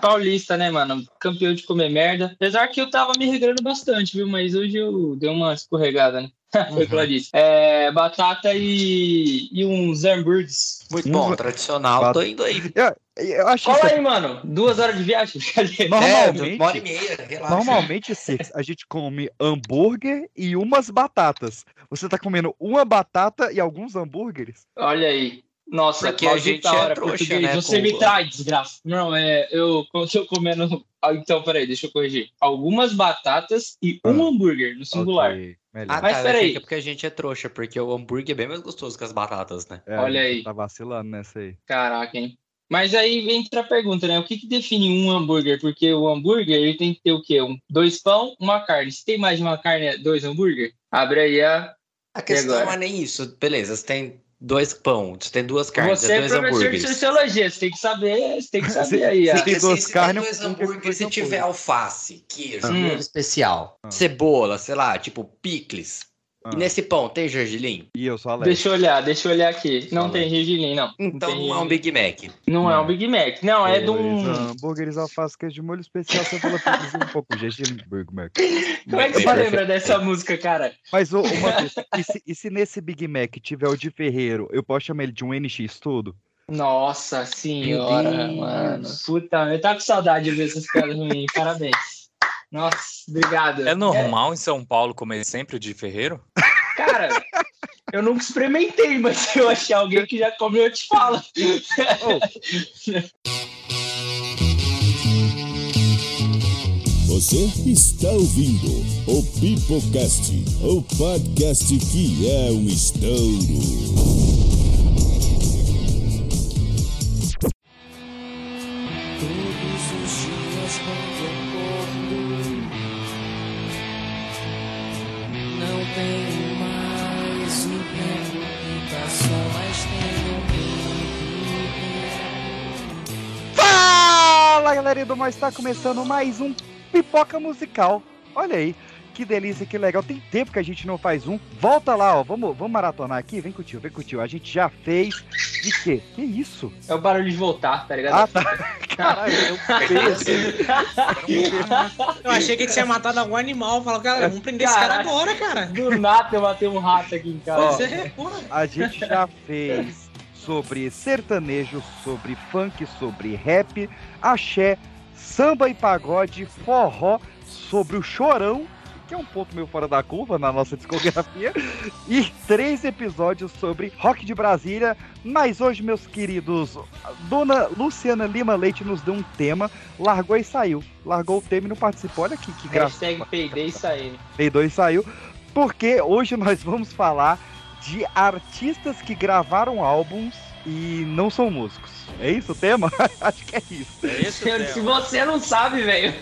paulista, né, mano? Campeão de comer merda. Apesar que eu tava me regrando bastante, viu? Mas hoje eu dei uma escorregada, né? Foi ela disse. É, batata e, e uns hambúrgueres. Muito bom, tradicional. Bat- Tô indo aí. Eu, eu acho Cola isso aí, mano. Duas horas de viagem. Brincadeira. Normalmente- É, uma hora e meia, relaxa. Normalmente, Six, a gente come hambúrguer e umas batatas. Você tá comendo uma batata e alguns hambúrgueres? Olha aí. Nossa, Porque a maldita gente é hora, trouxa, português. né, Você com- me trai, desgraça. Não, é. Eu tô comendo. Ah, Então, peraí, deixa eu corrigir. Algumas batatas e um Ah. hambúrguer no singular. Ok, melhor. Ah, Mas tá, peraí. É porque a gente é trouxa, porque o hambúrguer é bem mais gostoso que as batatas, né? É, olha aí. Tá vacilando nessa aí. Caraca, hein? Mas aí entra a pergunta, né? O que, que define um hambúrguer? Porque o hambúrguer ele tem que ter o quê? Um, dois pão, uma carne. Se tem mais de uma carne, é dois hambúrguer? Abre aí a. A questão não é nem isso. Beleza, você tem dois pão, você tem duas carnes, Você é é dois professor de hambúrgueres. sociologia, você tem que saber, você tem que saber Se- aí. se tem Porque duas se, carnes, dois que hambúrgueres, se tiver alface, queijo, Hum. especial, Ah. cebola, sei lá, tipo picles. Ah. E nesse pão tem gergelim? E eu sou alérgico. Deixa eu olhar, deixa eu olhar aqui. Não tem gergelim, não. Então tem não é um Big Mac. Não é um Não. Big Mac. Não, é de um. hambúrgueres, alface, queijo de molho especial, cebola, e um pouco de gergelim, Big Mac. Como é que você lembra dessa música, cara? Mas ô, uma vez, e se, e se nesse Big Mac tiver o de Ferreiro, eu posso chamar ele de um NX tudo? Nossa senhora, mano. Puta, eu tava com saudade de ver essas piadas ruins. Parabéns. Nossa, obrigado. É normal em São Paulo comer sempre o de ferreiro? Cara, eu nunca experimentei, mas se eu achar alguém que já comeu, eu te falo. Você está ouvindo o Pipocast, o podcast que é um estouro. Fala galerinha do Mais, está começando mais um Pipoca Musical. Olha aí, que delícia, que legal. Tem tempo que a gente não faz um. Volta lá, ó. Vamos, vamos maratonar aqui. Vem com o tio, vem com o tio. A gente já fez. De quê? Que isso? É o barulho de voltar, tá ligado? Ah, tá. Caralho, eu Eu achei que tinha matado algum animal. Falou, cara, vamos prender esse cara agora, cara. Do nada eu matei um rato aqui em casa. Ó. Você é. A gente já fez sobre sertanejo, sobre funk, sobre rap, axé, samba e pagode, forró, sobre o chorão, que é um ponto meio fora da curva na nossa discografia, e três episódios sobre rock de Brasília. Mas hoje, meus queridos, dona Luciana Lima Leite nos deu um tema, largou e saiu. Largou o tema e não participou. Olha aqui que graça. Hashtag peidei e saí. Play 2 saiu, porque hoje nós vamos falar de artistas que gravaram álbuns e não são músicos. É isso o tema? Acho que é isso. É esse o Se tema. você não sabe, velho.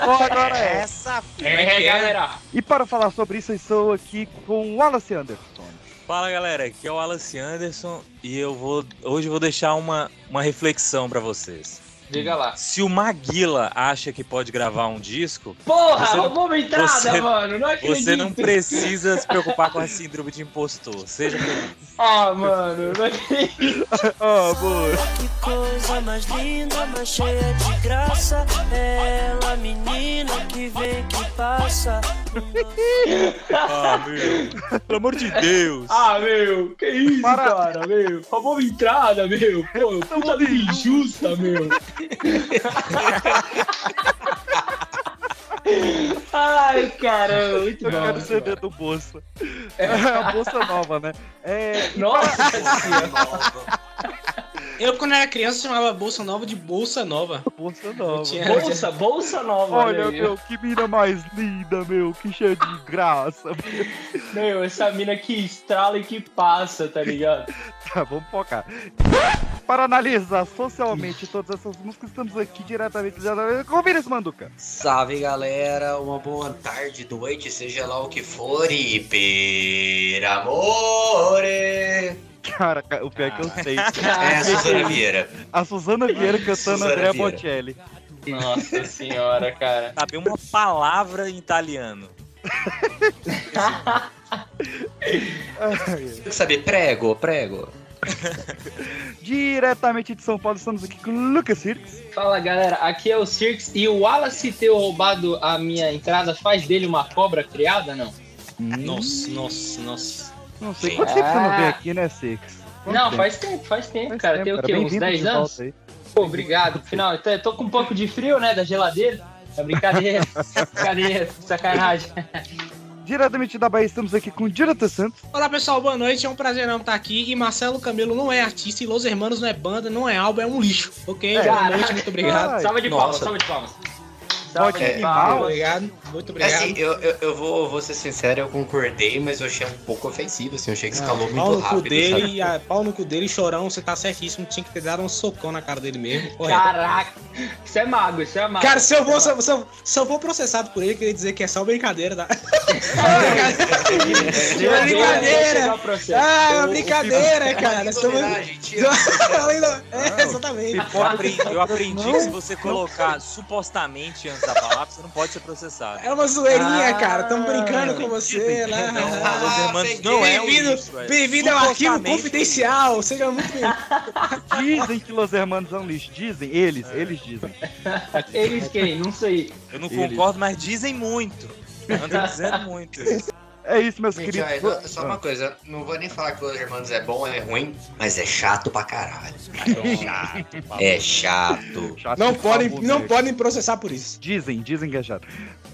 Agora é. Essa É, galera. E para falar sobre isso, eu estou aqui com o Wallace Anderson. Fala galera, aqui é o Wallace Anderson e eu vou hoje eu vou deixar uma, uma reflexão pra vocês. Diga lá. Se o Maguila acha que pode gravar um disco, Porra, Você não- roubou minha entrada, você- mano. Não acredito. você não precisa se preocupar com a síndrome de impostor. Seja feliz. Ah, mano. Não acredito. Ah, amor. Que coisa mais linda, mais cheia de graça Ela, menina que vem, que passa Ah, meu. Pelo amor de Deus. Ah, meu. Que isso, Para. cara, meu. Roubou minha entrada, meu. Pô, puta vida injusta, meu. Ai, caramba. Muito Eu bom. quero CD do Bolsa. É a Bolsa Nova, né? É, Nossa senhora. Eu, quando era criança, chamava Bolsa Nova de Bolsa Nova. Bolsa Nova. tinha- Bolsa, bolsa nova. Olha, aí. meu, que mina mais linda, meu. Que cheia de graça. Meu, essa mina que estrala e que passa, tá ligado? Tá, vamos focar. Para analisar socialmente todas essas músicas, estamos aqui diretamente com Vinícius Manduca. Salve galera, uma boa tarde, noite, seja lá o que for e per amore. Cara, o pior é que eu sei. É a Suzana Vieira. A Suzana Vieira cantando Suzana André Vieira. Bocelli. Nossa senhora, cara. Saber uma palavra em italiano. Ai, Tem que saber, prego, prego. Diretamente de São Paulo, estamos aqui com o Lucas Sirks. Fala galera, aqui é o Cirques e o Wallace ter roubado a minha entrada faz dele uma cobra criada, não? Nossa, nossa, nossa. Não sei, Sim. quanto tempo você não vem Ah. aqui, né, Sirks? Quanto não, tempo? faz tempo, faz tempo, Faz cara. tempo, Tem o cara. quê? Uns Bem-vindo 10 de anos? Pô, obrigado. Final, eu tô- eu tô com um pouco de frio, né, da geladeira. É brincadeira, brincadeira, sacanagem. Diretamente da Bahia, estamos aqui com o Jonathan Santos. Olá pessoal, boa noite. É um prazer não estar aqui. E Marcelo Camelo não é artista, e Los Hermanos não é banda, não é álbum, é um lixo. Ok? boa Caraca. noite, muito obrigado. Ai, Salva de palmas, salva de palmas. Pode Salva de rimar, Muito palmas. obrigado, muito obrigado. Assim, eu, eu, eu vou, vou ser sincero, eu concordei, mas eu achei um pouco ofensivo, assim, eu achei que escalou pau muito no cu rápido, dele, sabe? e a- pau no cu dele, chorão, você tá certíssimo. Tinha que ter dado um socão na cara dele mesmo. Correto. Caraca, isso é mago, isso é mago. Cara, se eu, vou, se, é eu, se, eu, se eu for processado por ele, eu queria dizer que é só brincadeira, tá? mago. É brincadeira. O processo. Ah, é uma brincadeira, cara. É, exatamente. Eu aprendi, eu aprendi que se você colocar supostamente você não pode ser processado. É uma zoeirinha, Ah, cara. Estamos brincando com você, né? Não, Ah, Los Hermanos peguei. não é um Bem-vindo, lixo, é bem-vindo ao arquivo confidencial. Seja muito bem. Dizem que Los Hermanos é um lixo. Dizem, eles, eles dizem. Eles quem? Não sei. Eu não Eles. concordo, mas dizem muito. Andam dizendo muito. É isso, meus Gente, queridos. só uma coisa, não vou nem falar que Los Hermanos é bom, é ruim, mas é chato pra caralho. É chato. Chato Não podem, favor, não podem processar por isso. Dizem, dizem que é chato.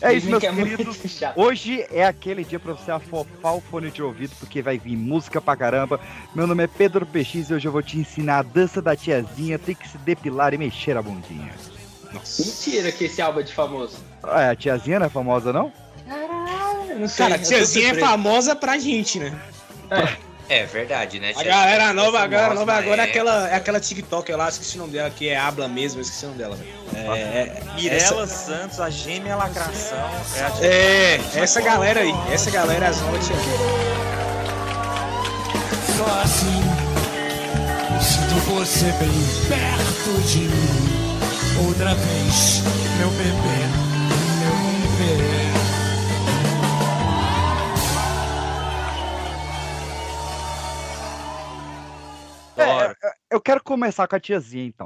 É isso, meus que é queridos. chato. Hoje é aquele dia pra você afofar o fone de ouvido, porque vai vir música pra caramba. Meu nome é Pedro PX e hoje eu vou te ensinar a dança da tiazinha, tem que se depilar e mexer a bundinha. Mentira que esse álbum é de famoso. Ah, a tiazinha não é famosa, não? Eu não sei. Cara, eu tô tiazinha é famosa pra gente, né? É verdade, né? A tia? galera nova, a galera nova agora é aquela, é aquela TikTok lá, esqueci o nome dela, que é Habla mesmo, eu esqueci o nome dela. velho. É, Mirella Santos, a gêmea lacração. É a é, é, essa galera aí, essa galera é as novas tiazinhas. Só assim eu sinto você bem perto de mim. Outra vez, meu bebê, Eu quero começar com a tiazinha, então.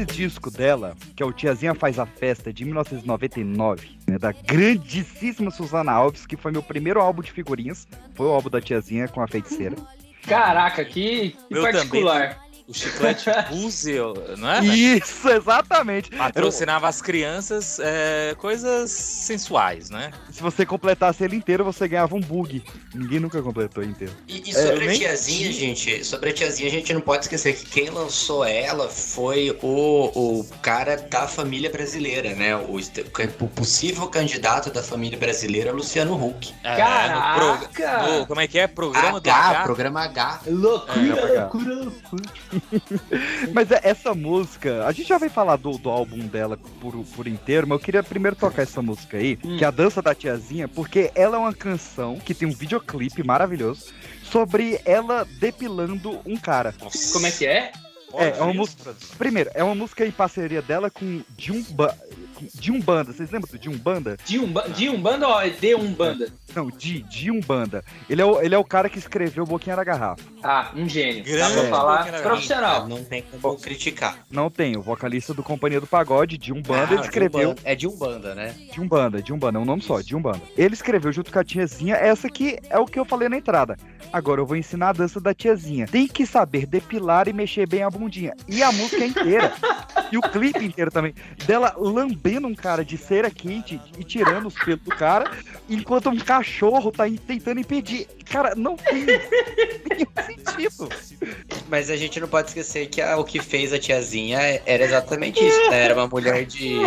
Esse disco dela, que é o Tiazinha Faz a Festa, de 1999, né, da grandíssima Susana Alves, que foi meu primeiro álbum de figurinhas. Foi o álbum da Tiazinha com a feiticeira. Caraca, que, que particular. O chiclete Buzel, não é? velho? Isso, exatamente. Patrocinava as crianças é, coisas sensuais, né? Se você completasse ele inteiro, você ganhava um bug. Ninguém nunca completou inteiro. E, e sobre eu a nem tiazinha, gente, sobre a tiazinha, a gente não pode esquecer que quem lançou ela foi o, o cara da família brasileira, né? O, o possível candidato da família brasileira, Luciano Huck. É, Caraca! no pro- no- como é que é? Programa do H, H? programa H. Loucura, É, loucura, loucura. Mas é- essa música, a gente já vai falar do, do álbum dela por, por inteiro, mas eu queria primeiro tocar essa música aí, Hum. que é a Dança da Tiazinha, porque ela é uma canção que tem um videoclipe maravilhoso sobre ela depilando um cara. Como é que é? É, é uma música. Primeiro, é uma música em parceria dela com de um de Umbanda. Vocês lembram do de Umbanda? De, umba, de Umbanda ou é de Umbanda? Não, de, de Umbanda. Ele é, o, ele é o cara que escreveu Boquinha da Garrafa. Ah, um gênio. Dá Grande pra falar profissional. Não tem como criticar. Não tem, o vocalista do Companhia do Pagode, de Umbanda, ele Ah, escreveu. de Umbanda. É de Umbanda, né? De Umbanda, de Umbanda, é um nome só, de Umbanda. Ele escreveu junto com a tiazinha, essa que é o que eu falei na entrada. Agora eu vou ensinar a dança da tiazinha. Tem que saber depilar e mexer bem a bundinha. E a música é inteira. E o clipe inteiro também. Dela lambendo um cara de cera quente e tirando os pelos do cara, enquanto um cachorro tá tentando impedir. Cara, não tem nenhum sentido. Mas a gente não pode esquecer que a- o que fez a tiazinha era exatamente isso, né? Era uma mulher de,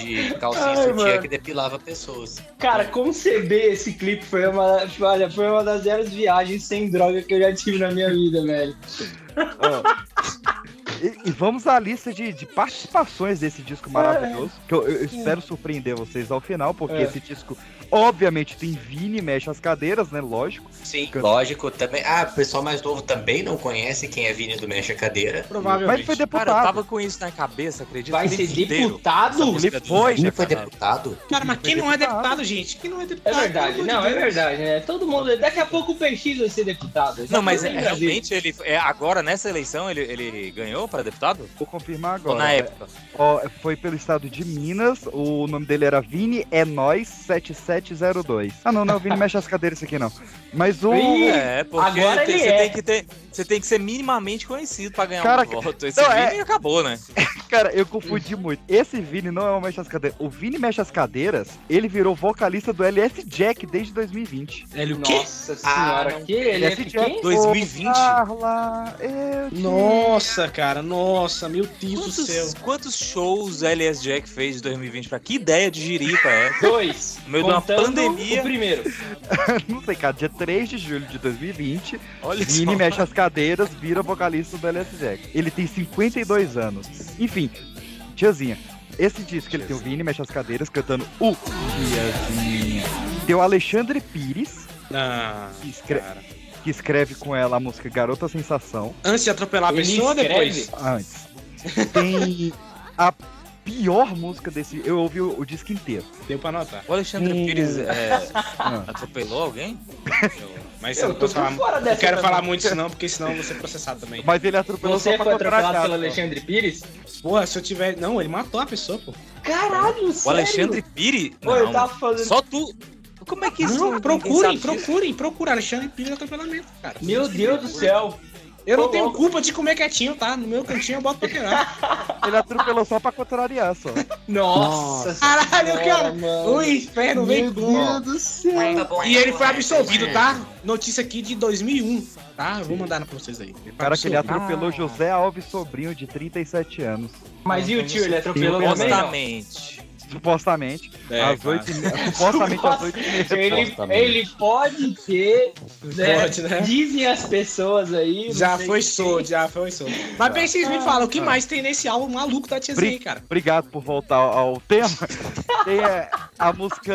de calcinha Ai, sutiã que depilava pessoas. Cara, conceber esse clipe foi uma, olha, foi uma das zeros viagens sem droga que eu já tive na minha vida, velho. E, e vamos à lista de, de participações desse disco maravilhoso. Que eu, eu espero surpreender vocês ao final, porque É. esse disco, obviamente, tem Vini, mexe as cadeiras, né? Lógico. Sim, lógico, também. Ah, o pessoal mais novo também não conhece quem é Vini do Mexe a Cadeira. Mas Provavelmente. ele foi Cara, eu deputado. tava com isso na cabeça, acredito. Vai ser deputado? Do foi, a foi Cadeira. deputado? Cara, mas quem não é deputado. deputado, gente? Quem não é É deputado? verdade, pelo amor não, é verdade, né? Todo mundo. Daqui a pouco o PX vai ser deputado. Já Não, mas é, realmente ele é, agora nessa eleição ele, ele ganhou para deputado? Vou confirmar Ou agora. na época? Ó, foi pelo estado de Minas, o nome dele era Vini É Nós 7702. Ah, não, não é o Vini mexe as cadeiras isso aqui não. Mas o. Ih, É, porque agora tem- ele você é. tem que ter, você tem que ser minimamente conhecido pra ganhar Cara, um voto. Esse não, Vini é- acabou, né? Cara, eu confundi muito. Esse Vini não é o Mexe as Cadeiras. O Vini Mexe as Cadeiras, ele virou vocalista do LS Jack desde 2020. Ele o quê? Nossa senhora, Ah, que ele é LS Jack. quem? 2020? Ô, Carla, te- Nossa, cara, nossa, meu Deus do céu. Quantos, quantos shows LS Jack fez de 2020 pra que ideia de jiripa é? Dois. No meio de uma Contando pandemia. O primeiro. Não sei, cara, dia 3 de julho de 2020, Olha Vini só. mexe as cadeiras, vira vocalista do LS Jack. Ele tem 52 anos. Enfim, tiazinha. Esse disco ele tem o Vini mexe as cadeiras cantando o Tiazinha. Tem o Alexandre Pires, Ah, que, escre- cara. que escreve com ela a música Garota Sensação. Antes de atropelar a pessoa ou depois? Antes. Tem a pior música desse. Eu ouvi o, o disco inteiro. Deu pra anotar. O Alexandre Hum. Pires é, Ah. atropelou alguém? Mas Eu tô falar. fora Não quero também. falar muito isso não, porque senão eu vou ser processado também. Mas ele atropelou Você só pra foi atropelado pelo. Alexandre Pires? Porra, se eu tiver. Não, ele matou a pessoa, pô. Caralho, O Alexandre Pires? Pô, eu Não, tava fazendo. só tu... Como é que isso... Não, procurem, procurem, procurem. Alexandre Pires atropelamento, cara. Meu Deus do céu. Eu não Ô, tenho louco. culpa de comer quietinho, tá? No meu cantinho eu boto pra quebrar. Ele atropelou só pra contrariar, só. Nossa. Caralho, cara. mano. O inferno vem Meu com. Deus do céu. E ele foi absolvido, tá? Notícia aqui de 2001, tá? Eu vou mandar pra vocês aí. Ele Cara, que ele atropelou José Alves Sobrinho, de 37 anos. Mas e o tio, ele atropelou também? não? Supostamente. Supostamente. É, às. 8 e meia. Supostamente às 8 e meia. Ele, ele pode ter. Né? Pode, né? Dizem as pessoas aí. Já foi solto, já foi solto. Mas bem, vocês me falam, o que mais tem nesse álbum maluco da tiazinha aí, cara? Obrigado por voltar ao tema. Tem é, a música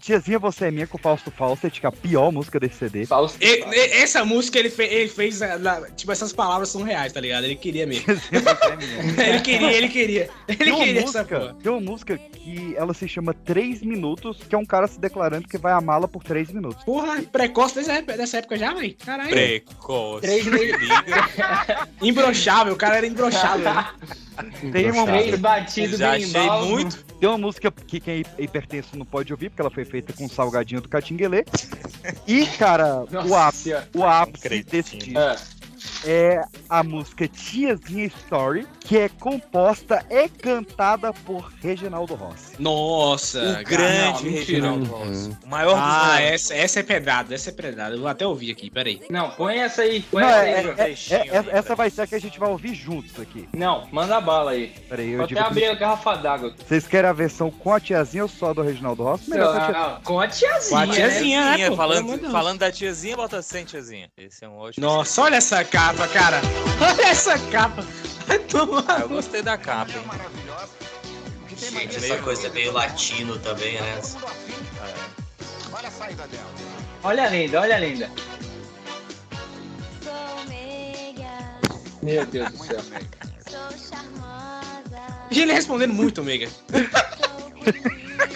Tiazinha Você é Minha com o Fausto Fawcett, que é a pior música desse CD. Fausto. E- e- essa música ele, fe- ele fez. eh, na- tipo, essas palavras são reais, tá ligado? Ele queria mesmo. É ele queria, ele queria. Ele Tem queria essa música, porra. tem uma música que ela se chama 3 Minutos, que é um cara se declarando que vai amá-la por 3 minutos. Porra, precoce dessa época, dessa época já, velho. Caralho. Precoce. Três. Liga. Imbrochável, o cara era imbrochável. né? Tem uma, Três música, batidos Já bem achei muito. tem uma música que quem é hipertenso não pode ouvir, porque ela foi feita com o salgadinho do Catinguelê. E, cara, o Nossa ápice, senhora. o ápice desse disco Ah, é a música Tiazinha Story, que é composta e cantada por Reginaldo Rossi. Nossa, O cara. grande não, mentira. Reginaldo Rossi. O maior dos Ah, essa, essa é pedrada, essa é pedrada. Eu vou até ouvir aqui, peraí. não, põe essa aí. Põe Não, essa é- aí, é- é- ali, essa vai ser a que a gente vai ouvir juntos aqui. Não, manda bala aí. Peraí, eu Vou até abrir a garrafa d'água. Vocês querem a versão com a tiazinha ou só do Reginaldo Rossi? Melhor com a tiazinha. Ah, com a tiazinha. Com a né? tiazinha, né, falando, falando da tiazinha, bota sem tiazinha. Esse é um ótimo. Nossa, olha essa capa, cara. Olha essa capa. Vai tomar eu gostei da capa? Gente, essa coisa meio latino também, né? Olha a lenda, olha a lenda. Sou meiga, Meu Deus do céu. sou charmosa, E ele respondendo muito, Mega. sou bonita,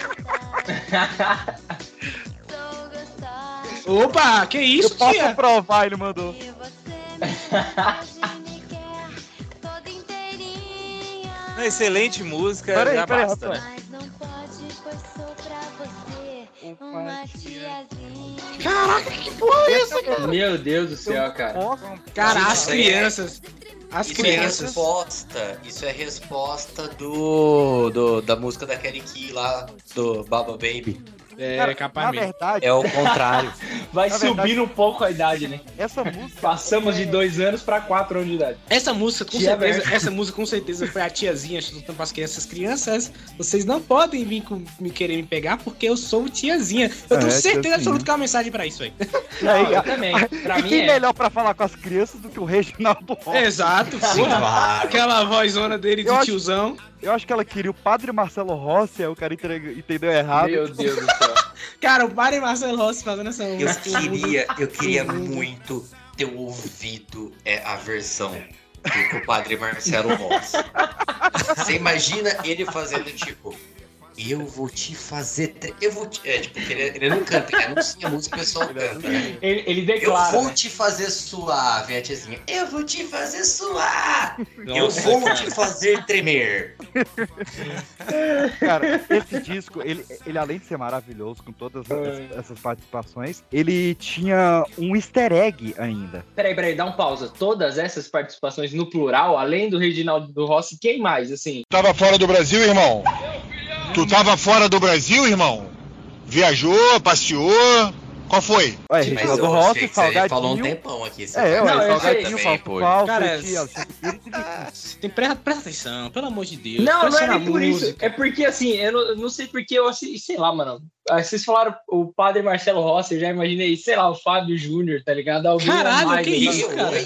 sou gostosa. Opa, que Eu isso, posso tia? provar, ele mandou. Uma excelente música, Peraí, já peraí, basta. rapaz. Mas não pode, pois sou pra você. Uma tiazinha. Caraca, que porra é essa, cara? Meu Deus do céu, cara. Cara, as é- crianças. As Isso é crianças. resposta. Isso é resposta do, do da música da Kelly Key lá, do Baba Baby. É, Cara, capaz na mesmo. verdade, É o contrário. Vai Na subindo verdade- um pouco a idade, né? essa música. Passamos de dois anos pra quatro anos de idade. Essa música, com Tia certeza, Berta. essa música com certeza foi a tiazinha chutando pras crianças. Crianças, vocês não podem vir com, me querer me pegar porque eu sou tiazinha. Eu tenho É, certeza absoluta que é uma mensagem pra isso aí. Não, eu também. Pra e mim quem é. melhor pra falar com as crianças do que o Reginaldo Rossi? Exato. Claro. Aquela vozona dele de Eu acho- tiozão. Eu acho que ela queria o padre Marcelo Rossi, aí o cara entendeu errado. Meu Deus do céu. Cara, o Padre Marcelo Rossi fazendo essa Eu queria, eu queria muito ter ouvido é, a versão do padre Marcelo Rossi. Você imagina ele fazendo tipo. Eu vou te fazer. tre- Eu vou te. É, tipo, ele, ele não canta, ele anuncia a música e o pessoal canta. né? Ele, ele Eu declara. vou né? te fazer suar, vem a tiazinha. Eu vou te fazer suar. eu Nossa, vou cara. te fazer tremer. Cara, esse disco, ele, ele além de ser maravilhoso com todas as- essas participações, ele tinha um easter egg ainda. Peraí, peraí, dá um pausa. Todas essas participações no plural, além do Reginaldo do Rossi, quem mais? Assim, Tava fora do Brasil, irmão? Tu tava fora do Brasil, irmão? Viajou, passeou? Qual foi? Ué, Reginaldo Rossi, achei que você falou um Salgadinho. tempão aqui. Você É, ué, Não. Salgadinho. Falso, Cara. Tem, presta, presta atenção, pelo amor de Deus. Não, não é nem por isso. É porque, assim, eu não, não sei porque eu, assim, sei lá, mano. Ah, Vocês falaram o padre Marcelo Rossi, eu já imaginei, sei lá, o Fábio Júnior, tá ligado? Alguém Caralho, mais, que isso, cara?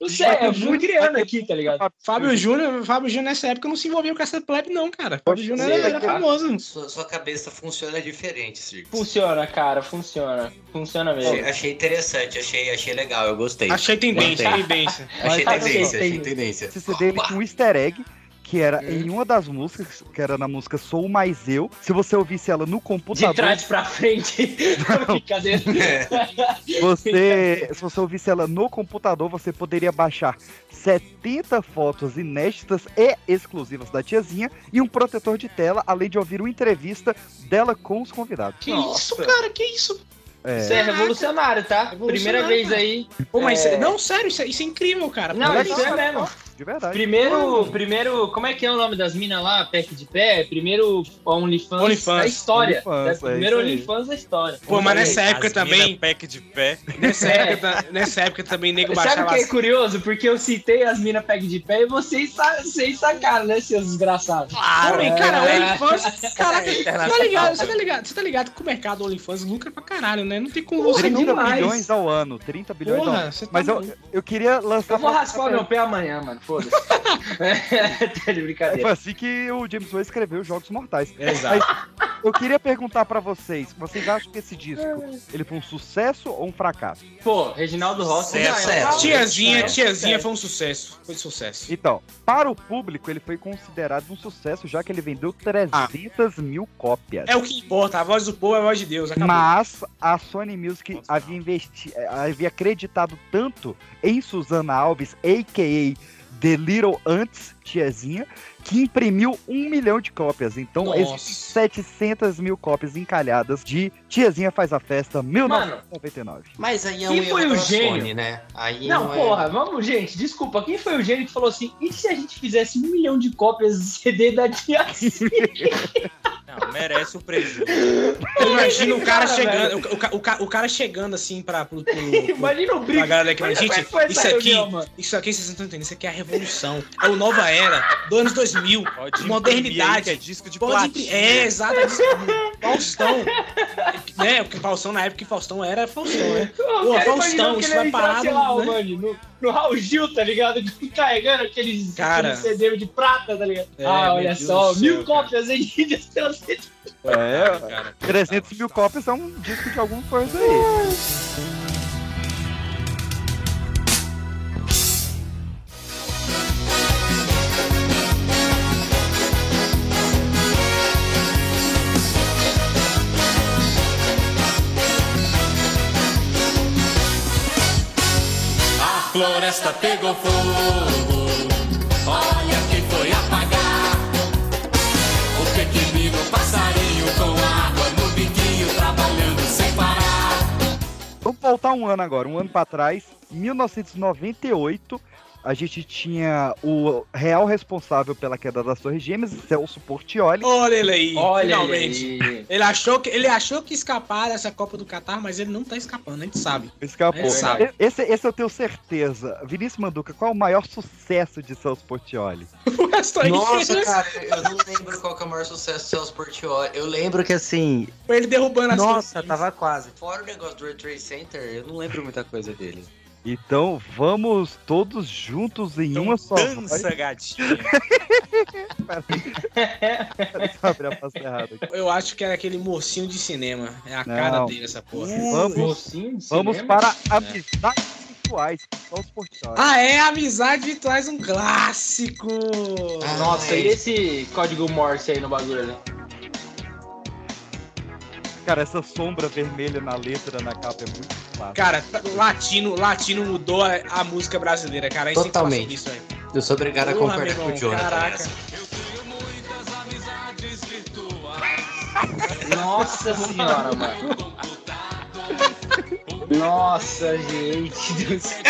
Não sei, eu fui criando aqui, tá ligado? Fábio Júnior, Fábio Júnior nessa época não se envolveu com essa plebe, não, cara. Fábio Júnior era, era cara. famoso. Sua, sua cabeça funciona diferente, Circus. Funciona, cara, funciona. Funciona mesmo. Achei, achei interessante, achei, achei legal, eu gostei. Achei tendência, tendência. Achei tendência, achei achei tendência. Esse CD ele tinha um easter egg que era Hum. em uma das músicas, que era na música Sou Mais Eu. Se você ouvisse ela no De computador, trás pra frente. Brincadeira. você, se você ouvisse ela no computador, você poderia baixar 70 fotos inéditas e exclusivas da tiazinha e um protetor de tela, além de ouvir uma entrevista dela com os convidados. Que Nossa. isso, cara? Que isso? Isso É, é revolucionário, tá? Revolucionário, Primeira vez cara. aí. Pô, mas É. não, sério, isso é, isso é incrível, cara. Não, isso. é mesmo. De verdade. Primeiro, primeiro, como é que é o nome das minas lá, Pack de Pé? Primeiro OnlyFans, OnlyFans. da história. OnlyFans, É, primeiro é aí. OnlyFans da história. Pô, mas nessa aí. época As também- mina pack de pé. Nessa, É. época, nessa época também nego Sabe o baixava que é curioso? Porque eu citei as minas Pack de Pé e vocês, sa vocês sacaram, né, seus desgraçados? Claro, e cara, o É. OnlyFans. Caraca, você tá Internacional, ligado? Você tá ligado? Você tá ligado que o mercado OnlyFans lucra pra caralho, né? Não tem como você 30 não. demais. bilhões ao ano, 30 bilhões ao ano. Porra, tá Mas eu, eu queria lançar. Eu vou raspar meu pé amanhã, mano, foda-se. tá de Foi brincadeira. assim que o James Way escreveu Jogos Mortais. Exato. Eu queria perguntar pra vocês, vocês acham que esse disco ele foi um sucesso ou um fracasso? Pô, Reginaldo Rossi. Sucesso. é Tiazinha, é um tiazinha sucesso. foi um sucesso. Foi sucesso. Então, para o público ele foi considerado um sucesso já que ele vendeu 300 mil cópias. É o que importa, a voz do povo é a voz de Deus. Acabou. Mas a Sony Music havia, investi eh, havia acreditado tanto em Susana Alves, a.k.a. The Little Ants, tiazinha, que imprimiu um milhão de cópias. Então, Nossa. existem 700 mil cópias encalhadas de Tiazinha Faz a Festa 1999. Mas aí é Quem um foi o gênio? Sony, né? Aí Não, é- porra, vamos, gente, desculpa. Quem foi o gênio que falou assim? E se a gente fizesse um milhão de cópias de CD da Tia Não, merece o prejuízo. Eu imagino o cara Cara, chegando, o, o, o cara chegando assim pra, pro, pro, pro, Imagina o pra brinco. galera que Imagina é gente, que foi isso aqui, isso aqui vocês não estão entendendo, isso aqui é a revolução. É o nova era, do anos 2000, Pode modernidade. que é disco de Pode. É, exato. é. Faustão. né? Porque Faustão, na época que Faustão era Faustão, né? Pô, Faustão, que isso vai parar sei no- lá, né? mano, no, Raul Gil, tá ligado? Carregando aqueles, Cara. aqueles CD de prata, tá ligado? É, ah, olha Deus só, do mil céu, cara. cópias pela CD. É, Cara, 300 mil cópias é um disco de alguma coisa aí. floresta pegou fogo. Olha quem foi apagar. O pequenino passarinho com água no biquinho trabalhando sem parar. Vamos voltar um ano agora, um ano para trás, 1998 a gente tinha o real responsável pela queda das Torres Gêmeas, Celso Portioli. Olha ele aí, Olha finalmente. aí. Ele achou, que, ele achou que escapar dessa Copa do Catar, mas ele não tá escapando, a gente sabe. Escapou. É verdade. esse, esse eu tenho certeza. Vinícius Manduca, qual é o maior sucesso de Celso Portioli? O Nossa, cara, eu não lembro qual que é o maior sucesso do Celso Portioli. Eu lembro que assim, Foi ele derrubando as nossa, tava quase. Fora o negócio do World Trade Center, eu não lembro muita coisa dele. Então vamos todos juntos em Então uma só. dança, gatinho. Eu abrir a pasta errada aqui. Eu acho que era aquele mocinho de cinema. É a Não. cara dele, essa porra. Vamos, Mocinho de vamos para amizades virtuais. Celso Portioli. Ah, é? Amizade traz um clássico. Nossa, Ai. e esse código Morse aí no bagulho? né? Cara, essa sombra vermelha na letra, na capa é muito clássica. Cara, latino, latino mudou a, a música brasileira, cara. A gente tem que falar Totalmente. isso aí. Eu sou obrigado a concordar com o Jonathan. caraca. nessa. Nossa senhora, mano. Nossa, gente do céu.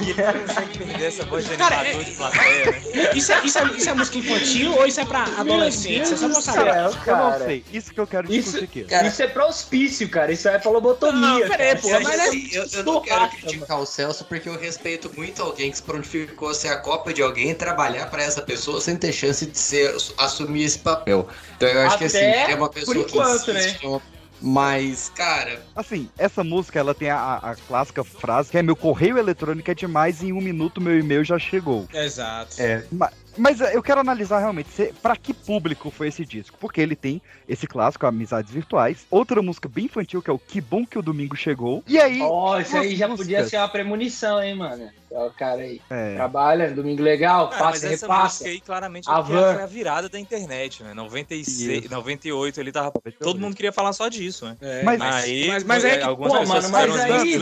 E não consegue perder essa voz de Cara, animador é- de plateia, né? Isso é, isso, é, isso é música infantil ou isso é pra adolescentes? É só pra do saber. céu, Eu não cara. sei, isso que eu quero Isso- discutir aqui. Isso é pra hospício, cara. Isso é pra lobotomia. Não, peraí, cara. pô, Isso é mas é- eu, eu não quero criticar o Celso porque eu respeito muito alguém que se prontificou a ser a cópia de alguém e trabalhar pra essa pessoa sem ter chance de ser, assumir esse papel. Então eu acho que assim, Até é uma pessoa por enquanto, que insiste, é uma- Mas, cara, Assim, essa música ela tem a, a clássica frase que é meu correio eletrônico é demais, em um minuto meu e-mail já chegou. Exato. é, Ma- Mas eh, eu quero analisar realmente se, pra que público foi esse disco. Porque ele tem esse clássico, Amizades Virtuais. Outra música bem infantil, que é o Que Bom Que o Domingo Chegou. E aí. Ó, isso aí já podia ser uma premonição, hein, mano. Ó, O cara aí. É, Trabalha, domingo legal, mas passa e essa repassa. música aí claramente A é van. foi a virada da internet, né? 96, Isso. 98 ele tava. Todo mundo queria falar só disso, né? É, Mas- Aí, mas- mas é que, algumas pô, pessoas mano, mas aí-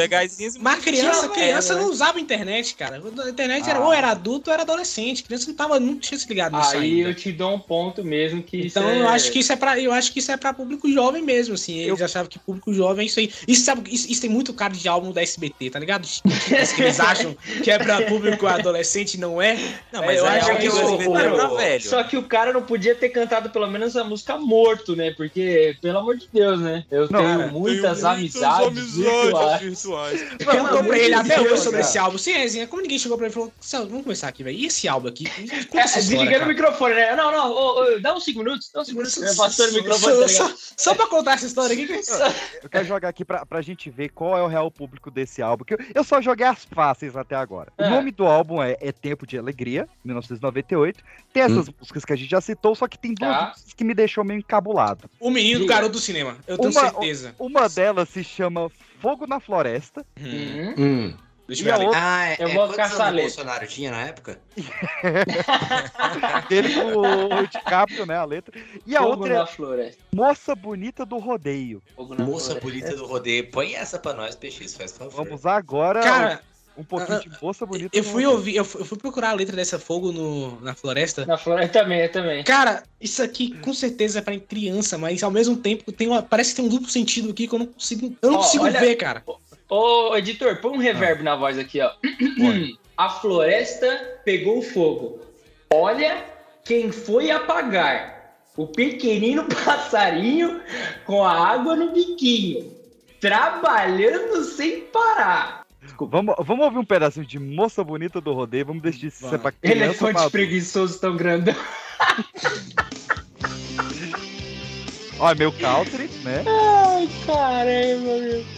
Mas criança, criança é, não usava internet, cara. A internet era, Ah. ou era adulto ou era adolescente. Criança não tava, não tinha se ligado nisso Aí ainda. eu te dou um ponto mesmo que isso Então é... eu acho que isso é para eu acho que isso é para público jovem mesmo, assim. Eles Eu- achavam que público jovem é isso aí. Isso sabe, isso, isso tem muito cara de álbum da SBT, tá ligado? Isso que eles acham que é para público adolescente não é. Não, mas eu aí acho é que que o- o era pra velho. Só que o cara não podia ter cantado pelo menos a música morto, né? Porque, pelo amor de Deus, né? Eu Não, tenho cara, muitas amizades virtuais. virtuais. Pelo Perguntou pra ele até hoje sobre cara. esse álbum. Sim, Rezinha, como ninguém chegou pra ele e falou, "Celso, vamos começar aqui, velho. E esse álbum aqui? É, história, desligando o cara. microfone, né? Não, não, ô, ô, dá uns 5 minutos, dá uns 5 minutos. Passando o microfone, tá Só, só, só pra contar essa história aqui. eu quero jogar aqui pra, pra gente ver qual é o real público desse álbum. Que eu, eu só joguei as fáceis até agora. É. O nome do álbum é, é Tempo de Alegria, 1998. Tem essas músicas que a gente já citou, só que tem duas Tá. músicas que me deixou meio encabulado. O menino do garoto do cinema. Eu tenho Uma- certeza. Uma delas se chama Fogo na Floresta. Uhum. hum. Deixa E eu a ver ali. outra, Ah, é, Eu é vou caçar o letra. Bolsonaro tinha na época? dele com o DiCaprio, né, a letra. E a Fogo outra na é floresta. Moça Bonita do Rodeio. Moça floresta. bonita do rodeio. Põe essa pra nós, PX, faz favor. Vamos agora Cara, um pouquinho de Moça Bonita eu do fui ouvir, eu fui, eu fui procurar a letra dessa fogo no, na floresta. Na floresta também, eu também. Cara, isso aqui com certeza é pra criança, mas ao mesmo tempo tem uma, parece que tem um duplo sentido aqui que eu não consigo, eu não Ó, consigo olha- ver, cara. Ô, editor, põe um reverb na voz aqui, ó. A floresta pegou fogo. Olha quem foi apagar. O pequenino passarinho com a água no biquinho. Trabalhando sem parar. Vamos, vamos ouvir um pedacinho de Moça Bonita do Rodeio. Vamos decidir se isso é pra criança ou Elefante adulto. preguiçoso tão grandão. Ó, é meu country, né? Ai, caramba, meu.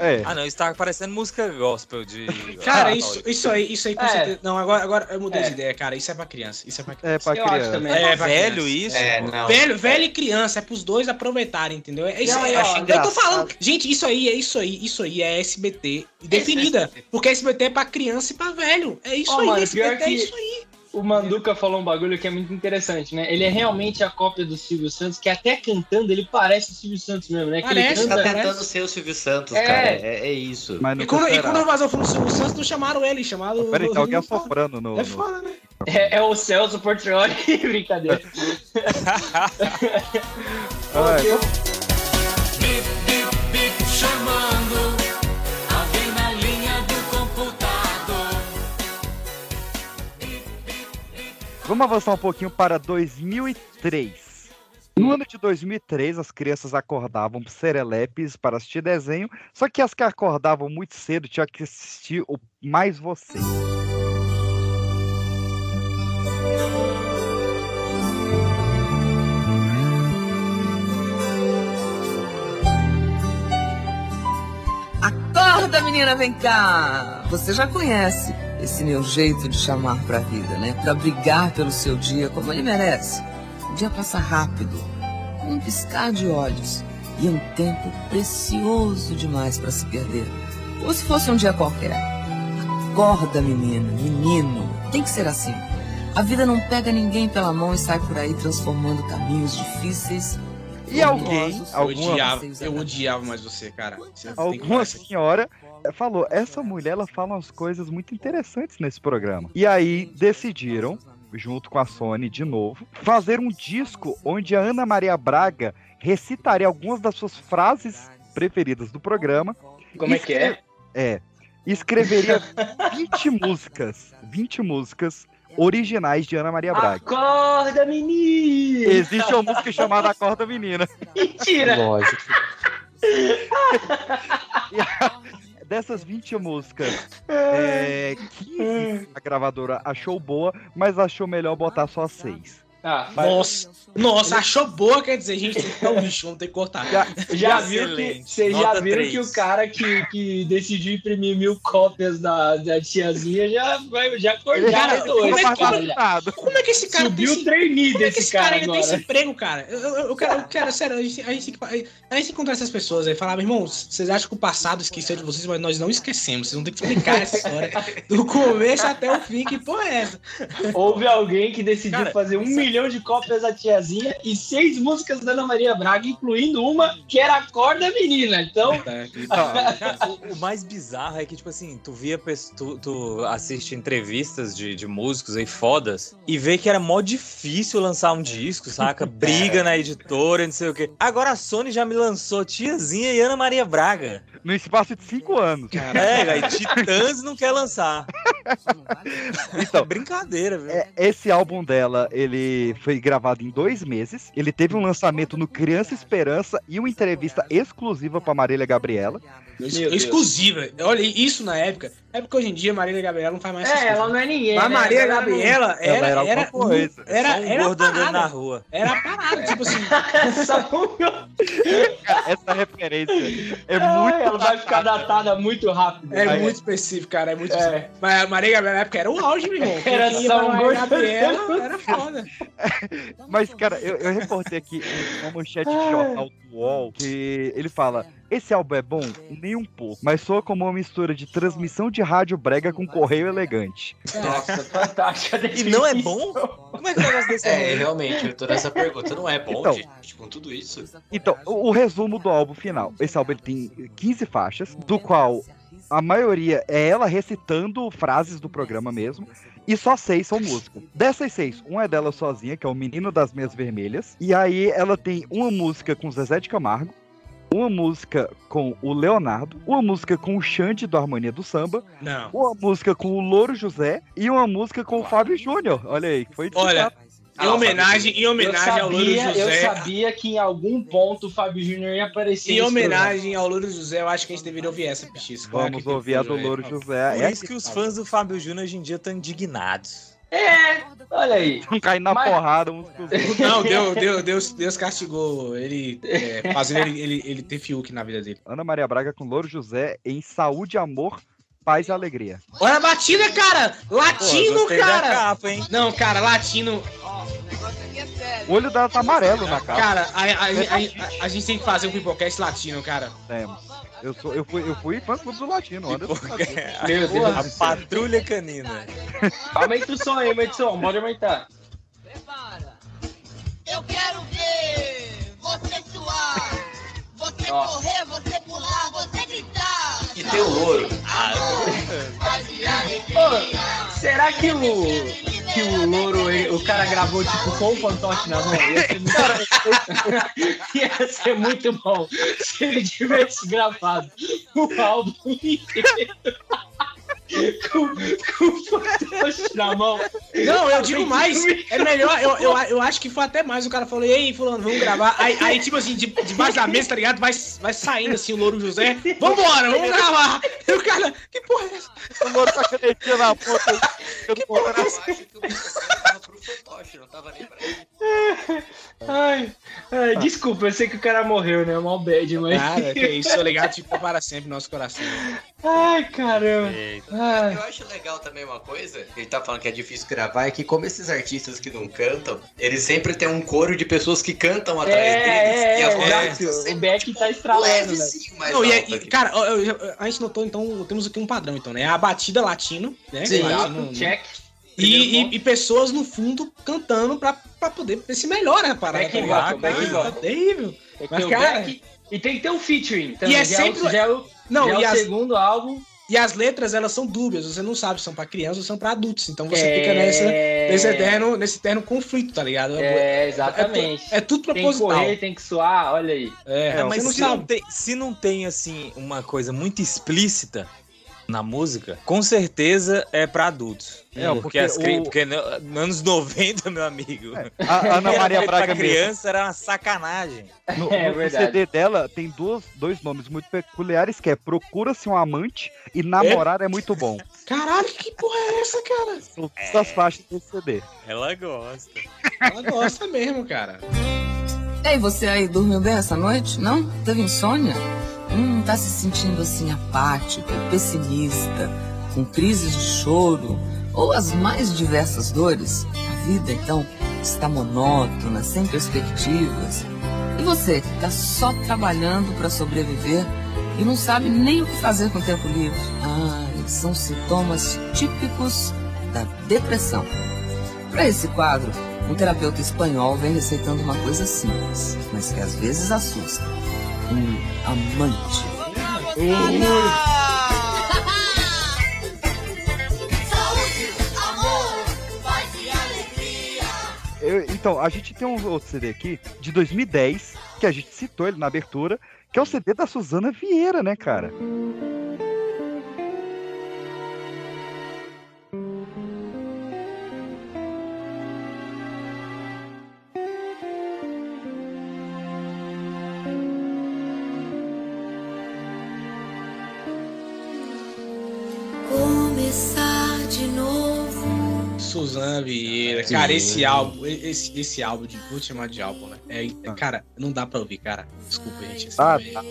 É. Ah, não, isso tá parecendo música gospel de. Cara, Ah, isso, isso aí, isso aí com É. certeza. Não, agora, agora eu mudei É. de ideia, cara. Isso é pra criança. Isso é pra É criança. pra Eu criança. também. É, É pra velho criança. isso? É, não. Velho, velho e criança, é pros dois aproveitarem, entendeu? É isso Não, aí, eu ó, eu tô falando. Gente, isso aí, é isso aí, isso aí é SBT definida. Porque SBT é pra criança e pra velho. É isso aí, mano, SBT é que- isso aí. O Manduca falou um bagulho que é muito interessante, né? Ele é realmente a cópia do Silvio Santos, que até cantando ele parece o Silvio Santos mesmo, né? Que ele Parece, Tá canta- cara. tentando ser o Silvio Santos, É. cara. É, é isso. Mas E quando, e quando vazou o Silvio Santos, não chamaram ele, chamaram. Peraí, tem alguém É assoprando no. no- foda, né? é, é o Celso Portioli, brincadeira. Ai, Vamos avançar um pouquinho para 2003. No ano de 2003, as crianças acordavam serelepes para assistir desenho, só que as que acordavam muito cedo tinham que assistir o Mais Você. Acorda, menina, vem cá! Você já conhece esse meu jeito de chamar pra vida, né? Pra brigar pelo seu dia como ele merece. O dia passa rápido, com um piscar de olhos. E é um tempo precioso demais pra se perder. Como se fosse um dia qualquer. Acorda, menina, menino. Tem que ser assim. A vida não pega ninguém pela mão e sai por aí transformando caminhos difíceis. E alguém, tortuosos. Eu alguma, odiava, eu odiava mais você, cara. Você alguma senhora falou: essa mulher ela fala umas coisas muito interessantes nesse programa. E aí decidiram, junto com a Sony de novo, fazer um disco onde a Ana Maria Braga recitaria algumas das suas frases preferidas do programa. Como é que é? É. e Escreveria 20 músicas. 20 músicas originais de Ana Maria Braga. Acorda, menino! Existe uma música chamada Acorda Menina. Mentira! Lógico. Dessas 20 músicas, é, 15 a gravadora achou boa, mas achou melhor botar só 6. Ah, Nossa, nossa, achou boa, quer dizer, gente, tem que um lixo, vamos ter que cortar. Já, já viram que, vocês já viram três. que o cara que, que decidiu imprimir mil cópias da, da tiazinha já vai já acordou Cara, como é cara. Nada. Como é que esse cara Subiu tem esse... Como é que desse esse cara, cara ainda tem esse agora. emprego, cara? Eu, eu, eu quero, eu quero, sério, a gente, a, gente, a gente tem que encontrar essas pessoas aí. Falar, meu irmão, vocês acham que o passado esqueceu de vocês, mas nós não esquecemos. Vocês vão ter que explicar essa história do começo até o fim. Que porra é essa? Houve alguém que decidiu Cara, fazer um essa- milhão de cópias da tiazinha e seis músicas da Ana Maria Braga, incluindo uma que era Acorda Menina. Então, Cara, o, o mais bizarro é que, tipo assim, tu via, tu, tu assiste entrevistas de, de músicos aí fodas e vê que era mó difícil lançar um disco, saca? Briga na editora, não sei o quê. Agora a Sony já me lançou Tiazinha e Ana Maria Braga. No espaço de 5 anos. É, aí Titãs não quer lançar. Então, Brincadeira, viu? É, esse álbum dela, ele foi gravado em dois meses. Ele teve um lançamento no Criança Esperança e uma entrevista exclusiva pra Marília Gabriela. Deus. Exclusiva. Olha, isso na época. É porque hoje em dia Marília Gabriela não faz mais é, ela não é ninguém. Mas né? Maria não- Gabriela Ela era, era era, alguma coisa. era, um era, gordo andando na parada. rua. Era parada, tipo assim. Essa referência é Ai, muito. ela vai ficar datada muito rápido. É muito específico, cara. É muito É. específico. Mas a Maria Gabriela na época era o auge, meu irmão. Era só um Maria gordo. Gabriela era foda. Mas, cara, eu, eu reportei aqui uma manchete de jornal do UOL que ele fala: esse álbum é bom? Nem um pouco, mas soa como uma mistura de transmissão de rádio brega com correio elegante. Nossa, fantástica E não é definição. bom? Como é que o negócio desse É, é? realmente, eu tô nessa pergunta. Não é bom, Então. gente, com tudo isso? Então, o, o resumo do álbum final. Esse álbum ele tem 15 faixas, do qual a maioria é ela recitando frases do programa mesmo. E só seis são música. Dessas seis, uma é dela sozinha, que é o Menino das Meias Vermelhas. E aí ela tem uma música com Zezé de Camargo, uma música com o Leonardo, uma música com o Xande do Harmonia do Samba, Não. uma música com o Louro José e uma música com o Fábio Júnior. Olha aí, que foi Olha, em homenagem, em homenagem ao Louro sabia, eu José. sabia que em algum ponto o Fábio Júnior ia aparecer. Em homenagem ao Louro José, eu acho que a gente deveria ouvir essa, Pichis. Vamos ouvir a do Louro José. Por É isso que os fãs do Fábio Júnior hoje em dia estão indignados. É, olha aí. Não cair na Mas- porrada uns com os outros. Não, Deus, Deus, Deus, Deus castigou ele, é, fazendo ele, ele, ele ter Fiuk na vida dele. Ana Maria Braga com Louro José em Saúde, Amor, Paz e Alegria. Olha a batida, cara! Latino, da cara! capa, hein? Não, cara, latino. O olho dela tá amarelo na. Cara, a, a, a, a- a gente tem que fazer um pipocast latino, cara. Temos. Eu, sou, eu, fui, eu fui fã clube do Latino, Anderson. Meu Deus A patrulha canina. Aumenta o som aí, aumenta o som. Pode aumentar. Eu quero ver você suar, você Ó. correr, você pular, você tem o louro. Ô, será que o, que o louro, o cara gravou tipo com o fantoche na mão? Ia ser, muito... Ia ser muito bom se ele tivesse gravado o álbum inteiro com, com o fantoche na mão. Não, eu digo mais. É melhor, eu, eu, eu acho que foi até mais. O cara falou, e aí, fulano, vamos gravar. Aí, aí tipo assim, de, debaixo da mesa, tá ligado? Vai, vai saindo assim o Louro José. Vambora, vamos gravar. E o cara, que porra é essa? O Louro tá canetinha na ponta. Que porra Eu acho que o microfone tava pro fantoche, não tava nem pra ele. Ai, ai, desculpa, eu sei que o cara morreu, né? Mal bad, mas. Nada, que isso, seu legado ficou para sempre no nosso coração. Ai, caramba. Eita. Ai. Eu acho legal também uma coisa, ele tá falando que é difícil gravar, é que como esses artistas que não cantam, eles sempre tem um coro de pessoas que cantam atrás É, deles. é, e a é, voz é O Beck tá estralando, né? mais Não, e, alta e, cara, eu- eu- a gente notou, então, temos aqui um padrão, então, né? A batida latino, né? Sim. Latino, check. E, e- e pessoas no fundo cantando pra, pra poder ver se melhora a parada. Back tá Ah, tá terrível. Tem que Mas, ter o cara- Beck e tem que ter um featuring. também. E é já sempre- o, já é Não, já é e o as, segundo álbum. E as letras, elas são dúbias. Você não sabe se são pra crianças ou são pra adultos. Então você é... fica nessa, nesse, eterno, nesse eterno conflito, tá ligado? É, exatamente. É, tudo tem que proposital. correr, tem que suar, olha aí. É, É, você mas não se não, sabe. tem, se não tem, assim, uma coisa muito explícita na música, com certeza é pra adultos. É, porque, porque as cri- o- porque no- nos anos 90, meu amigo, A Ana Maria Braga pra mesmo. criança era uma sacanagem. No, É no. CD dela tem duas, dois nomes muito peculiares, que é Procura-se um amante e Namorar é, muito bom. Caralho, que porra é essa, cara? São todas as faixas desse CD. Ela gosta. Ela gosta mesmo, cara. Ei, você aí dormiu bem essa noite? Não? Teve insônia? Hum, tá se sentindo assim apático, pessimista, com crises de choro ou as mais diversas dores? A vida, então, está monótona, sem perspectivas. E você, que tá só trabalhando para sobreviver e não sabe nem o que fazer com o tempo livre? Ah, são sintomas típicos da depressão. Para esse quadro, um terapeuta espanhol vem receitando uma coisa simples, mas que às vezes assusta. Um amante. Então, a gente tem um outro CD aqui, de 2010, que a gente citou ele na abertura, que é o CD da Suzana Vieira, né, cara? Suzana Vieira. Cara, esse álbum, esse, esse álbum, de, vou chamar de álbum, né? É, é- cara, não dá pra ouvir, cara. Desculpa, gente. assim, Ah, é, tá.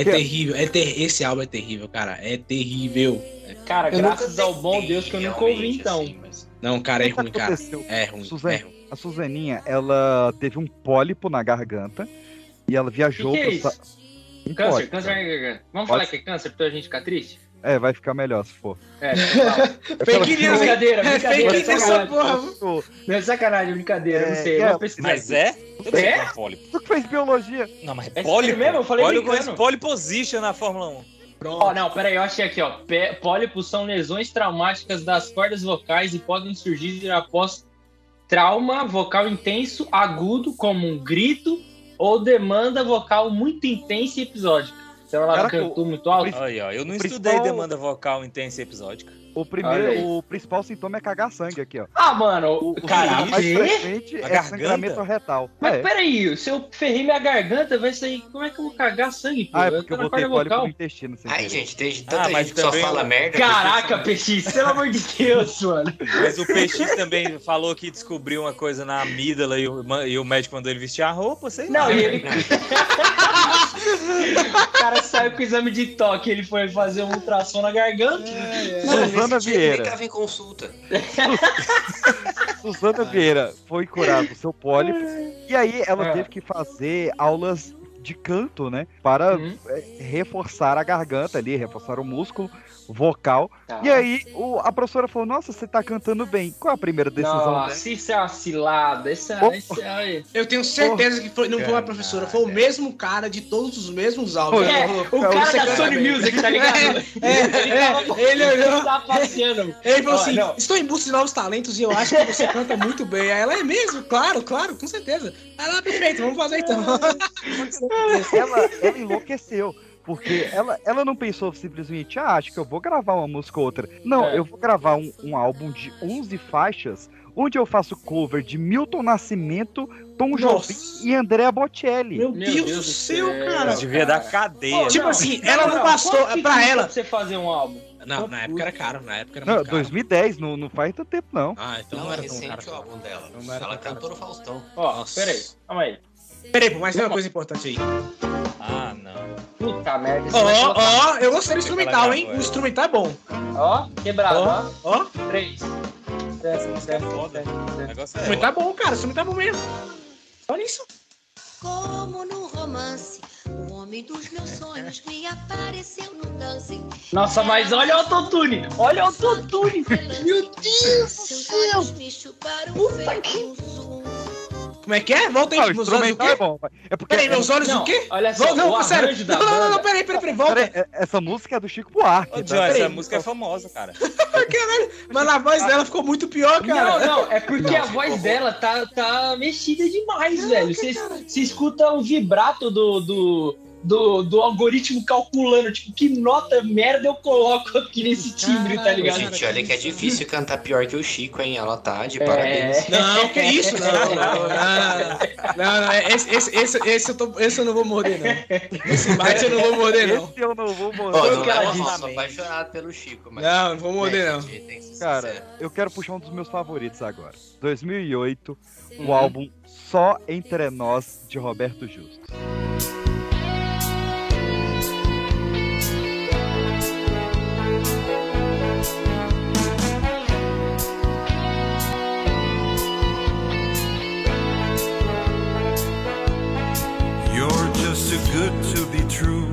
é terrível. É ter, esse álbum é terrível, cara. É terrível. Cara, Eu graças ao bom Deus que eu nunca ouvi então. assim, mas- Não, cara, é ruim, cara. É ruim. Suzana, É ruim. a Suzaninha, ela teve um pólipo na garganta e ela viajou Que que é Um Câncer, pólipo, câncer na garganta. Vamos Pode falar que é câncer pra gente ficar triste? É, vai ficar melhor se for. É. Fake news, hein? brincadeira, É brincadeira. fake news essa porra. Não é sacanagem, brincadeira, eu não É, sei. É, Mas é? Eu É? o que é pólipo. tu que fez biologia. Não, mas É pólipo. mesmo? Eu falei Pólipo, position na Fórmula 1. Pronto. Ó, não, peraí, eu achei aqui, ó. Pólipos são lesões traumáticas das cordas vocais e podem surgir após trauma vocal intenso, agudo, como um grito, ou demanda vocal muito intensa e episódica. Então ela Caraca, cantou muito alto. Aí, ó, eu não estudei principal- demanda vocal intensa e episódica. O primeiro, o principal sintoma é cagar sangue aqui, ó. Ah, mano, O, o caraca. mais frequente A é garganta? sangramento retal. Mas é. peraí, se eu ferrei minha garganta, vai sair. Como é que eu vou cagar sangue, pô? Ah, é porque eu na botei vocal. no intestino. sem Ai, gente, tem tanta Ah, mas gente que só fala o- merda. Caraca, PX, pelo amor de Deus, mano. Mas o PX também falou que descobriu uma coisa na amígdala e o, e o médico mandou ele vestir a roupa, sei lá. Não, e ele. o cara saiu com o exame de toque, ele foi fazer um ultrassom na garganta. Suzana dia ele Vieira. tava em consulta. Suzana Vieira foi curada do seu pólipo. E aí ela É. teve que fazer aulas de canto, né? Para Uhum. é, reforçar a garganta ali, reforçar o músculo vocal. Tá. E aí o- a professora falou: Nossa, você tá cantando bem. Qual a primeira decisão? dela? Nossa, isso é uma cilada. Isso é. Isso é... Eu tenho certeza que foi, não foi uma Caralho. professora, foi o mesmo cara de todos os mesmos áudios. Foi. É, Ela o cara "Você da Sony bem." Music, tá ligado? É, é, ele olhou. Tá. Ele falou assim: não. estou em busca de novos talentos e eu acho que você canta muito bem. Aí ela é mesmo, claro, claro, com certeza. Ela, perfeito, vamos fazer então. ela, ela enlouqueceu. Porque ela, ela não pensou simplesmente, ah, acho que eu vou gravar uma música ou outra. Não, É. eu vou gravar um, um álbum de 11 faixas, onde eu faço cover de Milton Nascimento, Tom Jobim e Andrea Bocelli. Meu, Meu Deus, Deus do céu, céu. cara. Devia dar cadeia. Tipo Não, assim, ela não não, bastou pra ela. pra você fazer um álbum? Não, na época era caro, na época era Não, muito caro. 2010, não, não faz tanto tempo, não. Ah, então não, Não, é era tão recente caro. o álbum dela. Não era Ela tão cantou no Faustão. Ó, Nossa. peraí, calma aí. Peraí, pô, mas tem uma coisa importante aí. Ah, não. Puta merda. Ó, vai colocar- ó, eu gostei do instrumental, hein? agora. O instrumental é bom. Ó, quebrado, ó. Ó, Três. Música é foda. O negócio o é. instrumental é bom, cara. O instrumental é bom mesmo. Olha isso. Como no romance, o homem dos meus sonhos me apareceu no dance. Nossa, mas olha o autotune. Olha o autotune. Meu Deus do Seus céu. olhos me Como é que é? Volta aí, Ah, meus olhos o instrumental é quê? bom. É porque Peraí, meus olhos Não, o quê? olha só, Vol- não, o sério. Não, não, não, não, peraí, peraí, peraí, volta. Peraí, é- essa música é do Chico Buarque. Ô, tá? John, essa música é famosa, cara. Mas a voz dela ficou muito pior, cara. Não, não, é porque a voz dela tá, tá mexida demais, velho. Você, você escuta o vibrato do, do, do, do algoritmo calculando, tipo, que nota merda eu coloco aqui nesse timbre, tá ligado? Gente, olha que é difícil cantar pior que o Chico, hein? Ela tá de É. parabéns. Não, que isso? Não, não, não, não, não, não, esse, esse, esse, esse, eu tô, esse eu não vou morder, não. Esse bate eu não vou morder, não. Esse eu não vou Ó, mostrar. não sou também. apaixonado pelo Chico, mas. Não, não vou morder, não. Cara, eu quero puxar um dos meus favoritos agora. 2008, o álbum Só Entre Nós, de Roberto Justo. Too good to be true.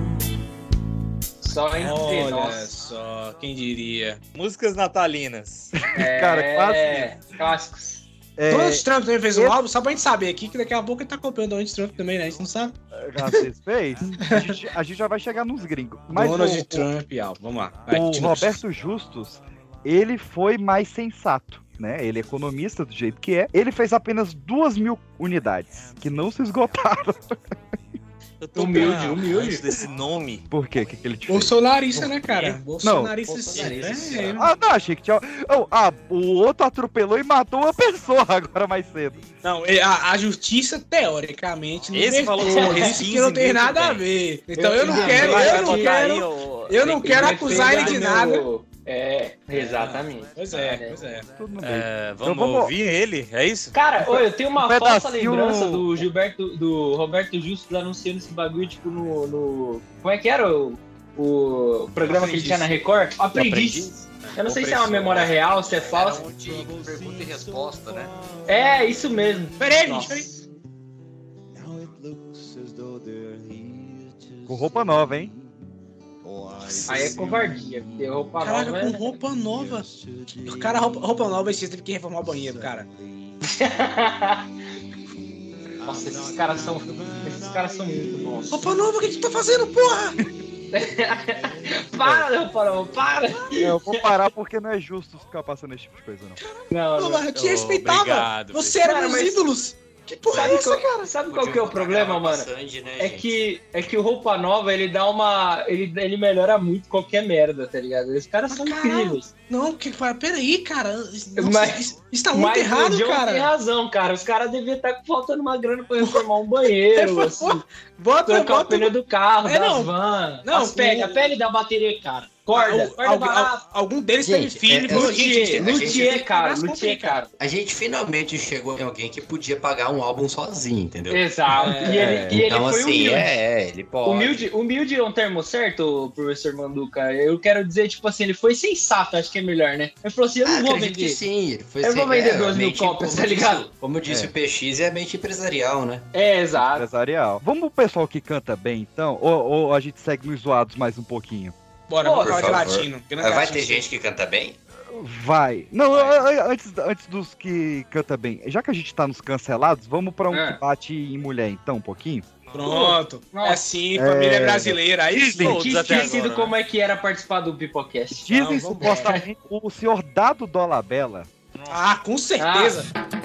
Só entre Olha nós. só, quem diria. Músicas natalinas. É, Cara, quase clássicos. É, Donald Trump também fez um esse- álbum, só pra gente saber aqui, que daqui a pouco ele tá copiando Donald Trump também, né? A gente não sabe. Vocês fez? A gente, a gente já vai chegar nos gringos. Mas Donald o, Trump álbum, vamos lá. Vai, o continua. Roberto Justus, ele foi mais sensato. Né? Ele é economista do jeito que é. Ele fez apenas duas mil unidades, que não se esgotaram. Eu tô Humilde, com humilde. desse nome. Por quê? O que, que ele te fez? Bolsonarista, né, cara? Não. Bolsonarista Bolsonarista, sim. é. É, Ah, não, achei que tinha. Oh, ah, o outro atropelou e matou uma pessoa agora mais cedo. Não, e a, a justiça, teoricamente, não Esse falou que são disse 15 que não tem nada a bem. ver. Então eu, Eu não quero, eu não quero. Eu não quero acusar ele de nada. É, exatamente. Pois é, pois é. É, vamos, Então vamos- ouvir ele? É isso? Cara, ô, eu tenho uma Um falsa lembrança do Gilberto, do Roberto Justus anunciando esse bagulho, tipo, no. no- como é que era o, o programa que ele Aprendiz. tinha na Record? O Aprendiz. Eu não sei se é uma memória real, se é Era falsa. um de pergunta e resposta, né? É, isso mesmo. Peraí, gente, peraí. Com roupa nova, hein? Aí é covardia, roupa Caraca, nova com é... roupa nova. Cara, roupa, roupa nova, esses teve que reformar o banheiro, cara. Nossa, esses caras são. Esses caras são muito bons. Roupa nova, o que que tu tá fazendo, porra? Para, roupa nova, para! Eu vou parar porque não é justo ficar passando esse tipo de coisa, não. Não, não. mas eu te respeitava. obrigado, Você era Cara, meus mas- ídolos. Que porra Sabe é essa, qual, cara? sabe qual que é o problema, mano? Sandy, né, É gente? que, é que o Roupa Nova, ele dá uma. Ele, ele melhora muito qualquer merda, tá ligado? Os caras são Caralho. incríveis. Não, que, peraí, cara. Nossa, Mas- isso, isso tá muito Mas errado, o John cara. tem razão, cara. Os caras deviam estar faltando uma grana pra reformar um banheiro, assim, Bota, trocar o bota. pneu do carro, É, das não. van, Não, as pele, o- a pele da bateria, cara. Corda, Al- corda al- barata. al- algum deles teve Gente, filho, é- é- Luthier, a gente tem Luthier, cara, as Luthier, cara. A gente finalmente chegou em alguém que podia pagar um álbum sozinho, entendeu? Exato. e ele, e ele então, foi assim, humilde. é, é, ele pode. Humilde, humilde é um termo certo, professor Manduca? Eu quero dizer, tipo assim, ele foi sensato, acho que é melhor, né? Ele falou assim: eu não Ah, vou vender. sim. Ele foi Eu vou assim, vender é, duas mil cópias, como tá ligado? disse- Como disse É. o PX, é a mente empresarial, né? É, exato. Empresarial. Vamos pro pessoal que canta bem, então? Ou, ou a gente segue nos zoados mais um pouquinho? Bora, Pô, vamos falar de latino. é Mas vai latino, ter sim. gente que canta bem? Vai. Não, a- antes, antes dos que canta bem. Já que a gente tá nos cancelados, vamos pra um É. que bate em mulher, então, um pouquinho? Pronto. Nossa. É assim, família É. brasileira. Aí sim. Até esquecido agora, como é que era participar do Pipocast. Dizem supostamente o senhor Dado Dolabella. Ah, com certeza. Com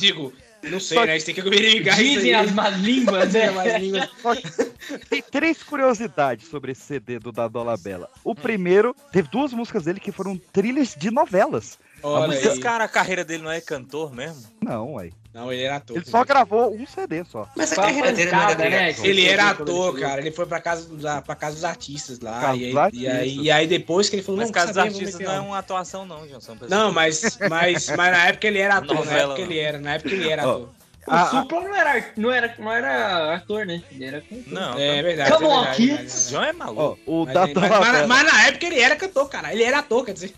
Digo, não sei, Só né? A gente tem que verificar isso Dizem aí. as más línguas, né? Línguas. Tem três curiosidades sobre esse CD do Dado Dolabella. O primeiro, teve duas músicas dele que foram trilhas de novelas. Olha Esse aí. cara, a carreira dele não é cantor mesmo? Não, ué. Não, ele era ator. Ele só gravou um CD só. Mas a carreira dele não era né? direto. Ele era ele ator, cara. Ele foi pra casa, dos- pra casa dos artistas lá. Casa E aí, dos e, aí, artistas. e aí depois que ele falou, Mas não, Casa dos Artistas não é uma atuação, não, João. São pessoas- Não, mas, mas, mas na época ele era ator. na Novela, época ele não. era, na época ele era ator. O A- a- Supla não era, não, era, não era ator, né? Ele era cantor. Não, É verdade. Come on, kids. é verdade. João é maluco. o Mas, mas- mas- na época ele era cantor, cara. Ele era ator, quer dizer.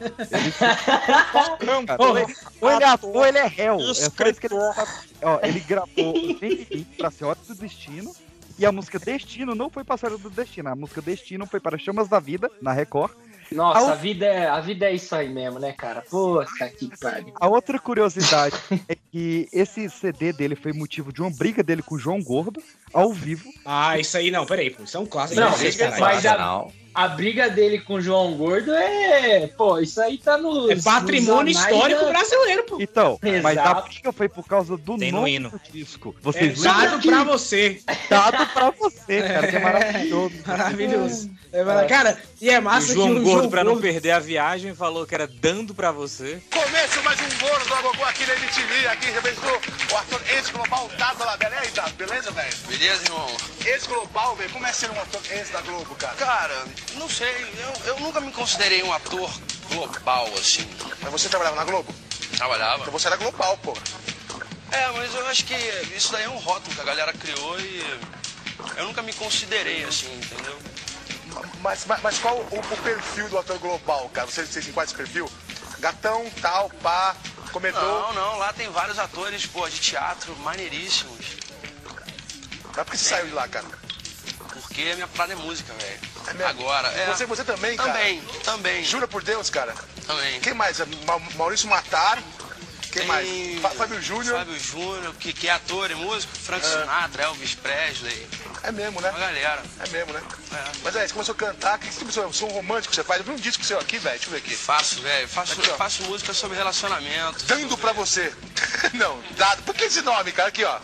ou ele- ou ele é ator, ou ele é réu. É só isso que ele. Ó, ele gravou Vem pra Senhora do Destino. E a música Destino não foi pra Senhora do Destino. A música Destino foi para Chamas da Vida, na Record. Nossa, A a vida, é, a vida é isso aí mesmo, né, cara? Puta que pariu. A outra curiosidade é que esse CD dele foi motivo de uma briga dele com o João Gordo, ao vivo. Ah, isso aí não, peraí, pô. Isso é um clássico. Não, de vocês, mas caralho. a- Não. A briga dele com o João Gordo é. Pô, isso aí tá no. É patrimônio histórico brasileiro, pô. Então, mas a Exato. briga foi por causa do Tem no nome hino. do disco. É Vocês lembram? dado pra você. Dado pra você, cara, que é maravilhoso. Maravilhoso. É mara- Cara, e é E o massa João que o Gordo, João pra não Gordo... perder a viagem, falou que era dando pra você. Começo mais um bônus do Agogô aqui na MTV, aqui representou o ator ex-global. E aí, Dado, beleza, velho? Beleza, irmão? Ex-global, velho, como é ser um ator ex da Globo, cara? Cara, não sei, eu, eu nunca me considerei um ator global, assim. Mas você trabalhava na Globo? Trabalhava. Então você era global, pô. É, mas eu acho que isso daí é um rótulo que a galera criou e eu nunca me considerei assim, entendeu? Mas, mas, mas qual o, o perfil do ator global, cara? Você, você se enquadra esse perfil? Gatão, tal, pá, comedor. Não, não, lá tem vários atores, pô, de teatro maneiríssimos. Mas por que você saiu de lá, cara? Porque a minha parada é música, velho. É mesmo? Agora, é. Você, você também, cara? Também, também. Jura por Deus, cara? Também. Quem mais? Ma- Maurício Matar. Quem Tem mais? Fá- Fábio Júnior. Fábio Júnior, que, que é ator e músico. Frank Sinatra, Elvis Presley. É mesmo, né? Uma galera. É mesmo, né? É. Mas aí, você começou a cantar, que tipo de som romântico você faz? Eu vi um disco seu aqui, velho, deixa eu ver aqui. Faço, velho. Faço, Aqui, faço música sobre relacionamento. Dando pra você. Não, dado. Por que esse nome, cara? Aqui, ó.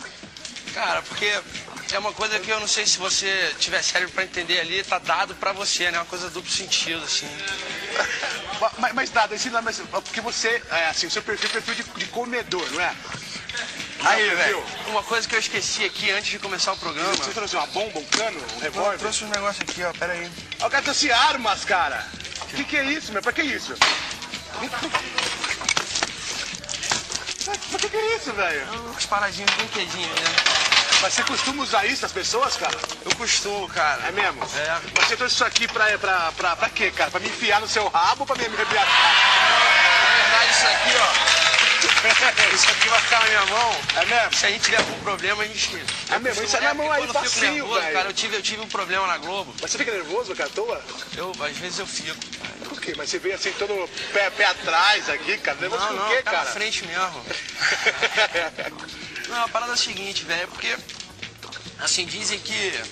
Cara, porque é uma coisa que eu não sei se você tiver cérebro pra entender ali, tá dado pra você, né? Uma coisa duplo sentido, assim. Ma- Mas, mas dado, nome, é porque você, é assim, o seu perfil é perfil de, de comedor, não é? Aí, velho, uma coisa que eu esqueci aqui antes de começar o programa. Você trouxe uma bomba, um cano, um Eu revólver? trouxe um negócio aqui, ó, pera aí. O cara trouxe armas, cara. O que, que é isso, meu? Pra que isso? Pra que, que é isso, velho? Umas paradinhas, brinquedinhos, né? Mas você costuma usar isso nas pessoas, cara? Eu costumo, cara. É mesmo? É. Mas Você trouxe isso aqui pra, pra, pra, pra quê, cara? Pra me enfiar no seu rabo ou pra me arrepiar? Na verdade, isso aqui, ó. Isso aqui vai ficar na minha mão. É mesmo? Se a gente tiver algum problema, a gente. É mesmo? Isso é na mão aí, eu fico facinho, nervoso, velho. cara, eu tive, eu tive um problema na Globo. Mas você fica nervoso, cara, à toa? Eu, às vezes eu fico. Por quê? Mas você veio assim todo pé, pé atrás aqui, cara. Negócio Não, com o quê, tá cara? na frente mesmo. Não, a parada é a seguinte, velho, é porque. Assim, dizem que.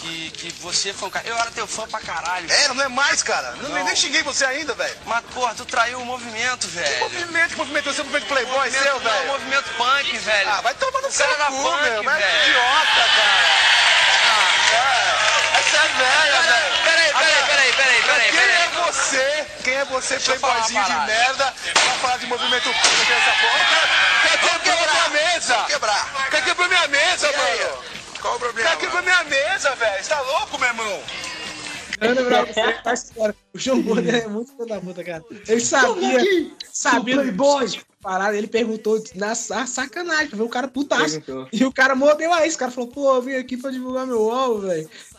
Que, que você foi um cara. Eu era teu fã pra caralho. É, não é mais, cara. Não, Não. nem xinguei você ainda, velho. Mas, porra, tu traiu o movimento, velho. Que movimento, que movimento? Você é um movimento playboy Movimento- seu, não, velho? movimento punk, velho. Ah, vai tomar no O seu cara cu, punk, meu. Vai velho. idiota, cara. Ah, é. Essa é velha, velho. Peraí, peraí, peraí, peraí, peraí, Quem é você? Quem é você, playboyzinho de merda, pra falar de movimento punk dessa porra? Quer quebrar minha mesa? quebrar. Quer quebrar minha mesa, E aí? mano? Qual o problema? Quer quebrar minha mesa, velho? Você tá louco, meu irmão? Você, vai embora. O João Gordo é muito filho da puta, cara. Ele sabia, sabia do playboy. Parada, ele perguntou na sa- sacanagem, ver o cara putaço. Perguntou. E o cara mordeu a isso. O cara falou, pô, eu vim aqui pra divulgar meu álbum, velho.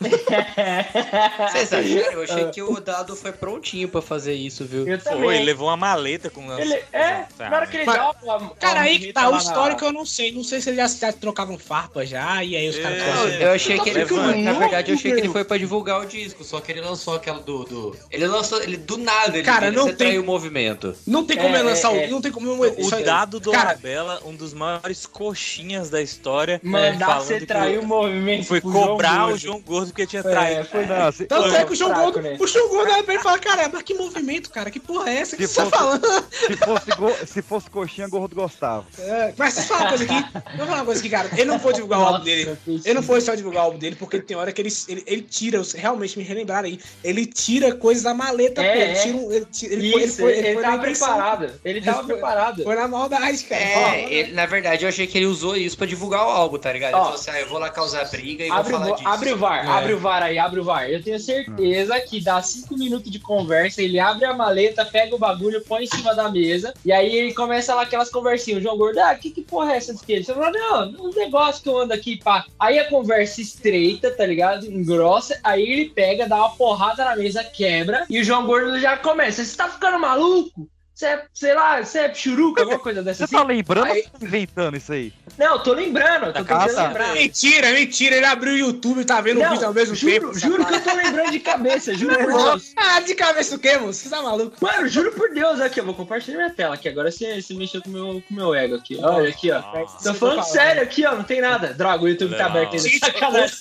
Vocês acharam? Eu achei que o dado foi prontinho pra fazer isso, viu? Eu Foi, também. levou uma maleta com Ele, é, na hora que ele Mas- dá uma, Cara, aí que tá, o lá na- histórico eu não sei. Não sei se eles já, já trocavam farpa já, e aí os caras... É, eu achei que ele foi. Na verdade, eu achei que ele foi pra divulgar o disco, só que ele lançou aquela do. do- ele lançou ele do nada, ele Cara, queria não tem- o movimento. Não tem como É, ele lançar é, o... Não tem como... O aí- dado do Cara, Labela, um dos maiores coxinhas da história, Mandar falando você que trair o movimento. foi João cobrar o. João Gordo porque tinha É, traído. foi Não, se, Tanto Foi é que o João fraco, Gordo, né? o João Gordo olha pra ele e fala, caramba, que movimento, cara, que porra é essa que você tá falando? se fosse, go- se fosse coxinha, gordo gostava. É, mas deixa eu falar uma coisa aqui, vou falar uma coisa aqui, cara, ele não foi divulgar o álbum dele, ele não foi só divulgar o álbum dele, porque tem hora que ele, ele, ele tira, realmente me relembraram aí, ele tira coisas da maleta, É, pô, ele é. tira, ele, tira- ele foi, ele foi, ele, ele foi na tava preparado. Ele tava Ele foi- preparado. Foi na maldade, cara. É, ele- na verdade, eu achei que ele usou isso pra divulgar o álbum, tá ligado? Ele Ó, falou assim: ah, eu vou lá causar briga e Abre, vou falar disso. abre o VAR, É. abre o VAR aí, abre o VAR. Eu tenho certeza que dá cinco minutos de conversa, ele abre a maleta, pega o bagulho, põe em cima da mesa, e aí ele começa lá aquelas conversinhas. O João Gordo, ah, que, que porra é essa de que? Você fala, não, um negócio que eu ando aqui, pá. Aí a conversa estreita, tá ligado? Engrossa, aí ele pega, dá uma porrada na mesa, quebra, e o João Gordo já começa. Você tá ficando maluco? Você é, sei lá, você é churuca, alguma coisa dessa Você assim? tá lembrando Aí- ou tá inventando isso aí? Não, tô lembrando, tô Ah, tentando tá. lembrar. Mentira, mentira, ele abriu o YouTube e tá vendo o vídeo ao mesmo juro, tempo. juro que eu tô lembrando de cabeça, juro por Deus. Ah, de cabeça o quê, moço? Você tá maluco? Mano, juro por Deus, aqui, eu vou compartilhar minha tela aqui. Agora você, você mexeu com o meu, com o meu ego aqui. Olha aqui, ó. Tô falando sério aqui, ó. Não tem nada. Droga, o YouTube tá Não. aberto ainda. Sacanagem.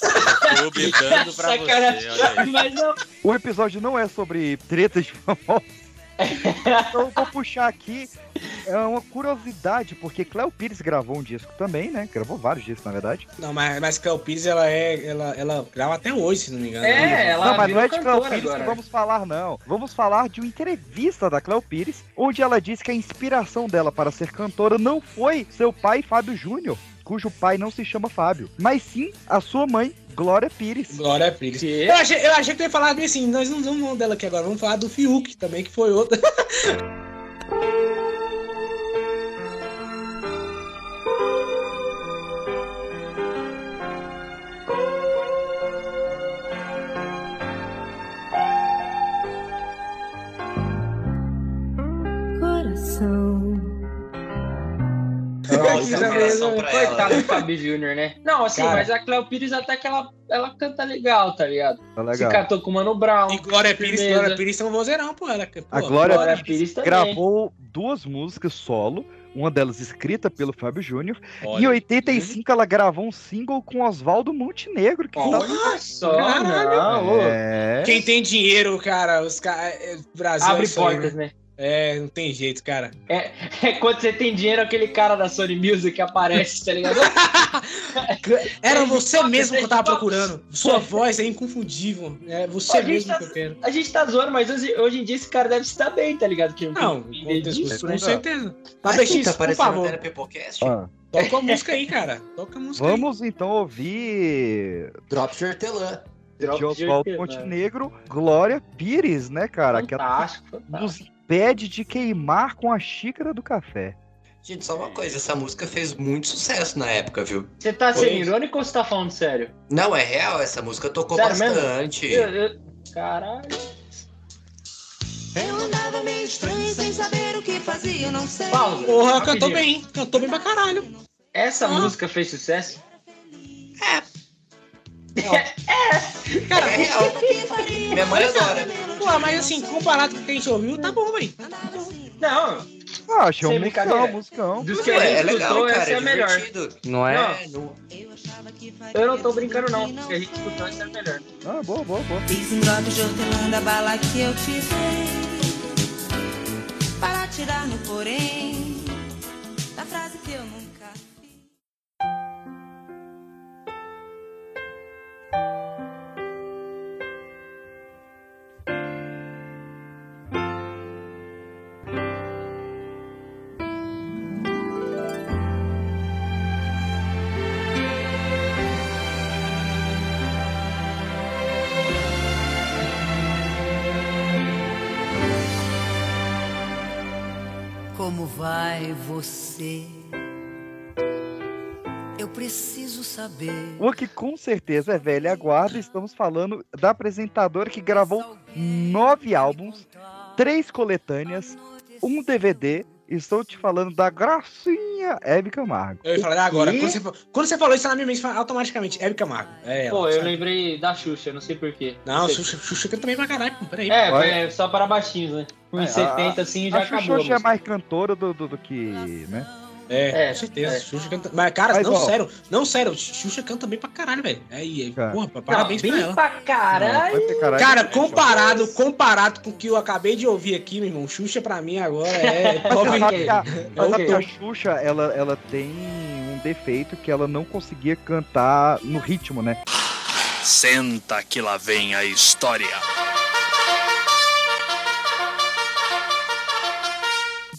YouTube dando pra Sacanagem. você. Mas não. O episódio não é sobre tretas de famosos. Então eu vou puxar aqui é uma curiosidade, porque Cléo Pires gravou um disco também, né? Gravou vários discos, na verdade. Não, mas, mas Cléo Pires, ela é. Ela, ela grava até hoje, se não me engano. É, ela não, mas não é de Cléo Pires agora. que vamos falar, não. Vamos falar de uma entrevista da Cléo Pires, onde ela disse que a inspiração dela para ser cantora não foi seu pai, Fábio Júnior, cujo pai não se chama Fábio, mas sim a sua mãe, Glória Pires. Glória Pires. Eu achei, eu achei que tu ia falar bem assim, nós não vamos falar dela aqui agora, vamos falar do Fiuk também, que foi outra. Coração. Nossa, coração mesmo, pra coitado do Fábio Júnior, né? Não, assim, Cara. mas a Cleo Pires até que ela, ela canta legal, tá ligado? Tá Se legal. cantou com o Mano Brown. E Glória Pires. Glória Pires tem um vozeirão, pô. Ela, pô, A Glória, Glória Pires, Pires também. gravou duas músicas solo, uma delas escrita pelo Fábio Júnior. Em 85 ela gravou um single com Oswaldo Montenegro, que tá- Olha só, Caralho. não. É. Quem tem dinheiro, cara, os caras. Brasil é Abre isso aí, portas, né? É, não tem jeito, cara. É, é quando você tem dinheiro, aquele cara da Sony Music que aparece, tá ligado? Era você mesmo que eu tava procurando. Sua voz é inconfundível. É você Pô, mesmo tá- que eu quero. A gente tá zoando, mas hoje, hoje em dia esse cara deve se dar bem, tá ligado? Que Não, que- com, disso, né? com certeza. Mas Mas, BX, tá por aparecendo favor? Ah, toca a música aí, cara. Toca a música aí. Vamos então ouvir Drop de hortelã. Drop de Oswaldo. Montenegro, Glória Pires, né, cara? Ela Fantástico, fantástico. nos impede de queimar com a xícara do café. Gente, só uma coisa, essa música fez muito sucesso na época, viu? Você tá sendo Foi. irônico ou você tá falando sério? Não, é real, essa música tocou Sério mesmo? bastante. Eu- eu- Caralho. Eu andava meio estranho sem saber o que fazia, eu não sei. Pausa. Porra, Rapidinho. cantou bem. Cantou bem pra caralho. Essa Ah. música fez sucesso? É real. Minha mãe adora. Pô, mas assim, comparado com o que a gente ouviu, tá bom, velho. Não, Ah, achei um musicão, brincadeira. musicão. dos que a gente é legal, escutou, cara, essa é a melhor. divertido. Não é? Não, eu não tô brincando não. Que a gente escutou, essa é a melhor. Ah, boa, boa, boa. Fiz um de hortelã da bala que eu te dei Para tirar no porém Da frase que eu nunca vai você? Eu preciso saber. Uma que com certeza é velha guarda, estamos falando da apresentadora que gravou nove álbuns, três coletâneas, um DVD. Estou te falando da gracinha Hebe Camargo. Eu ia falar agora. quê? Quando você, quando você falou isso na minha mente, automaticamente, Hebe Camargo. É ela. Pô, eu sabe? lembrei da Xuxa, não sei porquê. Não, sei. Xuxa, Xuxa canta também pra caralho, pô, peraí. É, Olha. é só para baixinhos, né? Com É, 70 assim já a Xuxa acabou. a hoje é mais cantora do, do, do que, né? É, É, com certeza. é. Xuxa canta. Mas, cara, Mas, não, ó. sério. Não, sério. Xuxa canta bem pra caralho, velho. É, e, Cara. porra, parabéns Não, pra bem ela. pra Não, caralho. ter caralho. Cara, comparado, comparado com o que eu acabei de ouvir aqui, meu irmão, Xuxa pra mim agora é Mas top. sabe que a, mas sabe Ok. que a Xuxa, ela, ela tem um defeito que ela não conseguia cantar no ritmo, né? Senta que lá vem a história.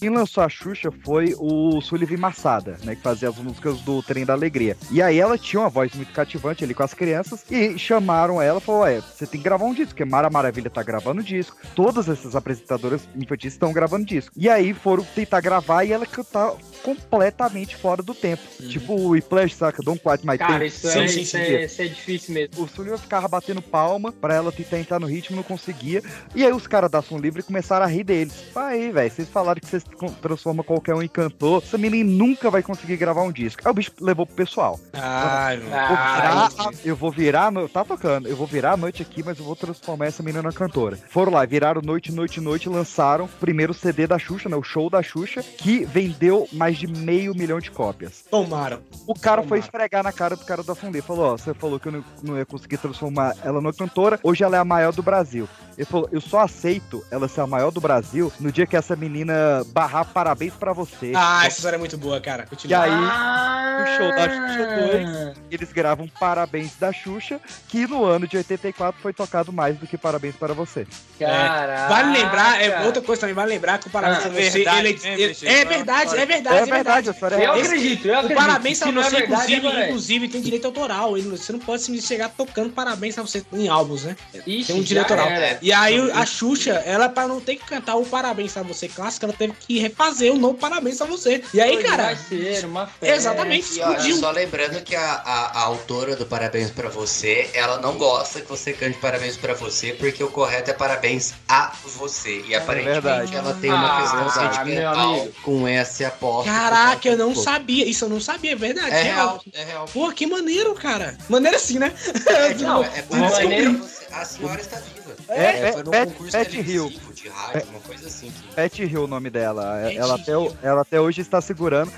Quem lançou a Xuxa foi o Sullivan Massada, né? Que fazia as músicas do Trem da Alegria. E aí ela tinha uma voz muito cativante ali com as crianças. E chamaram ela e falou: Ué, você tem que gravar um disco, porque Mara Maravilha tá gravando disco. Todas essas apresentadoras infantis estão gravando disco. E aí foram tentar gravar e ela cantar completamente fora do tempo. Tipo o Whiplash, saca? Don't Quite My Cara, isso, Sim, é, sim, isso, é, isso é difícil mesmo. O Sullivan ficava batendo palma pra ela tentar entrar no ritmo, não conseguia. E aí os caras da Som Livre começaram a rir deles. Aí, velho, vocês falaram que vocês transformam qualquer um em cantor. Essa menina nunca vai conseguir gravar um disco. Aí o bicho levou pro pessoal. Ai, meu. Vou Ah, virar, eu vou virar, no- tá tocando, eu vou virar a noite aqui, mas eu vou transformar essa menina na cantora. Foram lá, viraram noite, noite, noite, lançaram o primeiro CD da Xuxa, né, o show da Xuxa, que vendeu mais de meio milhão de cópias. Tomaram. O cara foi esfregar na cara do cara da Fundê. Falou, ó, você falou que eu não, não ia conseguir transformar ela numa cantora, hoje ela é a maior do Brasil. Ele falou, eu só aceito ela ser a maior do Brasil no dia que essa menina barrar parabéns pra você. Ah, essa história é muito boa, cara. E Continua. aí, Ah, o show da Xuxa 2, eles gravam Parabéns da Xuxa, que no ano de 84 foi tocado mais do que Parabéns para você. Caraca. Vale lembrar, é, outra coisa também, vale lembrar que o Parabéns Ah, a você. verdade, ele- ele- bicho? é verdade, é verdade, É verdade, a história é Eu acredito, eu acredito. parabéns a é você, verdade, inclusive, é. tem direito autoral. Você não pode se chegar tocando parabéns a você em álbuns, né? Ixi, Tem um direito autoral. era. E aí a Xuxa, ela pra não ter que cantar o parabéns a você clássico, ela teve que refazer o novo parabéns a você. E aí, Hoje cara, ser uma exatamente, E olha, explodiu. só lembrando que a, a- a autora do Parabéns pra Você, ela não gosta que você cante Parabéns pra Você, porque o correto é Parabéns a você. E aparentemente verdade. ela tem uma Ah, questão amigo. com esse apóstolo. Caraca, eu não sabia. Isso eu não sabia, é verdade. É real. real, é real. Pô, que maneiro, cara. Maneiro assim, né? É, não, é maneira- pra Você. A senhora está viva. É, foi no Pet- concurso televisivo Hill. de rádio, uma coisa assim. que- Pet Hill o nome dela. Ela até, ela até hoje está segurando.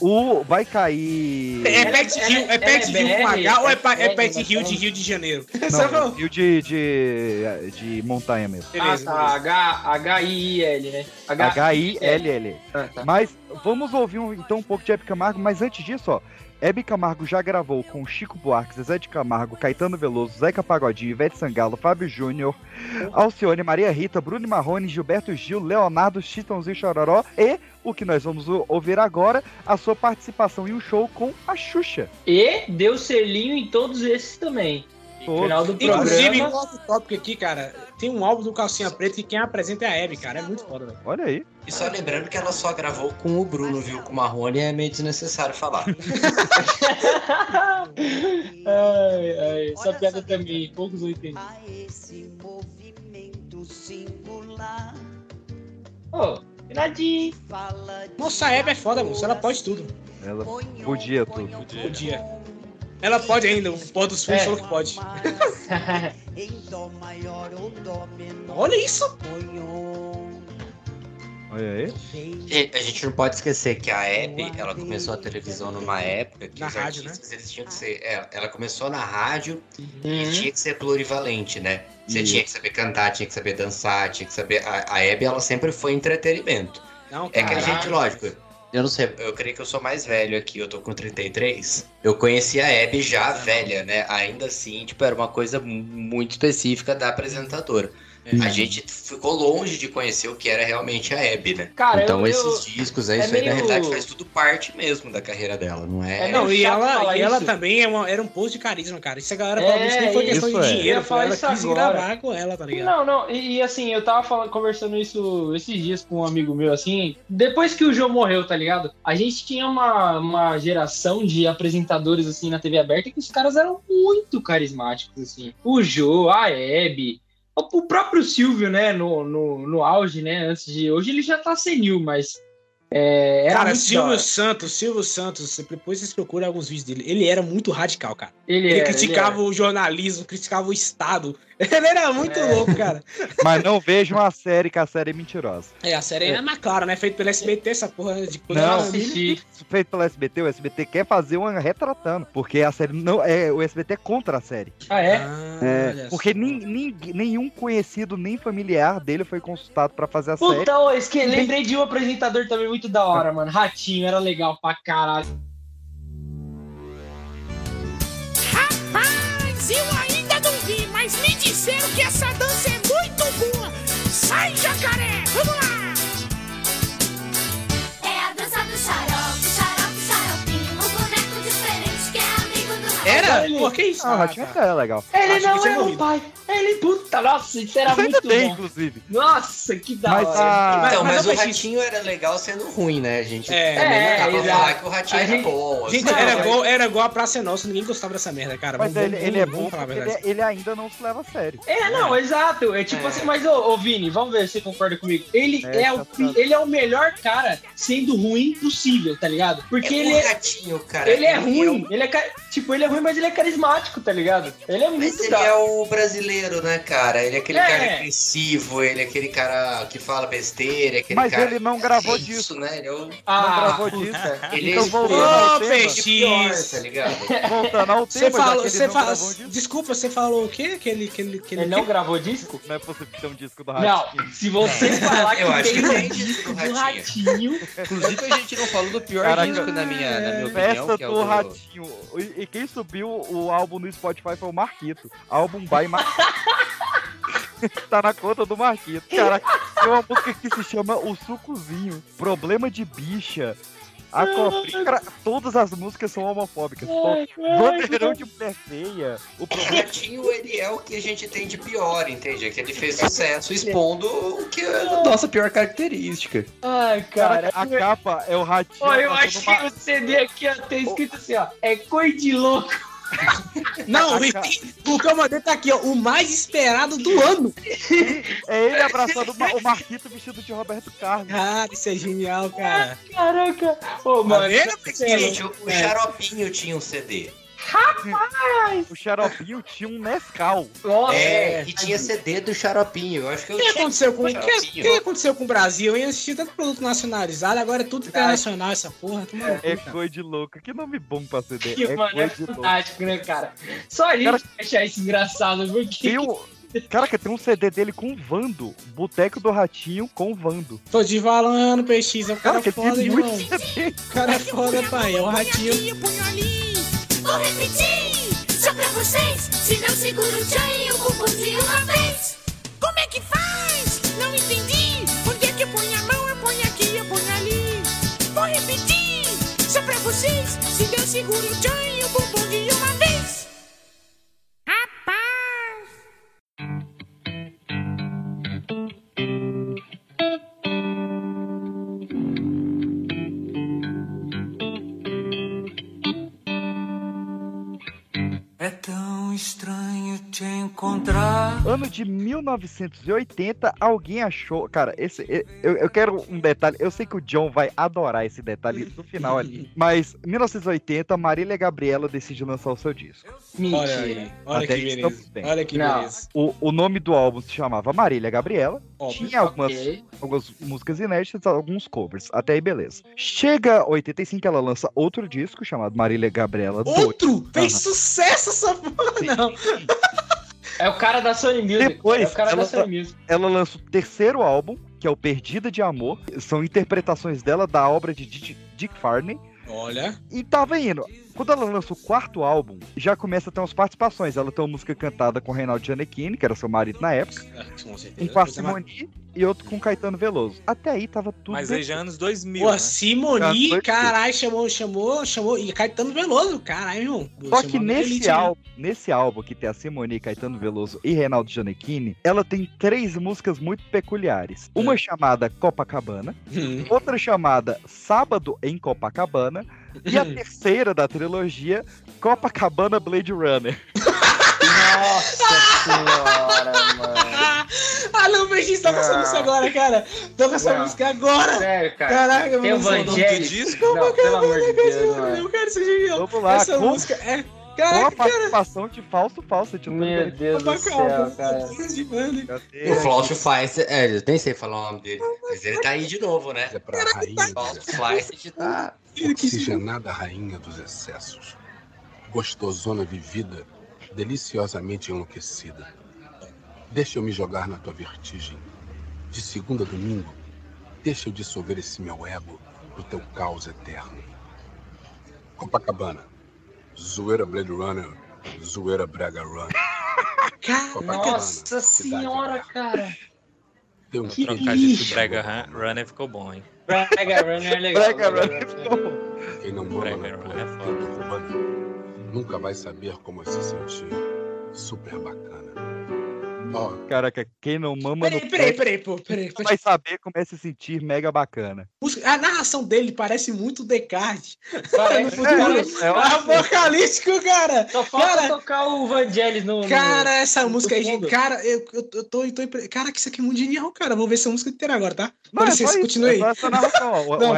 O vai cair. É Ela- Pet Hill, é Pet é Hill com H ou é, é é BR, Pet Hill é de Rio de Janeiro? Não? Rio de, de, de montanha mesmo. Ah, Beleza, tá. H- H-I-I-L, né? H-I-L-L. Ah, tá. Mas vamos ouvir um- então um pouco de Hebe Camargo, mas antes disso, ó. Hebe Camargo já gravou com Chico Buarque, Zezé de Camargo, Caetano Veloso, Zeca Pagodinho, Ivete Sangalo, Fábio Júnior, Alcione, Maria Rita, Bruno Marrone, Gilberto Gil, Leonardo, Chitãozinho Chororó e o que nós vamos ouvir agora, a sua participação em um show com a Xuxa. E deu selinho em todos esses também. Final do Inclusive, outro tópico aqui, cara, tem um álbum do Calcinha Preta que quem apresenta é a Hebe, cara. É muito foda, velho. Olha aí. E só lembrando que ela só gravou com o Bruno, viu? Com o Marrone é meio desnecessário falar. ai, ai, essa piada também, poucos eu entendi. A esse movimento singular. Ô. Fala de Nossa, a Hebe é foda, moço. Ela pode tudo. Ela podia tudo. Podia. Ela pode ainda, o pôr dos fundos É. falou que pode. Em dó maior ou dó menor. Olha isso! Olha aí. E A gente não pode esquecer que a Hebe, ela começou a televisão numa época que Na os rádio, artistas eles tinham que ser. é, ela começou na rádio Uhum. e tinha que ser plurivalente, né? Você Isso. tinha que saber cantar, tinha que saber dançar, tinha que saber. A, a Hebe, ela sempre foi entretenimento. Não, É que a gente, lógico, eu não sei, eu creio que eu sou mais velho aqui, eu tô com 33. Eu conheci a Hebe já velha, né? Ainda assim, tipo, era uma coisa mu- muito específica da apresentadora. A gente ficou longe de conhecer o que era realmente a Hebe, né? Cara, então eu- esses eu- discos aí, é isso aí na meio- realidade faz tudo parte mesmo da carreira dela, não é? É, Não, e ela, e ela também é uma- era um post de carisma, cara. Isso a galera É, provavelmente nem foi questão isso de é. dinheiro, Eu falar ela isso quis agora. gravar com ela, tá ligado? Não, não, e, e assim, eu tava falando, conversando isso esses dias com um amigo meu, assim, depois que o João morreu, tá ligado? A gente tinha uma, uma geração de apresentadores, assim, na TV aberta que os caras eram muito carismáticos, assim. O Jô, a Hebe, o próprio Silvio, né, no, no, no auge, né, antes de... Hoje ele já tá senil, mas... É, era Cara, Silvio. Santos, Silvio Santos, depois vocês procuram alguns vídeos dele. Ele era muito radical, cara. Ele, Ele era, criticava ele o jornalismo, criticava o Estado. Ele era muito É. louco, cara. Mas não vejam a série, que a série é mentirosa. É, a série é, mais clara, né? Feito pelo SBT, essa porra de coisa. Não, assisti. Feito pelo SBT, o SBT quer fazer uma retratando. Porque a série não. É, o SBT é contra a série. Ah, é? Ah, É, porque nin- nin- nenhum conhecido, nem familiar dele foi consultado pra fazer a série. Puta, esque... lembrei de um apresentador também muito da hora, mano. Ratinho, era legal pra caralho. Rapaz, ainda não vi, mas me disseram que essa dança é muito boa. Sai, jacaré! Vamos lá! Era? Ele- Pô, que isso? Ah, o é legal. Ele Acho não é morrido. pai. Ele, puta, nossa, isso era Isso ainda bom. inclusive. Nossa, que da Mas hora. a. Então, mas mas, o Ratinho era legal sendo ruim, né? Gente É, é, pra exato. falar que o Ratinho era gente- bom. Gente, assim. era Não, igual, era igual a Praça é Nossa, ninguém gostava dessa merda, cara. Mas Vamos- ele, vamos- ele é bom falar a porque verdade. ele, ele ainda não se leva a sério. É, não, exato. É tipo É. assim, mas ô, ô, Vini, vamos ver se você concorda comigo. Ele É, é, o, tá ele é o melhor cara sendo ruim possível, tá ligado? Porque É ele é, Ratinho, cara. ele é é ruim. Ele é, tipo, ele é ruim, mas ele é carismático, tá ligado? Ele é Mas muito ele da é o brasileiro, né, cara? Ele é aquele É. cara agressivo, ele é aquele cara que fala besteira, aquele Mas cara. ele não gravou é disso. isso, né? Ele é o. Não Ah, gravou puta. disso. Ele Então, é voltando Ô, ao tema, peixe. pior, X. tá ligado? voltando ao Você tema, falou, que ele você não fala, gravou disso, desculpa, você falou o quê? Aquele, aquele, aquele Ele não gravou disco? não é possível ter um disco do Ratinho. Não, se você falar que Eu acho tem que um tem disco do Ratinho, Inclusive, a gente não falou do pior Caraca. disco, na minha, na minha opinião, Festa que é do o do... Ratinho. E quem subiu o álbum no Spotify foi o Marquito. Álbum by Mar... tá na conta do Marquito. Cara, tem uma música que se chama O Sucozinho. Problema de bicha. A copinha. Cara, todas as músicas são homofóbicas. Bandeirão de mulher feia. O problema Ratinho, ele é o que a gente tem de pior, entende? É que ele fez sucesso expondo o que é a nossa pior característica. Ai, Cara, cara. a capa é o Ratinho. Ó, eu acho uma- que o CD aqui ó, tem escrito assim, ó. É cor de louco. Não, e ca- o que eu mandei tá aqui, ó. O mais esperado do ano. É ele abraçando o Ma- o Marquito vestido de Roberto Carlos. Cara, isso é genial, cara. Caraca. Ô, mano. vendo? Gente, o, o É. Xaropinho tinha um CD. O Xaropinho tinha um Nescau. Nossa. É, e tinha CD do Xaropinho. Eu acho que eu O que aconteceu com o que, que aconteceu com o Brasil? Eu assisti tanto produto nacionalizado, agora é tudo internacional essa porra. No cu, É cara. coisa de louco. Que nome bom pra CD. Que, é mano, é coisa de louco. fantástico, né, cara? Só a gente Cara- achar isso engraçado, porque. Tem o... Caraca, tem um CD dele com o Vando. Boteco do Ratinho com o Vando. Tô de valando, PX. É um cara Caraca, foda, tem irmão. muito CD. O cara é foda, pai. É o ratinho. Aqui, põe ali. Vou repetir, só pra vocês. Se não seguro o tchan e bumbum de uma vez. Como é que faz? Não entendi. Onde é que eu ponho a mão? Eu ponho aqui, eu ponho ali. Vou repetir. Só pra vocês. Se Deus segura o tchan e bumbum de uma vez. De 1980, alguém achou. Cara, esse, eu, eu quero um detalhe. Eu sei que o John vai adorar esse detalhe no final ali. Mas 1980, Marília Gabriela decide lançar o seu disco. Olha aí, olha Até que aí beleza. Olha que Não. beleza. O, o nome do álbum se chamava Marília Gabriela. Óbvio. Tinha algumas, Ok. algumas músicas inéditas, alguns covers. Até aí, beleza. Chega 85, ela lança outro disco chamado Marília Gabriela 2. Outro? Fez Aham. sucesso essa porra, não. É o cara da Sony Music. Depois, é o cara ela- da Sony Music. Ela lança o terceiro álbum, que é o Perdida de Amor. São interpretações dela da obra de Dick, Dick Farney. Olha. E tava indo. Quando ela lança o quarto álbum, já começa a ter umas participações. Ela tem uma música cantada com Reinaldo Giannichini, que era seu marido na época. Com certeza. Com a Simone e outro com Caetano Veloso. Até aí tava tudo Mas bem. aí já é anos 2000, Pô, né? Simoni, Foi- caralho, chamou, chamou, chamou. E Caetano Veloso, caralho, irmão. Só que nesse elite, né? álbum, nesse álbum que tem a Simone, Caetano Veloso e Reinaldo Giannichini, ela tem três músicas muito peculiares. Uma chamada Copacabana, Hum. outra chamada Sábado em Copacabana e a terceira da trilogia Copacabana Blade Runner. Nossa senhora, mano. Ah, não, Beijinho, toca essa música agora, cara. Toca essa música agora. Sério, cara. Caraca, Tem mano. Vangelis. Não, pelo amor de Deus, mano. Eu quero ser genial. Vamos lá, Essa com- música é. Com a Caraca, cara. participação de Falso Falso. de Meu Deus do céu, cara. O Flávio Feist, é, eu nem sei falar o nome dele, mas ele tá aí de novo, né? É pra rainha Flávio dos Feist tá... Oxigenada rainha dos excessos. Gostosona vivida, deliciosamente enlouquecida. Deixa eu me jogar na tua vertigem. De segunda a domingo, deixa eu dissolver esse meu ego pro teu caos eterno. Copacabana. Zoeira Blade Runner. Zoeira Brega Run. Copacabana, Nossa senhora, cara. Tem um Que de Brega Run- Runner ficou bom, hein? Brega Runner é legal. Brega Brega Runner Runner. Quem não mama Brega na Runner é urbana nunca vai saber como é se sentir super bacana. Ó, Caraca, quem não mama no Peraí, peraí, pé peraí, pô, peraí. não vai saber como é se sentir mega bacana. A narração dele parece muito Descartes. Parece. É ótimo. Apocalíptico, cara. Só falta Cara, tocar o Vangelis no. no- Cara, essa no música aí. Cara, eu, eu, eu tô, eu tô impre- Cara, que isso aqui é muito genial, cara. Vou ver essa música inteira agora, tá? Com Não, é isso, continue aí. é. O, Não,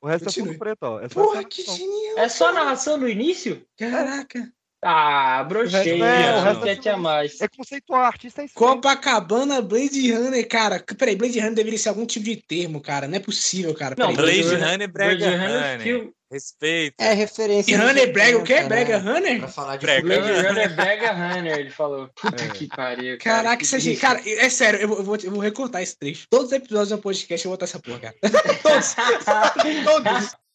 o resto, continue. é fundo preto, ó. É só Porra, que narração. genial. É só narração no início? Caraca. Ah, brochei. é- o resto Não quer te mais. É conceitual, artista é isso. Copacabana, Blade Runner, cara. Peraí, Blade Runner deveria ser algum tipo de termo, cara. Não é possível, cara. Não, Peraí. Blade Runner- Runner, Brega Blade Runner, Runner. Respeito. É referência. Blade Runner, Brega, o quê? né? Brega Runner? Pra falar de Brega. Blade. Runner Brega Runner, ele falou. Puta que pariu. Cara, Caraca, que isso é gente. Cara, é sério, eu vou, eu vou, eu vou recortar esse trecho. Todos os episódios do podcast eu vou botar essa porra, cara. Todos. Todos.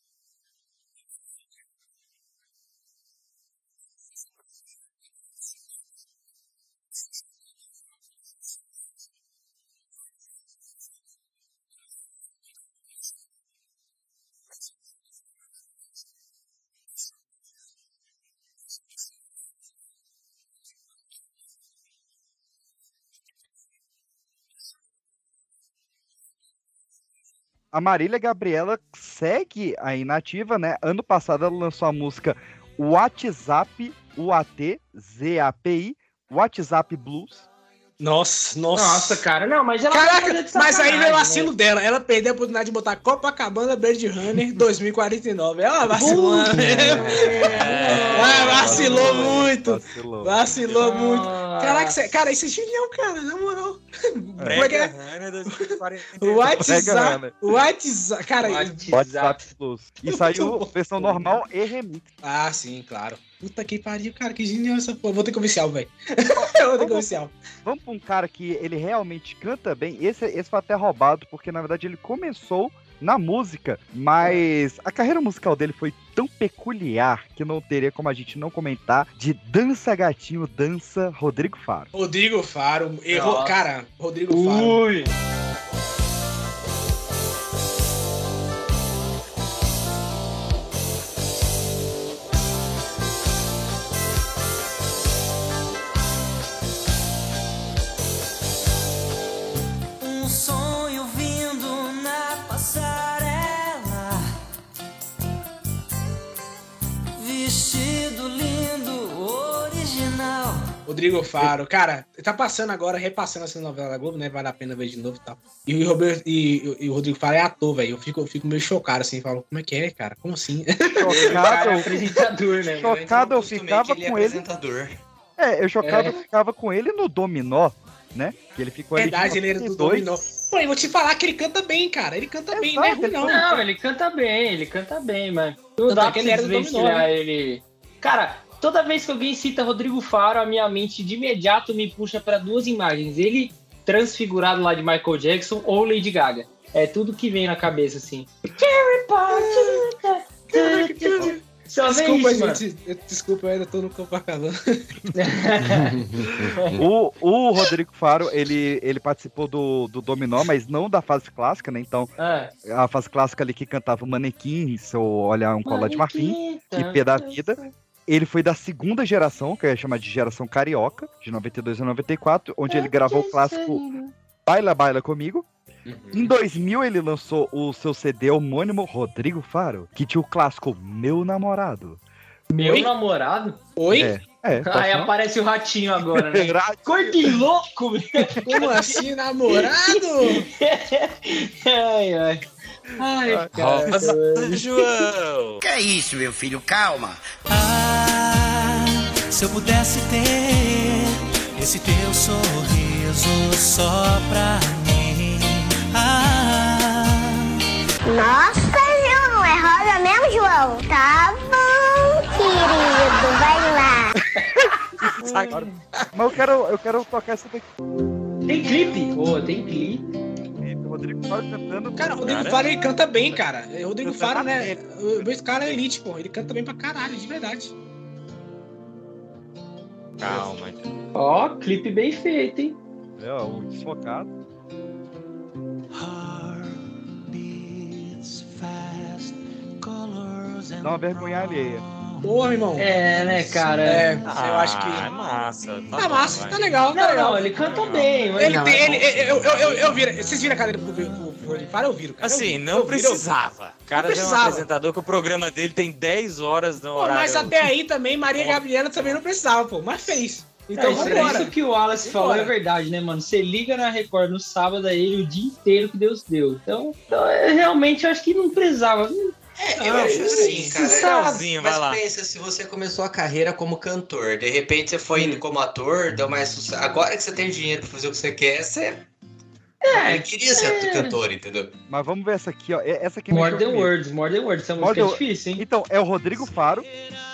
A Marília Gabriela segue aí nativa, né? Ano passado ela lançou a música WhatsApp, U-A-T-Z-A-P-I, WhatsApp Blues. Nossa, nossa. Nossa, cara, não, mas ela tá Caraca, mas aí veio o né? vacilo dela. Ela perdeu a oportunidade de botar Copacabana Blade Runner 2049. Ela vacilou. Ah, vacilou muito. Vacilou. Vacilou muito. Caraca, isso é- cara, isso é genial, cara, na moral. Brega 2040. O WhatsApp. Runner. O WhatsApp. Cara, WhatsApp Blues. E Muito saiu versão normal e remix. Ah, sim, claro. Puta que pariu, cara, que genial essa porra. Vou ter comercial, velho. Vou ter comercial. Vamos pra um cara que ele realmente canta bem. Esse, esse foi até roubado, porque na verdade ele começou na música, mas a carreira musical dele foi tão peculiar que não teria como a gente não comentar de Dança Gatinho, Dança Rodrigo Faro. Rodrigo Faro. Errou, cara. Rodrigo Faro. Ui. Rodrigo Faro, cara, tá passando agora, repassando essa novela da Globo, né? Vale a pena ver de novo e tal. E o, Roberto, e, e o Rodrigo Faro é ator, velho. Eu fico, eu fico meio chocado, assim, falo, como é que é, cara? Como assim? Chocado, é apresentador, né? chocado eu Acostumei ficava que ele é com ele. apresentador. É, eu chocado É. eu ficava com ele no Dominó, né? Que ele ficou ali. Verdade, de ele era do 92. Dominó. Pô, eu vou te falar que ele canta bem, cara. Ele canta bem, não é Exato, ruim, ele não. Não, ele canta bem, ele canta bem, mas não dá pra que ele você era do Dominó, desvencilhar né? ele. Cara, toda vez que alguém cita Rodrigo Faro, a minha mente de imediato me puxa pra duas imagens. Ele transfigurado lá de Michael Jackson ou Lady Gaga. É tudo que vem na cabeça, assim. Só Desculpa, isso, gente. Eu- desculpa, eu ainda tô no Copacabana. O, o Rodrigo Faro, ele, ele participou do, do Dominó, mas não da fase clássica, né? Então, Ah, a fase clássica ali que cantava Manequim, seu olhar um colar de marfim, e Pé da Vida. Ele foi da segunda geração, que eu ia chamar de geração carioca, de 92 a 94, onde ele gravou o clássico Baila Baila Comigo. Em 2000 ele lançou o seu CD homônimo Rodrigo Faro, que tinha o clássico Meu Namorado. Meu Oi? namorado? Oi? É, é. Aí posso não? aparece o ratinho agora, né? Corte louco. Como assim, namorado? Ai, ai. Ai, cara. Rosa, João! Que é isso, meu filho? Calma. Ah, se eu pudesse ter esse teu sorriso só pra mim. Ah, Nossa, João, não é rosa mesmo, João? Tá bom, querido, vai lá. Mas eu quero, eu quero tocar essa daqui. Tem clipe? Pô, tem clipe. O Rodrigo Faro cantando. Cara, o Rodrigo Cara. Faro ele canta bem, cara. O Rodrigo Canta Faro, né? O esse cara é elite, pô. Ele canta bem pra caralho, de verdade. Calma. Ó, clipe bem feito, hein? É, ó, o desfocado. beats fast, colors and Dá uma vergonha alheia. Porra, meu irmão. É, né, cara? É, Ah, eu acho que. É massa. Tá bom, massa, vai. tá legal, tá Não, legal. não, ele canta bem. Ele não, tem, é ele, eu, eu, eu, vocês viram a cadeira pro, pro, pro Rodrigo Faro? Eu vi, cara. Assim, não eu precisava. O cara Não já é um precisava. apresentador que o programa dele tem 10 horas no Pô, horário. mas até aí também, Maria Gabriela também não precisava, pô. Mas fez. Então é, isso, vambora. isso que o Wallace falou é verdade, né, mano? Você liga na Record no sábado aí ele o dia inteiro que Deus deu. Então, então é, realmente eu acho que não precisava. É, eu Ah, acho assim, cara. Salzinho, vai Mas lá. pensa, se você começou a carreira como cantor, de repente você foi indo como ator, deu mais sucesso. Agora que você tem dinheiro pra fazer o que você quer, você. É, Eu queria ser cantor, entendeu? Mas vamos ver essa aqui, ó. É- Essa aqui More mexeu Than. Words, More Than Words. Essa More música é Than- difícil, hein? Então, é o Rodrigo Faro,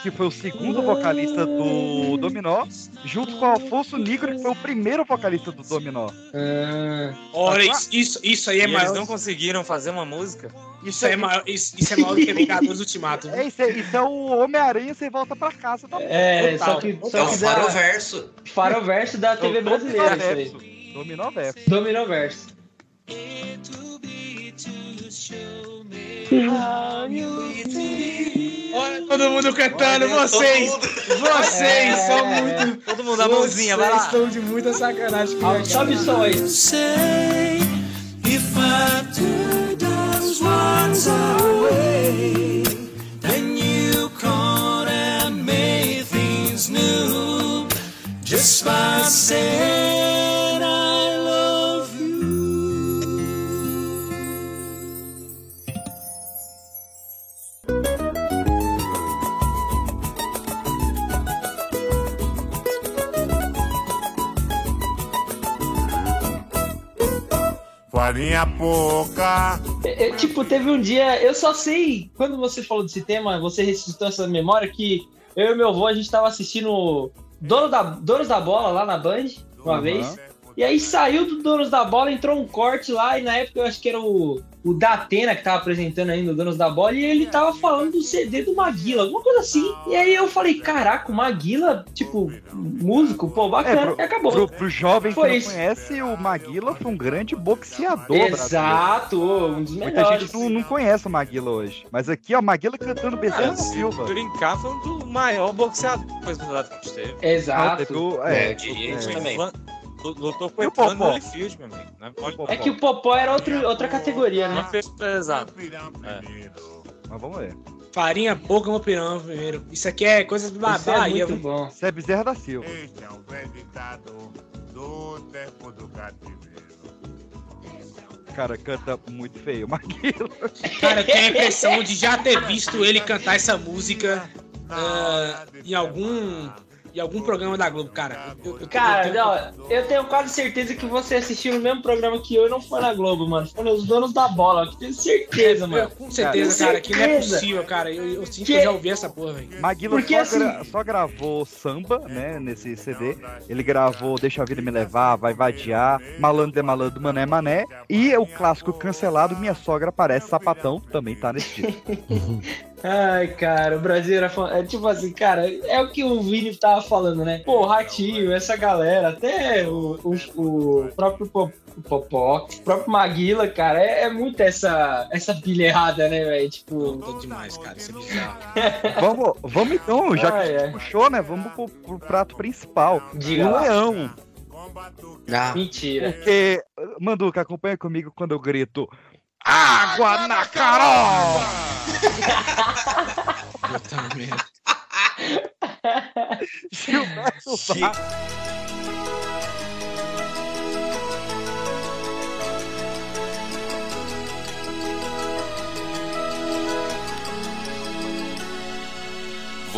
que foi o segundo vocalista do Dominó, junto com o Alfonso Negro, que foi o primeiro vocalista do Dominó. Ah, Olha, isso, isso, isso aí E é eles maior. não conseguiram fazer uma música? Isso aí é maior, isso, isso é maior do que Vingadores Ultimato. É, isso é, isso é o Homem-Aranha, você volta pra casa também. é, Total, só que, só É o dá faroverso. faroverso da TV brasileira, isso aí. Dominó Verso. Dominoverso. Olha todo mundo cantando, Olha, vocês! todo Vocês É. são muito. Todo mundo a mãozinha, vai Vocês lá. estão de muita sacanagem com Ah, Sobe som aí. say if I took those ones away, then you come and make things new just by saying Farinha pouca. É, é, tipo, teve um dia, eu só sei, quando você falou desse tema, você ressuscitou essa memória que eu e meu avô, a gente tava assistindo Dono da, Donos da Bola lá na Band, uma Uhum. vez. E aí saiu do Donos da Bola, entrou um corte lá, e na época eu acho que era o, o Datena que tava apresentando ainda o Donos da Bola, e ele tava falando do CD do Maguila, alguma coisa assim. E aí eu falei, caraca, o Maguila, tipo, músico, pô, É, bacana, pro, e acabou. pro, pro jovem que Foi não isso. conhece, o Maguila foi um grande boxeador brasileiro. Exato, um dos Muita melhores. gente não, não conhece o Maguila hoje. Mas aqui, ó, Maguila cantando Bezerra Silva. brincar, foi um do maior boxeador que a gente teve. Não, Exato. teve o- É, é, é. também. Lutou com E o o Popó? Meu amigo. Né? É que o Popó era outro, outra categoria, Não né? fez pesado. É. Mas vamos ver. Farinha pouca, meu pirão primeiro. Isso aqui é coisa do Isso é Bahia. muito viu? bom. Isso é Bezerra da Silva. Este é velho ditado do tempo do cativeiro. O cara canta muito feio, Maguila. Cara, eu tenho a impressão de já ter visto ele cantar essa música ah, em algum. Em algum programa da Globo, cara. Eu- eu- eu- Cara, eu tenho- não, eu tenho quase certeza que você assistiu no mesmo programa que eu e não foi na Globo, mano. Foi nos Donos da Bola, eu tenho certeza, mano. Com certeza, cara, que não é possível, cara. Eu, eu sinto que Que- eu já ouvi essa porra, velho. Maguila Porque, só, assim- gra- só gravou samba, né, nesse CD. Ele gravou Deixa a Vida Me Levar, Vai Vadiar, Malandro é Malandro, Mané é Mané. E o clássico cancelado, Minha Sogra Parece Sapatão, também tá nesse disco. Ai, cara, o Brasil era fã- é tipo assim, cara, é o que o Vini tava falando, né? Pô, Ratinho, essa galera, até o, o, o próprio Po- o Popó, o próprio Maguila, cara, é, é muito essa, essa pilha errada, né, velho? Tipo. Tô demais, cara, isso é bizarro. vamos, vamos então, já que Ah, gente é. puxou, né? Vamos pro, pro prato principal. Diga o lá. leão. Ah, Mentira. Porque, Manduca, acompanha comigo quando eu grito Água na Carol! Puta merda. Gilberto Barros.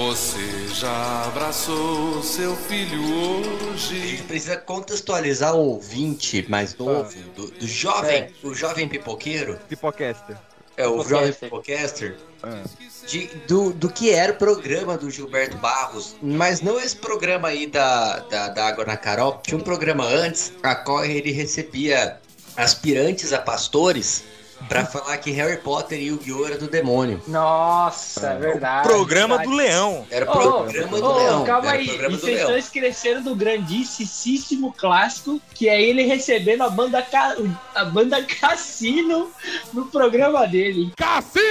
Você já abraçou seu filho A hoje? gente precisa contextualizar o ouvinte mais novo, do, do jovem, É. o jovem pipoqueiro, Pipocaster. é o Pipocaster. jovem pipocaster, É. de, do, do que era o programa do Gilberto Barros, mas não esse programa aí da, da, da Água na Carol, tinha um programa antes, a qual ele recebia aspirantes a pastores pra falar que Harry Potter e o Yu-Gi-Oh! era do demônio. Nossa, é verdade. Programa verdade. do Leão. Era Ô, programa do ô, Leão. Calma aí, e vocês estão esquecendo do grandíssimo clássico, que é ele recebendo a banda, Ca- a banda Cassino no programa dele. Cassino!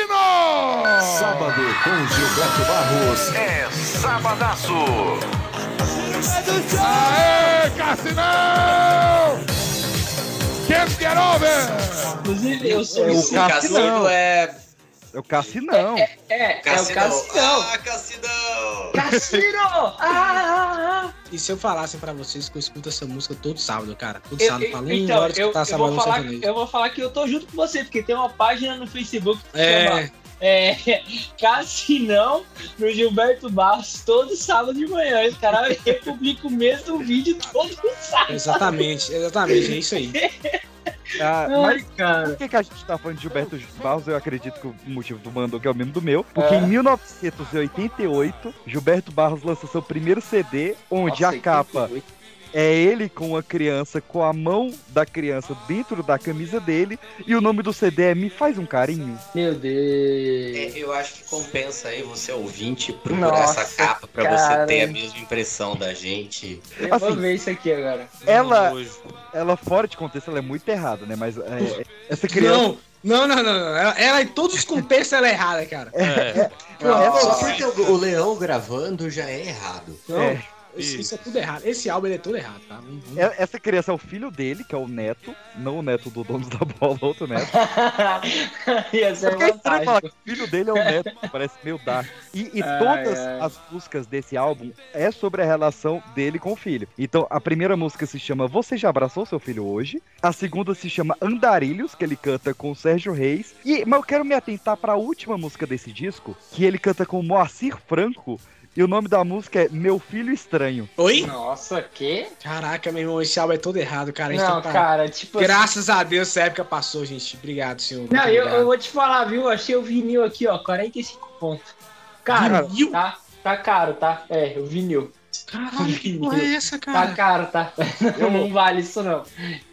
Sábado com Gilberto Barros. É sabadaço! Aê, Cassinão! Can't get over! Inclusive, eu sou É o isso. O Cassino é. É o Cassinão. É, é o Cassinão. Ah, Cassinão! Cassino! Ah, ah, ah. E se eu falasse pra vocês que eu escuto essa música todo sábado, cara? Todo Eu- sábado, eu- falo um então, hora de eu, escutar eu, sábado vou no falar, eu vou falar que eu tô junto com você, porque tem uma página no Facebook que É. chama é, Cassinão no Gilberto Barros todo sábado de manhã. Esse cara republica o mesmo vídeo todo sábado. Exatamente, exatamente, é isso aí. Ah, Ai, mas cara. por que, que a gente tá falando de Gilberto Barros? Eu acredito que o motivo do Manduca é o mesmo do meu. Porque É. em 1988, Gilberto Barros lançou seu primeiro CD, onde Nossa, a capa 88. É ele com a criança, com a mão da criança dentro da camisa dele, e o nome do CD é Me Faz um Carinho. Meu Deus. É, eu acho que compensa aí você ouvinte procurar Nossa, essa capa pra cara. você ter a mesma impressão da gente. Eu vou assim, ver isso aqui agora. Ela, ela fora de contexto, ela é muito errada, né? Mas é, essa criança. Não, não, não, não, não. Ela, ela, em todos os contextos, ela é errada, cara. É. Não, só porque o, o leão gravando já é errado. Não, É. isso, isso é tudo errado. Esse álbum ele é todo errado, tá? É- Essa criança é o filho dele, que é o neto, não o neto do dono da bola, outro neto. Ia ser É porque é estranho falar que o filho dele é o neto, parece meio dark. E, e Ai, todas ai. as músicas desse álbum é sobre a relação dele com o filho. Então, a primeira música se chama Você Já Abraçou Seu Filho Hoje? A segunda se chama Andarilhos, que ele canta com o Sérgio Reis. E, mas eu quero me atentar para a última música desse disco, que ele canta com o Moacir Franco. E o nome da música é Meu Filho Estranho. Oi? Nossa, que? Caraca, meu irmão, esse álbum é todo errado, cara. Não, parar. cara, tipo assim- Graças a Deus, essa época passou, gente. Obrigado, senhor. Não, eu, obrigado. eu vou te falar, viu? Achei o vinil aqui, ó, 45 pontos. Cara, Vinil? tá, tá caro, tá? É, o vinil. Caralho, que porra é essa, cara? Tá caro, tá? Não, não vale isso, não.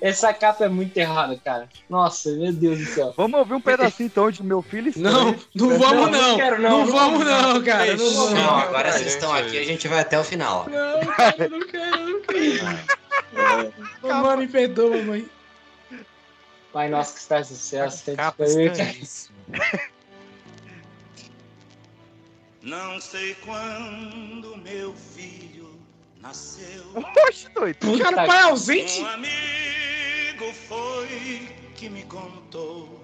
Essa capa é muito errada, cara. Nossa, meu Deus do céu. Vamos ouvir um pedacinho então de Meu Filho Estranho. Não, não vamos não. Não, quero, não, não vamos vamos, não, não. cara. Não, vamos. Não, agora vocês estão aqui, a gente vai até o final. Não, cara, não quero, não quero. Mamãe, me perdoa, mamãe. Pai nosso que estás no céu. Não sei quando meu filho. Oxe, doido. Cara, o pai é ausente? Um amigo foi que me contou.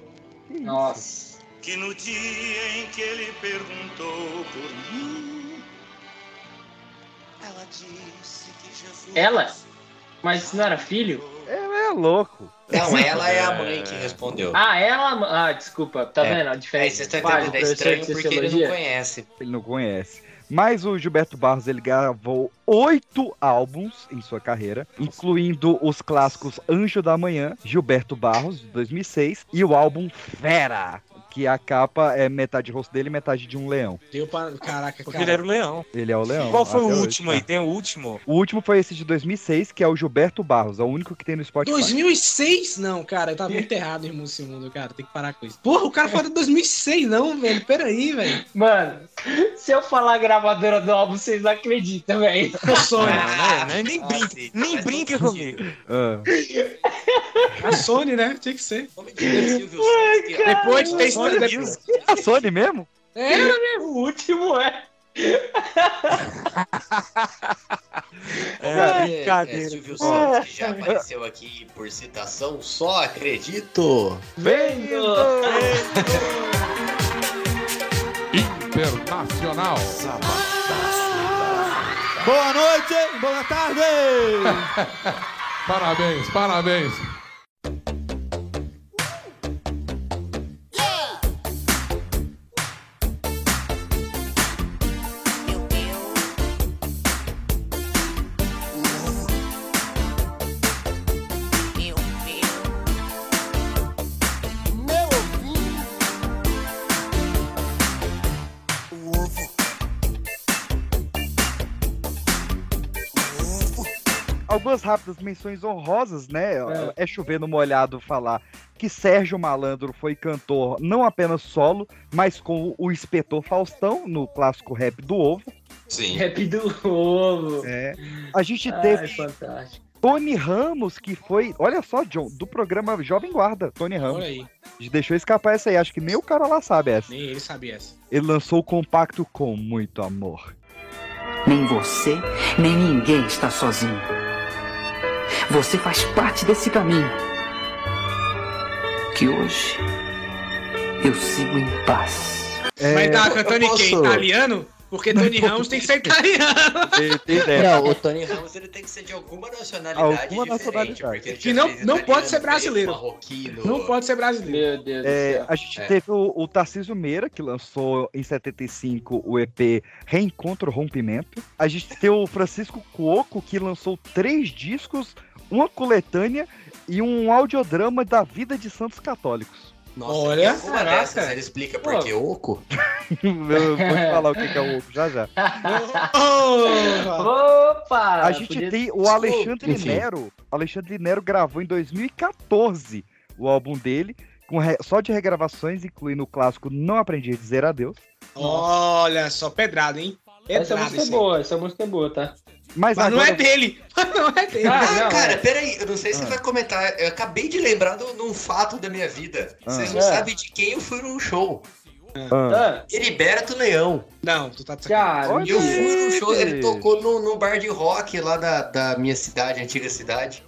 Nossa. que no dia em que ele perguntou por mim, ela disse que Jesus. Ela? Mas não era filho? Ela é louco. Não, ela é a mãe que respondeu. Ah, ela. Ah, desculpa, tá É. vendo a diferença? vocês estão entendendo, é estranho porque ele não conhece. Ele não conhece. Mas o Gilberto Barros ele gravou oito álbuns em sua carreira, incluindo os clássicos Anjo da Manhã, Gilberto Barros, de 2006, e o álbum Fera, que a capa é metade rosto dele e metade de um leão. Deu pra. Caraca, Porque cara. ele era o leão. Ele é o leão. Qual foi o até hoje, último tá? aí? Tem o último? O último foi esse de 2006, que é o Gilberto Barros, é o único que tem no Spotify. 2006? Não, cara, eu tava muito errado, irmão desse mundo, cara. Tem que parar com isso. Porra, o cara falou de 2006, não, velho. Peraí, velho. Mano, se eu falar a gravadora do álbum, vocês não acreditam, velho. O Sony. Ah, não, nem brinca, nem brinca comigo. Ah. A Sony, né? Tinha que ser. cara. Depois de ter Sony Music. A Sony mesmo? É, O último é. É, É, brincadeira. Silvio Santos, que já apareceu aqui por citação, só acredito. Vendo! Internacional. Boa noite, boa tarde! Parabéns, parabéns. Algumas rápidas menções honrosas, né? É. chover no molhado falar que Sérgio Malandro foi cantor não apenas solo, mas com o inspetor Faustão no clássico rap do Ovo. Sim. Rap do ovo. É. A gente Ai, teve fantástico. Tony Ramos, que foi, olha só, John, do programa Jovem Guarda, Tony Ramos. Olha aí. A gente deixou escapar essa aí, acho que nem o cara lá sabe essa. Nem ele sabia essa. Ele lançou o compacto com muito amor. Nem você, nem ninguém está sozinho. Você faz parte desse caminho. Que hoje eu sigo em paz. Mas tá cantando em quem? Italiano? Porque Tony Ramos tem que ser italiano. Não, o Tony Ramos ele tem que ser de alguma nacionalidade Alguma nacionalidade. Que não, não pode ser brasileiro. marroquino. Não pode ser brasileiro. Meu Deus É, do céu. a gente É. teve o, o Tarcísio Meira, que lançou em 75 o EP Reencontro Rompimento. A gente tem o Francisco Cuoco, que lançou três discos, uma coletânea e um audiodrama da vida de santos católicos. Nossa, Olha, alguma caraca. dessas ele explica por que oco? Eu vou te falar o que que é o Oco já já. Opa! A gente podia- tem o Desculpa. Alexandre Enfim. Nero. O Alexandre Nero gravou em 2014 o álbum dele, com re- só de regravações, incluindo o clássico Não Aprendi a Dizer Adeus. Olha só, pedrada, hein? Essa música é aí. boa, essa música é boa, tá? Mas, Mas não agora é dele. Mas não é dele. Ah, Ah, não, cara, é. peraí, eu não sei se Ah. você vai comentar. Eu acabei de lembrar de um fato da minha vida. Vocês Ah. não É. sabem de quem eu fui num show. Ah, Ah, Heriberto Leão. Não, tu tá de cara, Eu fui num show, ele tocou no, no bar de rock lá da, da minha cidade, antiga cidade.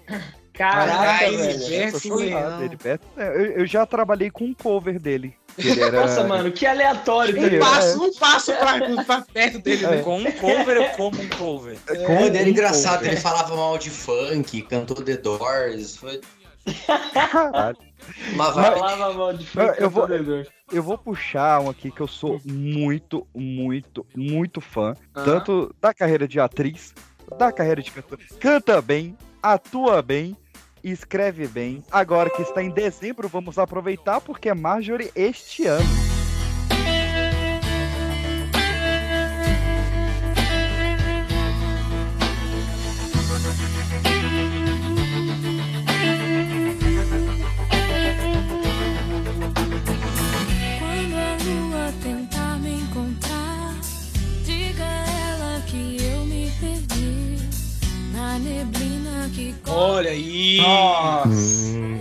caraca, velho. Heriberto Leão. É, Eu, eu já trabalhei com um cover dele. Era... Nossa, mano, que aleatório. tá Um ligado? passo, um passo pra, pra perto dele, né? Com um cover ou como um cover? Com Mano, era um engraçado, cover. ele falava mal de funk, cantou The Doors. Foi vibe. Falava mal de Eu- eu vou-. Eu vou puxar um aqui que eu sou muito, muito, muito fã. Ah. Tanto da carreira de atriz, da carreira de cantor. Canta bem, atua bem, escreve bem. Agora que está em dezembro, vamos aproveitar porque é Marjorie este ano. Olha aí.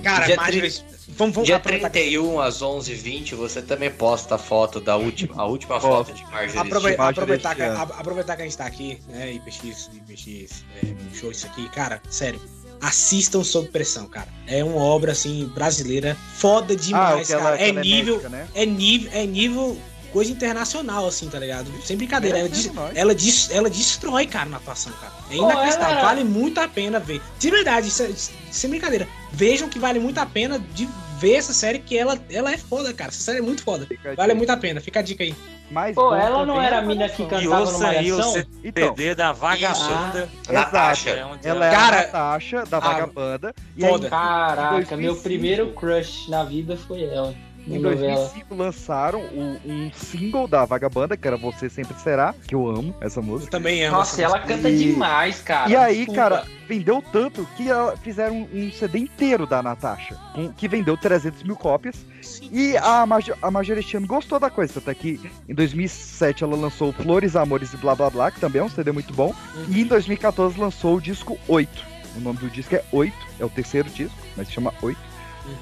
Cara, Dia Marjorie, vamos, vamos Dia aproveitar, 31 às 11h20, você também posta a foto da última, a última foto de Marjorie. aprove- aproveitar, que, a- aproveitar que a gente tá aqui, né, IPX, IPX, é, show isso aqui, cara, sério. assistam Sob Pressão, cara. É uma obra, assim, brasileira foda demais, que ela- cara. é ela é nível, médica, né? é nível, é nível coisa internacional, assim, tá ligado? Sem brincadeira. É, Ela, é des- nóis. ela, des- ela destrói, cara, na atuação, cara. É inacreditável. ela- Vale muito a pena ver. De verdade, isso é- sem brincadeira. Vejam que vale muito a pena de ver essa série, que ela, ela é foda, cara. Essa série é muito foda. Vale muito a pena. Fica a dica aí. Mas Pô, bom ela não era a mina que E cantava no ouça aí o Malhação? CPD da Vagabunda. Natasha. É onde Ela é Cara, a Natasha, da ah. E aí, Caraca, 2005, meu primeiro crush na vida foi ela. Em Na novela. 2005 lançaram o- um single da Vagabanda, que era Você Sempre Será, que eu amo essa Eu música. também amo. Nossa, ela música. canta E- demais, cara. e aí, Desculpa. cara, vendeu tanto que fizeram um CD inteiro da Natasha, que vendeu 300 mil cópias. E a, Maj a Majorestiano gostou da coisa, até que em 2007 ela lançou Flores, Amores e Blá Blá Blá, que também é um CD muito bom. E em 2014 lançou o disco 8. O nome do disco é 8, é o terceiro disco, mas se chama 8.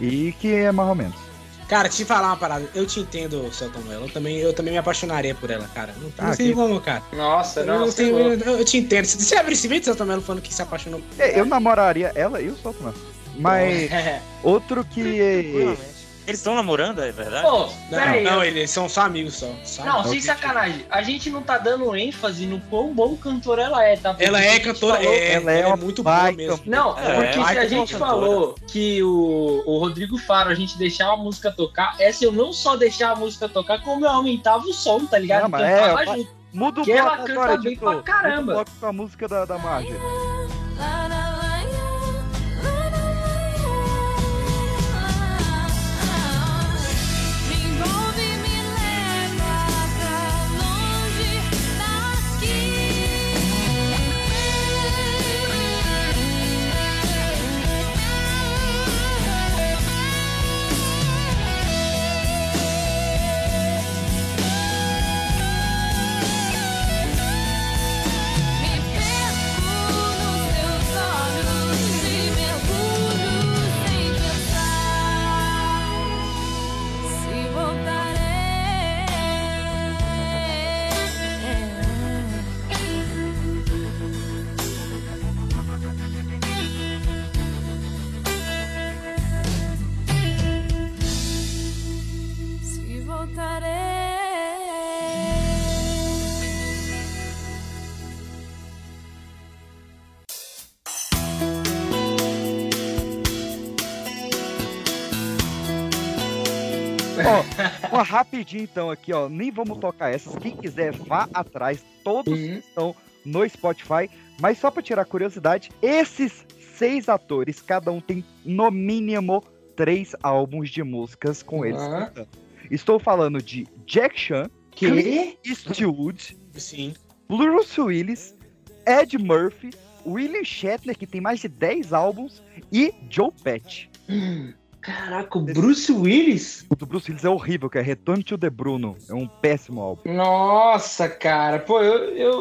E que é mais ou menos. Cara, te falar uma parada. Eu te entendo, Celton Mello. Eu também, eu também me apaixonaria por ela, cara. Não, Ah, não tem que- como, cara. Nossa, Eu, não nossa. tenho- louco. eu, eu te entendo. Você você abre esse vídeo, Celton Mello, falando que se apaixonou por É, Eu namoraria ela e o Solto Mano. Mas outro que. Eles estão namorando, é verdade? Pô, Não, peraí. não, eles são só amigos só. só Não, sem sacanagem. A gente não tá dando ênfase no quão bom cantora ela é, tá? Porque Ela se é cantora, falou- é, ela é ela é muito boa mesmo. Não, É, porque se baita a gente cantora. falou que o, o Rodrigo Faro, a gente deixava a música tocar, essa eu não só deixava a música tocar, como eu aumentava o som, tá ligado? Não, mas Cantava é, junto. Muda o Que ela bloco canta agora, bem editor. pra caramba. Muda o bloco com a música da, da Marge. Rapidinho então aqui, ó. Nem vamos tocar essas. Quem quiser, vá atrás. Todos estão no Spotify. Mas só pra tirar curiosidade, esses seis atores, cada um tem no mínimo três álbuns de músicas com eles. Aham. cantando. Estou falando de Jack Chan, Que? Clint Eastwood, Sim. Bruce Willis, Ed Murphy, William Shatner, que tem mais de 10 álbuns, e Joe Pesci. Caraca, o Bruce Willis? O do Bruce Willis é horrível, que é Return to the Bruno. É um péssimo álbum. Nossa, cara. Pô, eu, eu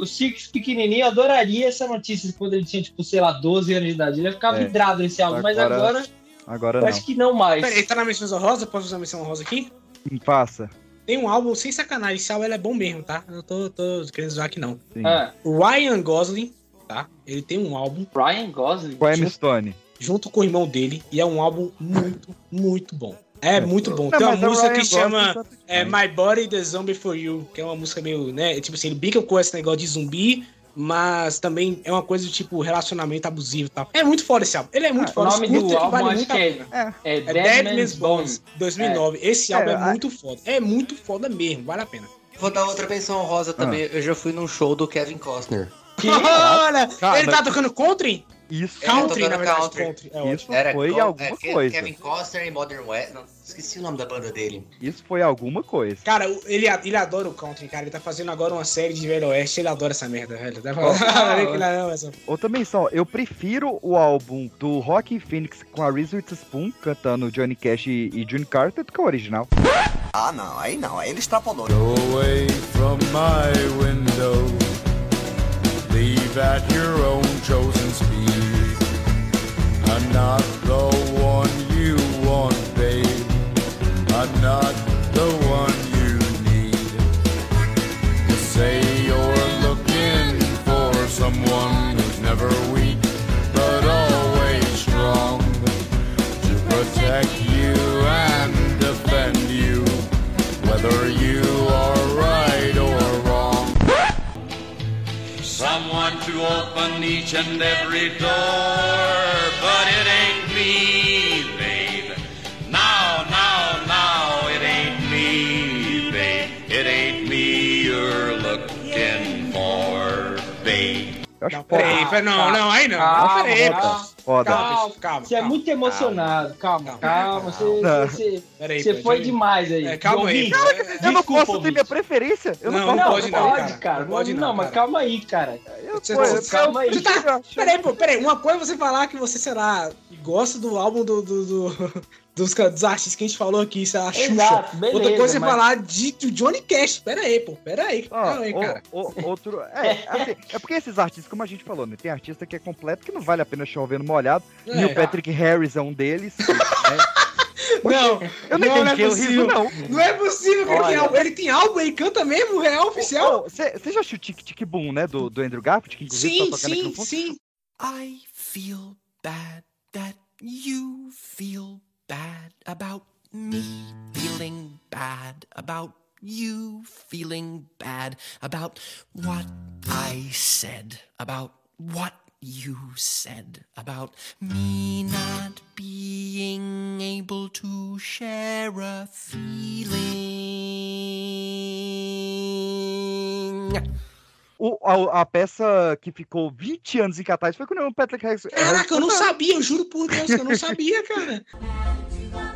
o Six pequenininho eu adoraria essa notícia quando ele tinha, tipo, sei lá, 12 anos de idade. Ele ia ficar É. vidrado nesse álbum, mas Agora- agora Agora eu não. acho que não mais. Peraí, tá na menção honrosa? Posso usar a menção honrosa aqui? Faça. Tem um álbum, sem sacanagem, esse álbum ele é bom mesmo, tá? Eu tô, tô querendo zoar aqui não. Sim. Ah, Ryan Gosling, tá? Ele tem um álbum Ryan Gosling? Emma Stone. Junto com o irmão dele e é um álbum muito, muito bom. É muito bom. Não, Tem uma é o música que chama é. My Body the Zombie for You, que é uma música meio, né? Tipo assim, ele brinca com esse negócio de zumbi, mas também é uma coisa do tipo relacionamento abusivo e tal. É muito foda esse álbum. Ele é muito O foda. nome escuta do que álbum vale acho que a é, pena. é, É Dead, Dead Man's Bones. 2009. Esse álbum É, é, muito foda. É muito foda mesmo, vale a pena. Vou dar outra menção rosa também. Eu já fui num show do Kevin Costner. Olha, Cara, ele tá tocando country? Isso, Country, tocando na verdade, country. country. É isso Era foi Co- alguma é, coisa. Kevin Costner e Modern West. Não, esqueci o nome da banda dele. Isso foi alguma coisa. Cara, ele, ele adora o country, cara. Ele tá fazendo agora uma série de Velho Oeste. Ele adora essa merda, velho. Que ele ama essa- Outra menção, eu prefiro o álbum do Rock Phoenix com a Reese Witherspoon cantando Johnny Cash e, e June Carter do que o original. Ah, não, aí não, aí ele extrapolou. away from my window. leave at your own chosen speed. I'm not the one you want, babe. I'm not the one you need. You say you're looking for someone who's never weak, but always strong to protect you and defend you, whether you are right. Someone to open each and every door, but it ain't me, Eu acho Peraí, foda. peraí, não, não, aí não. Calma, peraí, calma. Foda. Calma, calma. Você é muito emocionado. Calma, calma. Você, Não. você, Peraí, você foi eu- demais aí. É, calma aí. Eu não posso ter minha preferência. Eu não, Não, posso. não pode não, pode, cara. cara. Não pode não, não, mas calma aí, cara. Você, Pô, você- calma aí. tá, peraí, pô, peraí. Uma coisa é você falar que você, sei lá, gosta do álbum do, do- do- dos, artistas que a gente falou aqui, sei lá, Xuxa. Exato, beleza, Outra coisa é mas- falar de, do Johnny Cash. Pera aí, pô. Pera aí. Ó, Calma aí, o- cara. o- outro. É, assim, é porque esses artistas, como a gente falou, né? Tem artista que é completo que não vale a pena chover no molhado. É. Neil Patrick Harris é um deles. né? Não, Eu não não, é possível. não. Não é possível que ele tem Olha. álbum. Ele tem álbum e canta mesmo, real oficial? Você já assistiu Tic Tic Boom, né? Do, do Andrew Garfield, que inclusive Sim, tá tocando aqui sim, no fundo. sim. I feel bad that you feel bad about me feeling bad about you feeling bad about what I said about what you said about me not being able to share a feeling. O- a, a peça que ficou 20 anos em cartaz foi com o Neil Patrick Harris. Caraca, eu não sabia, eu juro por Deus que eu não sabia, cara.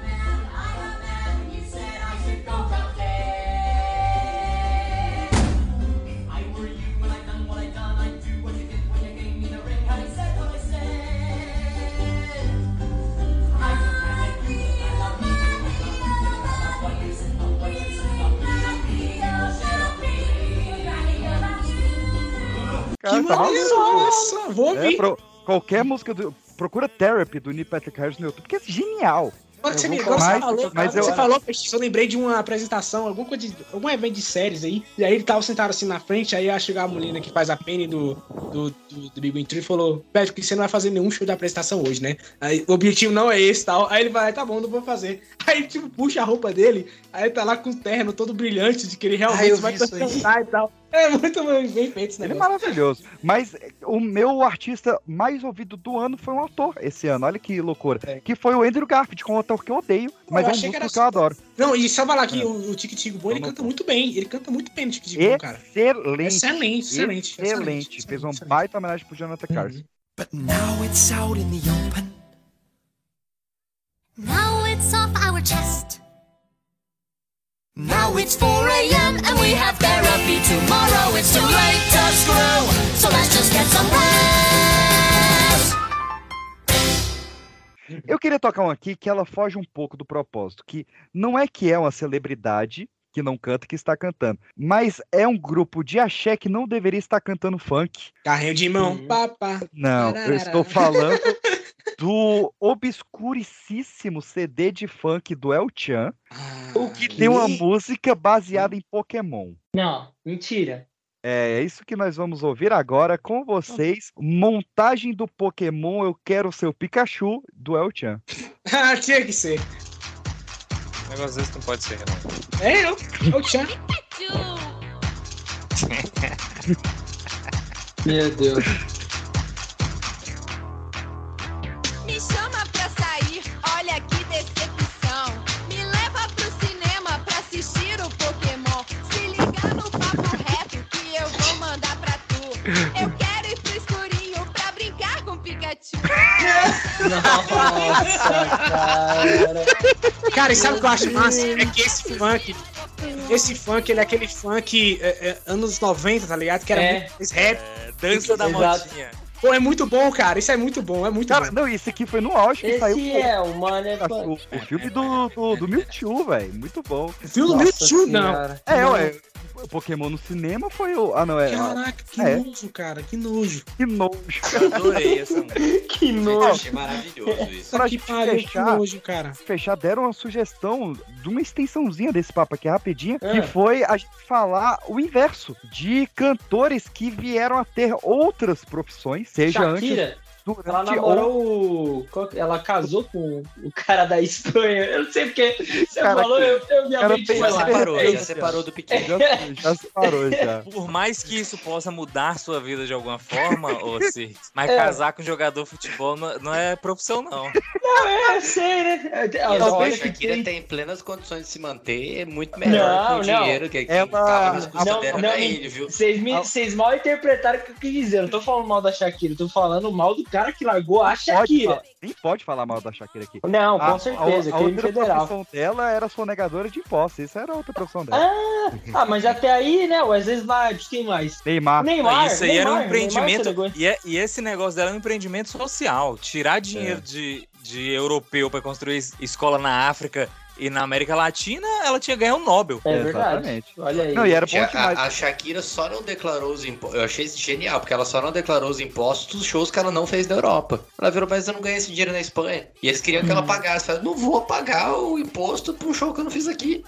tá maluco. só, vou É, ouvir. pro- qualquer música do. Procura Therapy do Neil Patrick Harris no YouTube, porque é genial. Agora que você, Eu agora você falou, mas agora você eu- falou, eu lembrei de uma apresentação, alguma coisa de, algum evento de séries aí. E aí ele tava sentado assim na frente, aí ia chegar a menina que faz a Penny do, do, do, do Big Bang Theory e falou: Pedro, que você não vai fazer nenhum show de apresentação hoje, né? Aí o objetivo não é esse tal. Aí ele vai, tá bom, não vou fazer. Aí ele tipo, puxa a roupa dele, aí tá lá com o terno todo brilhante, de que ele Ah, realmente eu vai cantar e tal. É muito bem feito esse Ele é negócio. maravilhoso. Mas eh, o meu artista mais ouvido do ano foi um ator esse ano. Olha que loucura. Que foi o Andrew Garfield, com um ator que eu odeio, mas eu é um achei que músico era que eu adoro. Não, e só falar que É. o, o Tic Tic Boom, ele canta muito bem. Ele canta muito bem no Tic Tic Boom, cara. Excelente. Excelente, excelente, Excelente. excelente, Fez uma baita homenagem pro Jonathan Carson. But now it's out in the open. Now it's off our chest. Now it's 4 a.m. and we have therapy tomorrow. It's too late to screw, so let's just get some rest. Eu queria tocar um aqui que ela foge um pouco do propósito, que não é que é uma celebridade que não canta que está cantando, mas é um grupo de axé que não deveria estar cantando funk. Carrinho de mão, papá. Não, eu estou falando do obscuricíssimo CD de funk do El Chan, o que tem uma música baseada em Pokémon. Não, mentira. É isso que nós vamos ouvir agora com vocês. Montagem do Pokémon Eu Quero Seu Pikachu, do El Chan. Ah, tinha que ser. Um negócio desse não pode ser, não. É, eu. É o Tchan. Meu Deus. Eu quero ir pro escurinho pra brincar com o Pikachu. Nossa, cara. Cara, e sabe o que eu acho massa? É que esse funk. Esse funk, ele é aquele funk é, é, anos 90, tá ligado? Que era É. muito mais rap. dança da Exato. modinha. Pô, é muito bom, cara. Isso é muito bom, é muito Cara, bom. não, isso aqui foi no auge que Esse saiu. é o mano é O, filme do, do, do Mewtwo, velho. Muito bom. Filme do Mewtwo, não. É, ué. O Pokémon no cinema foi o. Ah, não, é. Caraca, que é. nojo, cara. Que nojo. Que nojo. Eu adorei essa música. Que Eu nojo. achei maravilhoso isso. Pra que pariu, que fechar, nojo, cara. fechar, deram uma sugestão de uma extensãozinha desse papo aqui, rapidinho, Ah. que foi a gente falar o inverso, de cantores que vieram a ter outras profissões, seja antes Shakira. Durante Ela namorou o. Ela casou com o cara da Espanha. Eu não sei porque você Cara, falou, eu, eu minha cara mente Já separou, já separou do pequeno. Já, já separou já. Por mais que isso possa mudar sua vida de alguma forma, ô Sir, mas É. casar com jogador de futebol não, não é profissão, não. Não, é, eu sei, né? É, Então, talvez a que Shakira tem- plenas condições de se manter, é muito melhor Não, com o não. dinheiro que, que Ela- tava nas costas dela não, ele, viu? Vocês, me- vocês mal interpretaram o que eu quis dizer. Eu não tô falando mal da Shakira, eu tô falando mal do cara que largou a Shakira. nem pode falar mal da Shakira aqui. Não, com A- certeza, a, a crime outra federal. profissão dela era sonegadora de impostos. Isso era outra profissão dela. Ah, ah, mas até aí, né? O Wesley Snipes, quem mais? Neymar. Neymar. isso aí era um Neymar, empreendimento. Neymar e, é- e esse negócio dela é um empreendimento social. Tirar dinheiro É. de, de europeu pra construir es- escola na África e na América Latina, ela tinha ganho um Nobel. É verdade. Exatamente. Olha aí. Não, e era bom demais. a, a Shakira só não declarou os impostos. Eu achei isso genial, porque ela só não declarou os impostos dos shows que ela não fez na Europa. Ela virou, mas eu não ganhei esse dinheiro na Espanha. E eles queriam que Hum. ela pagasse. Ela, não vou pagar o imposto um show que eu não fiz aqui.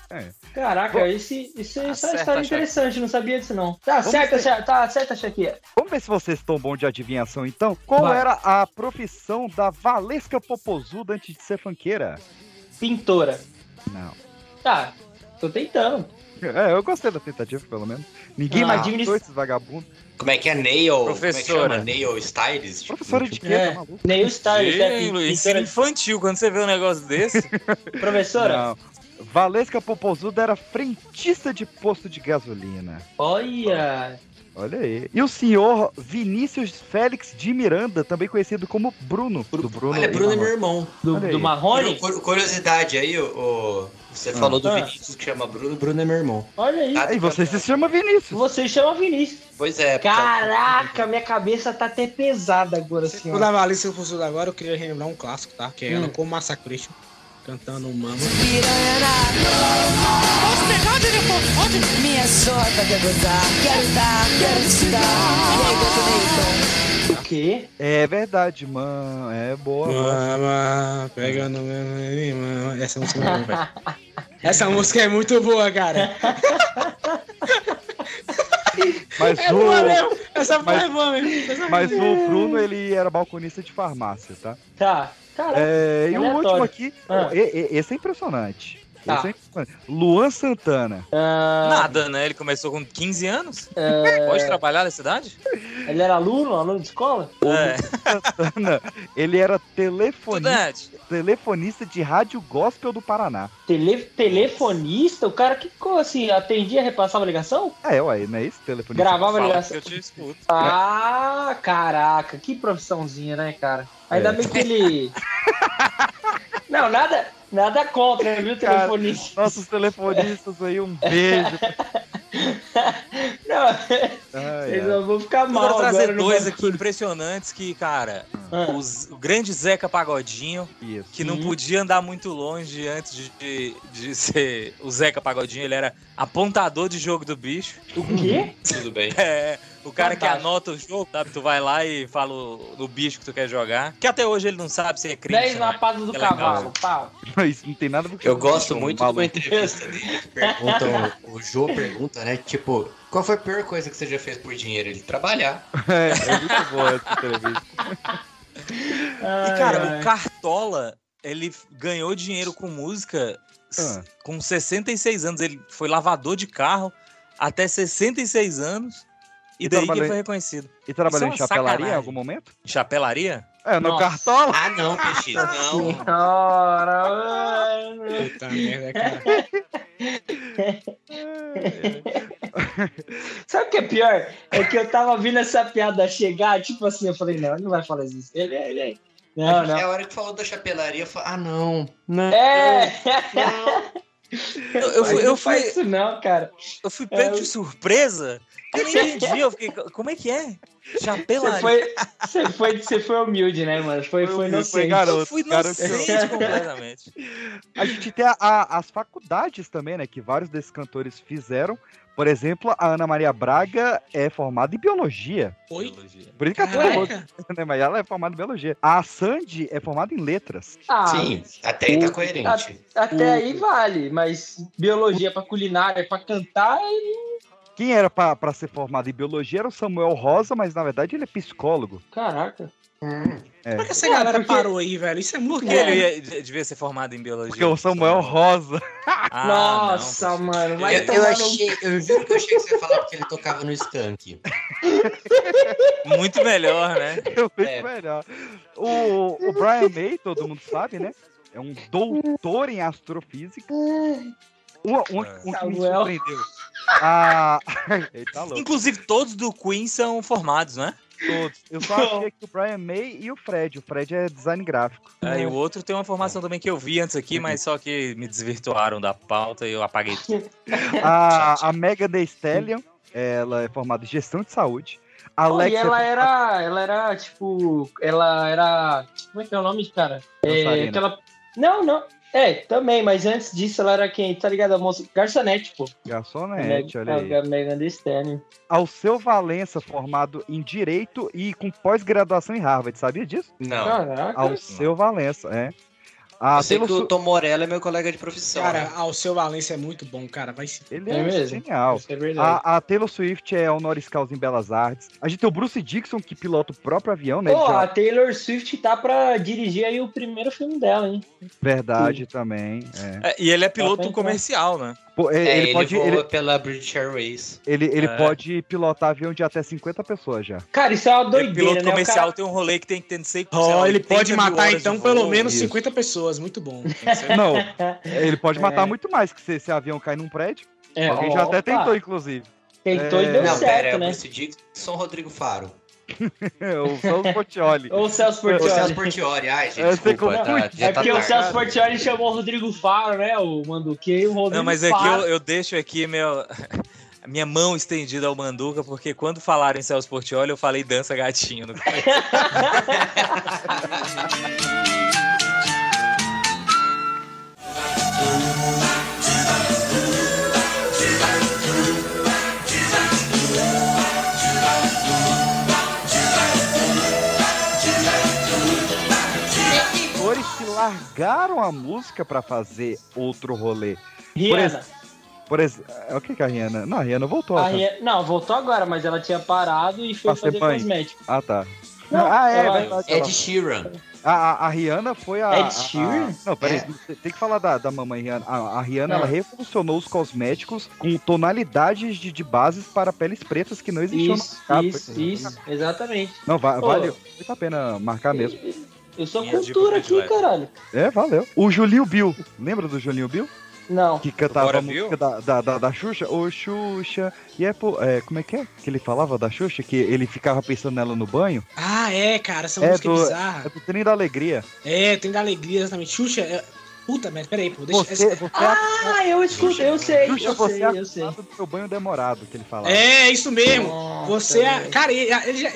Caraca, esse, isso, isso é uma história interessante, não sabia disso não. Tá Vamos certa, ver. Tá certa, Shakira. Vamos ver se vocês estão bons de adivinhação, então. Qual Vai. era a profissão da Valesca Popozuda antes de ser funkeira? Pintora. Não. Tá, tô tentando. É, eu gostei da tentativa, pelo menos. Ninguém Ah. mais Administ- esses vagabundos. Como é que é nail? Professora. Como é que chama? Nail stylist? Professora de quê? É, Tá maluco? Nail é Sim, pin- ensino pintora. infantil, quando você vê um negócio desse. Professora, Não. Valesca Popozuda era frentista de posto de gasolina. olha. Olha aí. E o senhor Vinícius Félix de Miranda, também conhecido como Bruno. Do Bruno Olha, Bruno é meu irmão. Do, Olha aí. do Marrone? Cur- Curiosidade aí, o, o- você Ah. falou do Ah. Vinícius que chama Bruno. Bruno é meu irmão. Olha aí. Tá E você se chama Vinícius. Você chama Vinícius. Pois é. Caraca, minha cabeça tá até pesada agora, assim, O ó. da Valência Fuso agora, eu queria relembrar um clássico, tá? Que é Hum. ela com o Massa Christian cantando mama. Hospedade de fofode. Minha sorte quer gozar, quero dar, quero te dar. O quê? É verdade, mano. É boa. Mama, pega no meu. Essa música é muito boa. Essa música é muito boa, cara. Mas É boa mesmo. o, Essa mas- é boa mesmo. Essa mas música- o Bruno, ele era balconista de farmácia, tá? Tá. Caraca. É, e o último aqui, Ah. esse é impressionante. Tá. Esse é. Luan Santana. Ah, Nada, né? Ele começou com 15 anos. é, Pode trabalhar na cidade? Ele era aluno, aluno de escola? É. Santana, ele era telefonista, Estudante. telefonista de rádio gospel do Paraná. Tele, telefonista? O cara que assim, atendia, repassava a ligação? É, ué, não é isso? Telefonista. Gravava a ligação. que eu te escuto. Ah, caraca, que profissãozinha, né, cara? Ainda É. bem que ele. Não, nada, nada contra, viu, Cara, telefonista? Nossos telefonistas aí, um beijo. Não, eles ai. não vão ficar Eu mal vou trazer agora dois aqui impressionantes que, cara, Ah. os- o grande Zeca Pagodinho, Isso. que não Uhum. podia andar muito longe antes de, de, de ser o Zeca Pagodinho, ele era apontador de jogo do bicho. O quê? Tudo bem. É, o cara que anota o jogo, sabe? Tu vai lá e fala o, do bicho que tu quer jogar. Que até hoje ele não sabe se é crime. 10 na pata do É cavalo, pau. Isso não tem nada a ver com Eu gosto muito de uma entrevista dele perguntam, o Jô pergunta, né? Tipo, qual foi a pior coisa que você já fez por dinheiro? Ele trabalhar. É, é muito boa essa entrevista. E, cara, o Cartola, ele ganhou dinheiro com música Ah. com 66 anos. Ele foi lavador de carro até 66 anos. E, E daí que ele em- foi reconhecido. E trabalhou Isso em é uma chapelaria em sacanagem. algum momento? Chapelaria? É, no Nossa. Cartola. Ah, não, Peixe, não. Senhora. Puta merda, cara. Sabe o que é pior? É que eu tava vindo essa piada chegar, tipo assim, eu falei, não, ele não vai falar isso. Ele é, ele é. Não, É não. a hora que falou da chapelaria, eu falei, ah, não. Não. É! Eu, eu fui, eu fui, isso não, cara. eu fui pego É, de surpresa. Eu não entendi. Eu fiquei, como é que é? Você Chapelaria. foi, você foi, você foi humilde, né, mano? Foi, foi Foi inocente. garoto. Eu fui garoto. inocente completamente. A gente tem a- a- as faculdades também, né? Que vários desses cantores fizeram. Por exemplo, a Ana Maria Braga é formada em biologia. Oi? Por isso que ela é né? Mas ela é formada em biologia. A Sandy é formada em letras. Ah, Sim, até aí tá o- coerente. Até aí vale, mas biologia pra culinária, pra cantar, ele... Quem era pra pra ser formado em biologia era o Samuel Rosa, mas na verdade ele é psicólogo. Caraca. É. Por que essa galera parou aí, velho? Isso é muito Porque ele ia- de- devia ser formado em biologia. Porque o Samuel Rosa. Ah, Nossa, mano, vai Eu, eu no- achei, eu juro que eu achei que você ia falar porque ele tocava no skunk. não. Muito melhor, né? Muito melhor. O, o Brian May, todo mundo sabe, né? É um doutor em astrofísica. Um, um, um que me Samuel. surpreendeu. Ah, tá louco. Inclusive, todos do Queen são formados, né? Todos. Eu só achei que o Brian May e o Fred. O Fred é design gráfico. É, e o outro tem uma formação também que eu vi antes aqui, mas só que me desvirtuaram da pauta e eu apaguei tudo. A, a Mega The Stallion, ela é formada em gestão de saúde. A Pô, e Alexa ela era, ela era, tipo, ela era, como é que é o nome, cara? É, aquela, não, não, é, também, mas antes disso ela era quem, tá ligado, a moça, garçonete, pô. garçonete, olha aí. A Megan Thee Stallion. Alceu Valença, formado em Direito e com pós-graduação em Harvard, sabia disso? Não. Caraca. Alceu Valença, é. A Eu sei que Taylor o Tom Morello é meu colega de profissão. Cara, né? ah, o seu Valência é muito bom, cara. Vai se. Ele É é, mesmo? genial. É. A, a Taylor Swift é honoris causa em Belas Artes. A gente tem o Bruce Dixon, que pilota o próprio avião, né? Pô, já- a Taylor Swift tá pra dirigir aí o primeiro filme dela, hein? Verdade também. É. É, e ele é piloto Tá comercial, né? É, É, ele, ele, pode, voa ele, pela British Airways. ele, ele É. pode pilotar avião de até 50 pessoas já. Cara, isso é uma Ele doideira, piloto né? O comercial cara- tem um rolê que tem que ter não sei lá, ele 80 pode matar então voo. pelo menos isso. 50 pessoas. Muito bom. Não, ele pode matar É. muito mais que se esse avião cair num prédio. É, Alguém já até tentou, inclusive. Tentou e É. deu Não, pera, é certo, o né? Bruce Dixon Rodrigo Faro. o Celso Portioli. Ou o Celso O Celso Portioli. Portioli. Ai, gente, sei desculpa. como- Tá, É tá porque o tarde. Celso Portioli chamou o Rodrigo Faro, né? O Manduque e o Rodrigo Não, mas é Faro. eu, eu deixo aqui meu, minha mão estendida ao Manduca, porque quando falaram em Celso Portioli, eu falei dança gatinho. largaram a música pra fazer outro rolê. Rihanna. Por exemplo, o que que é a Rihanna? Não, a Rihanna voltou. A? Rihanna- Não, voltou agora, mas ela tinha parado e foi Pra fazer cosmético. Ah, tá. Não, ah, é, ela- verdade. ela- Ed Sheeran. A, a, a Rihanna foi a. Ed Sheeran? a- não, peraí, É. tem que falar da, da mamãe Rihanna. A, a Rihanna É. ela revolucionou os cosméticos com tonalidades de, de bases para peles pretas que não existiam Isso, no mercado. isso, isso, exatamente. Não, va Pô. valeu. Muito a pena marcar mesmo. Eu sou Minha cultura aqui, predileta. caralho. É, valeu. O Julinho Bill. Lembra do Julinho Bill? Não. Que cantava a música Bill? da, da, da, da Xuxa? Ô, Xuxa. E é, pô, é, como é que é? Que ele falava da Xuxa? Que ele ficava pensando nela no banho? Ah, é, cara. Essa É música do- é É bizarra. do Trem da Alegria. É, tem da alegria, exatamente. Xuxa. É... Puta merda, peraí, pô. Deixa. Você, você Ah, eu escuto, eu sei, Xuxa, eu você sei, é eu sei. do seu banho demorado, que ele falava. É, isso mesmo. Nossa, Você é. Cara, ele, ele já,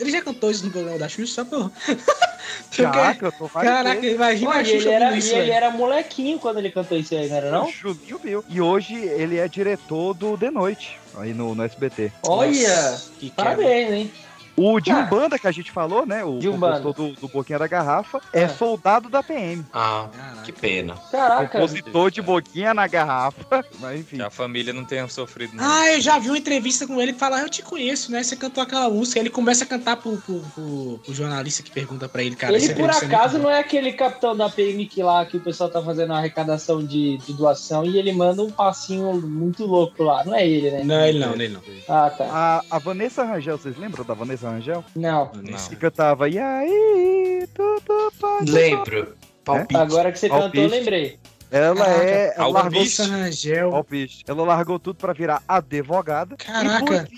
ele já cantou isso no programa da Xuxa, só pra. Já, cantou várias Caraca, vezes. imagina Pô, a e ele era, e isso, ele era molequinho quando ele cantou isso aí, não era não? Julinho Bill. E hoje ele é diretor do The Noite, aí no, no SBT. Olha, Nossa, que parabéns, hein? O de Ah. Umbanda que a gente falou, né? O compositor do, do Boquinha da Garrafa, é É. soldado da PM. Ah, Caraca. que pena. Caraca. Compositor de Boquinha na Garrafa. Mas enfim. Que a família não tenha sofrido. nada. Ah, eu já vi uma entrevista com ele e fala, eu te conheço, né? Você cantou aquela música. Ele começa a cantar pro, pro, pro- pro jornalista que pergunta pra ele, cara. ele, por muito acaso, não é aquele capitão da PM que lá que o pessoal tá fazendo uma arrecadação de, de doação e ele manda um passinho muito louco lá. Não é ele, né? Não, ele não, ele não. Ah, tá. A, a Vanessa Rangel, vocês lembram da Vanessa Rangel? Não. Não. Que cantava, e aí, tudo pode... Lembro. Palpite. Agora que você cantou, eu Palpite. lembrei. Ela Caraca, é. Ela largou, Rangel. Palpite. ela largou tudo pra virar advogada. Caraca.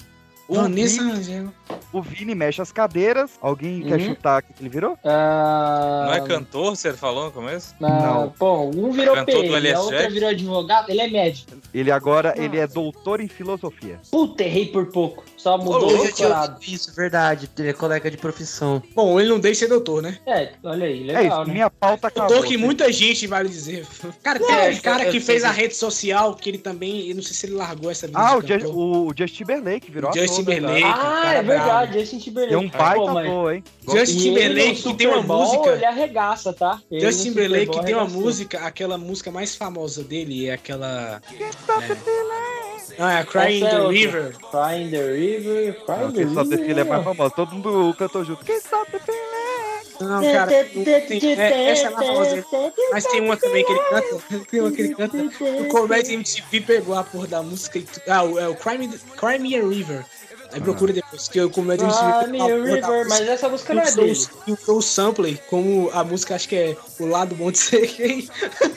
E Vanessa Rangel. O Vini mexe as cadeiras. Alguém quer Uhum. chutar o que ele virou? Ah, Não é cantor, você falou no começo? ah, Não. Bom, um virou Cantor PM, a outra virou advogado, ele é médico. Ele agora ele é doutor em filosofia. Puta, errei por pouco. Só mudou Ô, o doutorado. isso, verdade. Ele é colega de profissão. Bom, ele não deixa ser doutor, né? É, olha aí, é legal, isso, né? minha pauta acabou. Doutor que muita gente vale dizer. Cara, tem É, um cara que fez a rede social, que ele também, eu não sei se ele largou essa. Ah, o, Just, o Justin Timberlake virou Justin. Timberlake. Ah, cara é verdade, bravo. Justin Timberlake. É um baita Pô, mas- ator, hein? Justin Timberlake, que tem uma Bowl, música. Ele arregaça, tá? Ele Justin Timberlake que tem uma música, aquela música mais famosa dele é aquela. Não, é Cry in Essa é the outra. River. Cry in the River, Cry Não, in the quem sabe River. ele é mais famoso. Todo mundo cantou junto. Quem sabe Não, cara, não tem- é, essa é mais famosa. Mas tem uma também que ele canta. Tem uma que ele canta. O Comédia MTV pegou a porra da música. e tu- Ah, é o Crime, Crime and River. Aí procura depois, que o Comédia MTV Cry pegou a me porra da River, mas essa música não é dele. E usou o sample como a música, acho que é O Lado Bom de Ser Gay.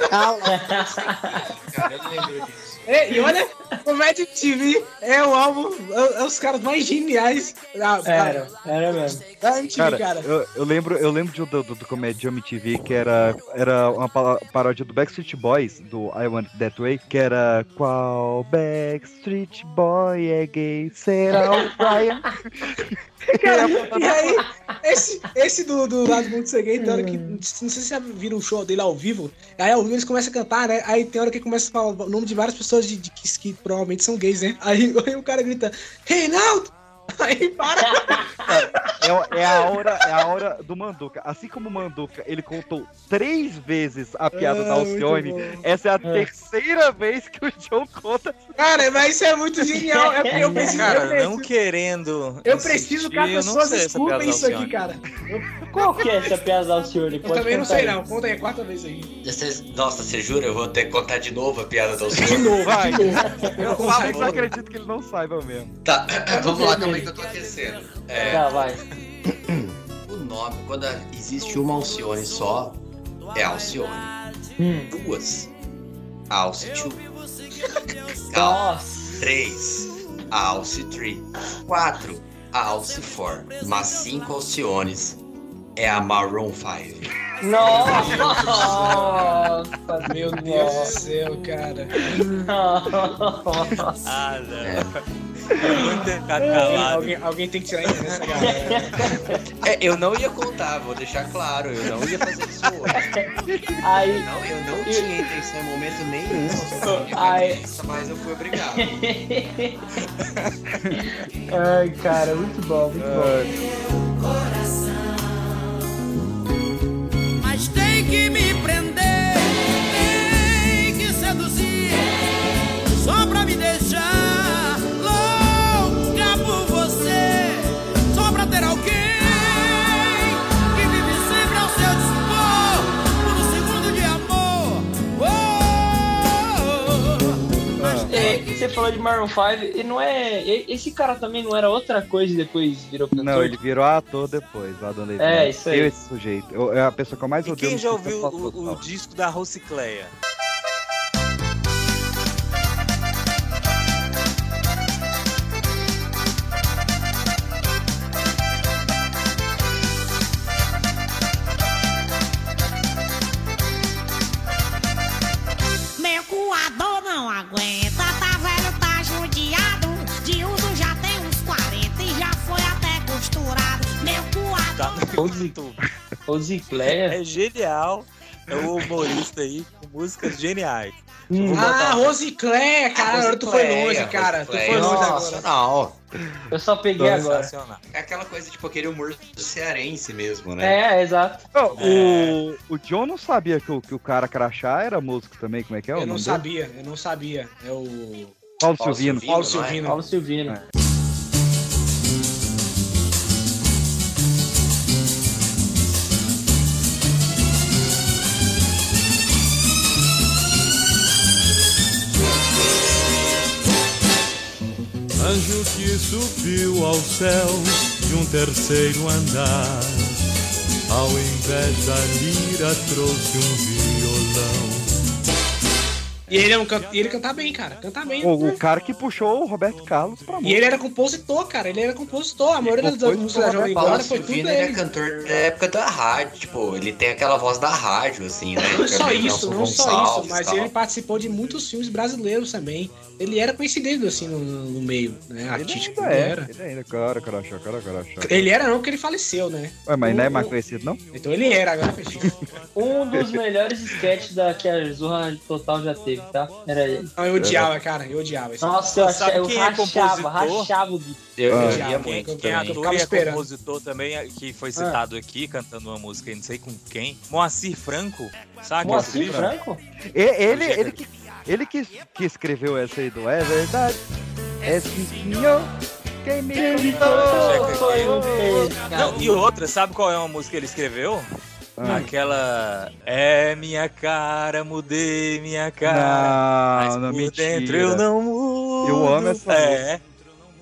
Cara, eu lembro disso. É, e olha, Comédia MTV é o álbum, é, é os caras mais geniais da, da, Era, era mesmo. da MTV, Cara, cara. Eu, eu lembro, eu lembro de, um do, do, do Comédia MTV que era, era uma pa- paródia do Backstreet Boys, do I Want It That Way, que era Qual Backstreet Boy é gay? Será o Brian? Cara, e aí, esse, esse do, do Lado de Ser Gay, tem hora que. Não sei se vocês já viram o show dele ao vivo. Aí ao vivo eles começam a cantar, né? Aí tem hora que começa a falar o nome de várias pessoas de, de que, que provavelmente são gays, né? Aí, aí o cara grita, Reinaldo! Aí para! É, é a hora, é a hora do Manduca. Assim como o Manduca, ele contou três vezes a piada da Ah, muito Alcione, essa é a terceira vez que o John conta. Cara, mas isso é muito genial. É eu preciso. eu Cara, preciso, não querendo. eu preciso que as eu pessoas escutem isso da aqui, cara. Qual que é essa piada da Alcione? Eu Pode também não sei, não. Conta aí a quarta vez aí. Nossa, você jura? Eu vou ter que contar de novo a piada da De Alcione? novo, Vai. de novo. Eu, o Alex não acredito que ele não saiba mesmo. Tá, vamos lá, calma aí que eu tô aquecendo. É, Tá, vai. o nome, quando existe uma Alcione só, é Alcione. Hum. Duas, Alce 2. Nossa. Três, Alce 3. Quatro, Alce 4. Mas cinco Alciones é a Maroon 5. Nossa, Meu Deus do céu, cara. Nossa. Ah, não. É. Alguém, alguém tem que tirar isso dessa galera. É, eu não ia contar, vou deixar claro, eu não ia fazer isso hoje. Aí, Não, eu não tinha intenção em momento nenhum Ai. cabeça, mas eu fui obrigado. Ai, cara, muito bom, muito bom. Mas tem que me prender, tem que seduzir, só pra me deixar falou de Maroon 5 e não é. Esse cara também não era outra coisa e depois virou cantor? Não, ele virou ator depois, lá do André É, isso aí. Eu, esse sujeito. Eu- é a pessoa que eu mais E odeio. quem já ouviu o, o disco da Rocicleia? Rosicléia? É genial. É o humorista aí com músicas geniais. Hum. Ah, Rosicléia, cara, agora tu foi longe, cara. Tu foi longe agora. Não, Eu só peguei agora. É aquela coisa tipo aquele humor cearense mesmo, né? É, exato. Não, o, o John não sabia que o, que o cara crachá era músico também, como é que é o Eu não nome dele? sabia, eu não sabia. É o. Paulo Paulo Silvino. Silvino. Paulo não é? Silvino. Paulo Silvino. É. Anjo que subiu ao céu de um terceiro andar. Ao invés da lira trouxe um violão. E ele, é um can... e ele canta bem, cara. Canta bem. O, o cara que puxou o Roberto Carlos pra E música. ele era compositor, cara. Ele era compositor. A maioria das músicas da Jovem Guarda foi tudo Silvino ele é cantor da época da rádio, tipo, ele tem aquela voz da rádio, assim, né? Não só isso, não só isso, mas tal. ele participou de muitos filmes brasileiros também. Ele era conhecido assim no, no meio, né? Ele Artístico. ainda Ele é. era. Ele ainda, cara, crachá, cara, crachá. Ele era não, porque ele faleceu, né? Ué, mas não é mais conhecido, não? Então ele era, agora fechou. Um dos melhores sketches da, que a Zorra Total já teve, tá? Era ele. Não, eu odiava, cara. Eu odiava. Nossa, eu, achava, eu quem é rachava, compositor? rachava o bicho. Eu, Ah. eu Odiava, ia quem- muito quem é também. ator? E é compositor também, que foi citado aqui, cantando uma música, não sei com quem. Moacir Franco, sabe? Moacir Franco? Ele, ele que Ele que, que escreveu essa aí do É Verdade. É sim, senhor. Quem me contou foi Não, e outra, sabe qual é uma música que ele escreveu? Ah. Aquela. É minha cara, mudei minha cara. mas Não, não, por mentira. dentro eu não mudo. Eu amo essa É.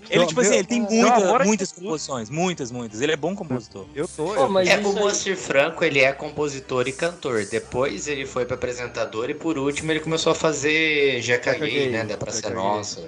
Ele, tipo assim, meu- ele tem muita- muitas composições, muitas, muitas. Ele é bom compositor. Eu tô, Pô, mas é, o Moacir Franco, ele é compositor e cantor. Depois ele foi para apresentador e por último ele começou a fazer Já Caguei, Caguei, né? Praça Já Caguei, Nossa.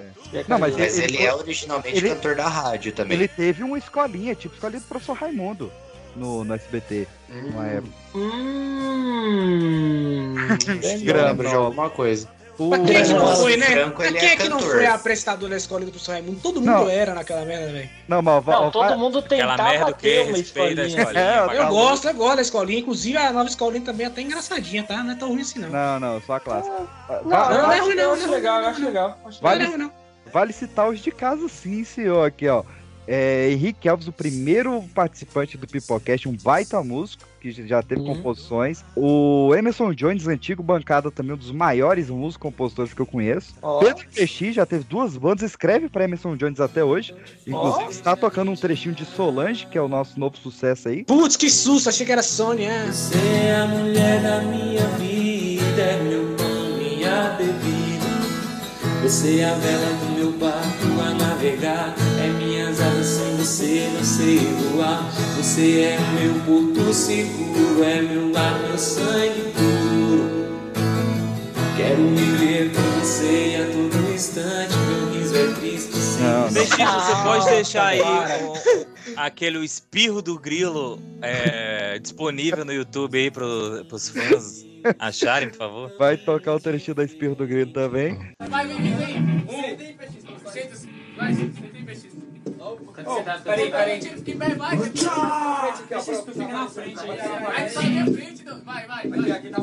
Não, mas Mas ele- ele, é originalmente ele- cantor da rádio também. Ele teve uma escolinha, tipo escolinha do professor Raimundo no, no SBT. Uma época. Hum. Grama, Lembro de alguma coisa. O- Mas quem é que não foi, né? Franco, ele quem é é que não foi apresentador da escola do professor Raimundo? Todo mundo Não. era naquela merda, velho. Não, mas Não, todo mundo tentava merda que ter uma escolinha. escolinha. É, Eu gosto, eu gosto da escolinha. Inclusive, a nova escolinha também é até engraçadinha, tá? Não é tão ruim assim, não. Não, não, só a clássica. Va- Não, não é ruim, não, acho é ruim, legal, não, acho legal. acho não, não. Vale citar os de casa, sim, senhor. Aqui, ó. É, Henrique Alves, o primeiro participante do Pipocast, um baita músico, que já teve Uhum. composições. O Emerson Jones, antigo bancada, também um dos maiores músicos compositores que eu conheço. Ó. Pedro PX já teve duas bandas, escreve para Emerson Jones até hoje. Inclusive, Ó. está tocando um trechinho de Solange, que é o nosso novo sucesso aí. Putz, que susto, achei que era Sony, é. Você é a mulher da minha vida, é meu pão, minha bebida. Você é a vela do meu barco a navegar. É minhas asas sem você, não sei voar. Você é meu porto seguro, é meu lar, meu sangue puro. Quero viver com você a todo instante. Meu riso é triste, sim. Não, não. Deixa, você pode deixar aí aquele espirro do grilo é, disponível no YouTube aí pro, pros fãs acharem, por favor. Vai tocar o trechinho da Espirro do Grito também. Vai, vem, vem, vem. Vai, senta aí, PX. Peraí, peraí. Que vai, vai. Tu fica na frente aí. Vai, vai, vai. Aqui tá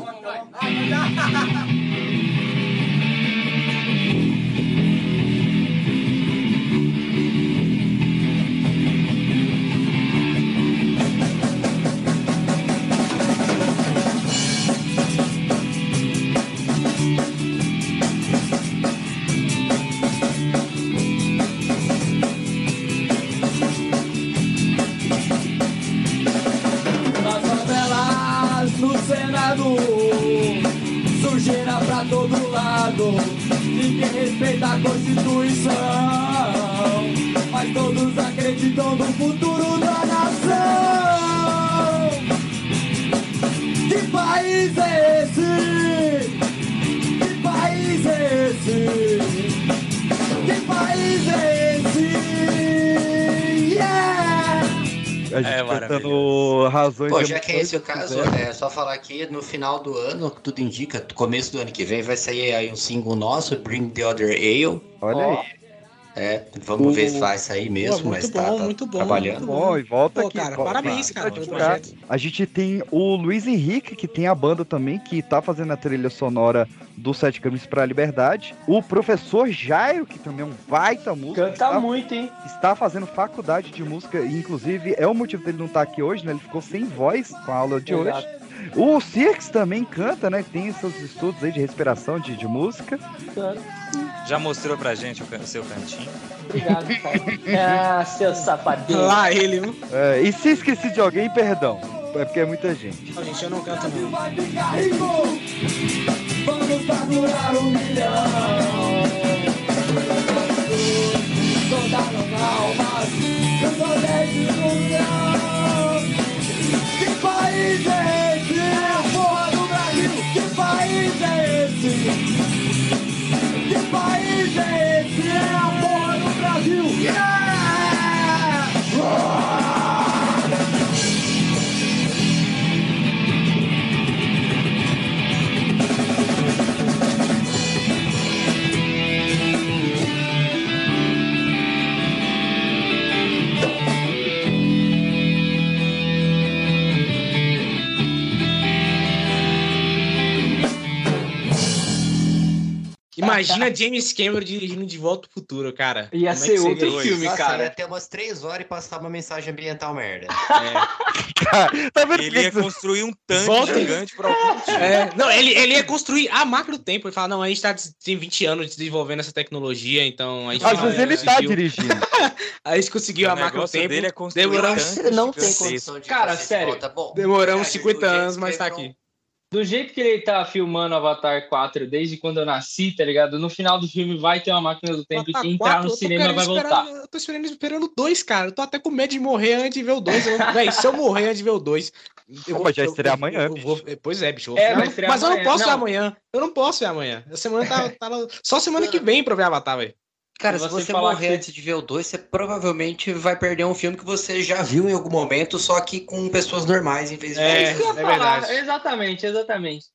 Que é caso, quiser. é só falar que no final do ano, tudo indica, começo do ano que vem, vai sair aí um single nosso, Bring the Other Ale. Olha Ó. aí. Vamos O- ver se vai sair mesmo, Pô, mas tá, bom, tá muito bom, trabalhando. muito Bom, e volta Pô, aqui. cara, volta parabéns, cara, pelo divulgar. projeto. A gente tem o Luiz Henrique, que tem a banda também, que tá fazendo a trilha sonora do Sete Caminhos pra Liberdade. O professor Jairo, que também é um baita músico. Canta está, muito, hein? está fazendo faculdade de música, e inclusive é o motivo dele não estar aqui hoje, né? Ele ficou sem voz com a aula de Exato. hoje. O Cirques também canta, né? Tem seus estudos aí de respiração, de, de música. Já mostrou pra gente o seu cantinho. Obrigado, cara. Ah, seu safadinho. Lá ele, viu? É, e se esqueci de alguém, perdão. É porque é muita gente. Ó, Gente, eu não canto não. Vai ficar rico, vamos faturar um milhão. Almas, eu sou desse milhão. Que país é esse? É Imagina James Cameron dirigindo De Volta ao Futuro, cara. Ia Como é ser seria outro filme, Nossa, cara. ia ter umas três horas e passar uma mensagem ambiental merda. Tá vendo Ele ia construir um tanque Volta- gigante pra algum. É, não, ele, ele ia construir a do tempo. Ele fala, não, a gente tá tem 20 anos desenvolvendo essa tecnologia, então a gente Às vezes ele tá dirigindo. A gente conseguiu O a negócio tempo. dele é construir demoramos, não tem condição de Cara, sério. volta. Bom, demoramos cara, 50 o James anos, mas tá aqui. Do jeito que ele tá filmando Avatar 4 desde quando eu nasci, tá ligado? No final do filme vai ter uma máquina do tempo Avatar e quem entrar 4, no cinema vai voltar. Eu tô esperando, esperando dois, cara. Eu tô até com medo de morrer antes de ver o dois. Eu- Véi, se eu morrer antes de ver o dois. Eu Pô, mas já estreia amanhã, eu vou- Pois é, bicho. eu vou- É, estrear mas eu não amanhã. posso ver Não. amanhã. Eu não posso ver amanhã. A semana tá, tá Só semana que vem pra ver Avatar, velho. Cara, Se se você morrer que- antes de ver o 2, você provavelmente vai perder um filme que você já viu em algum momento, só que com pessoas normais em vez de É, isso que eu ia é falar. verdade. Exatamente, exatamente.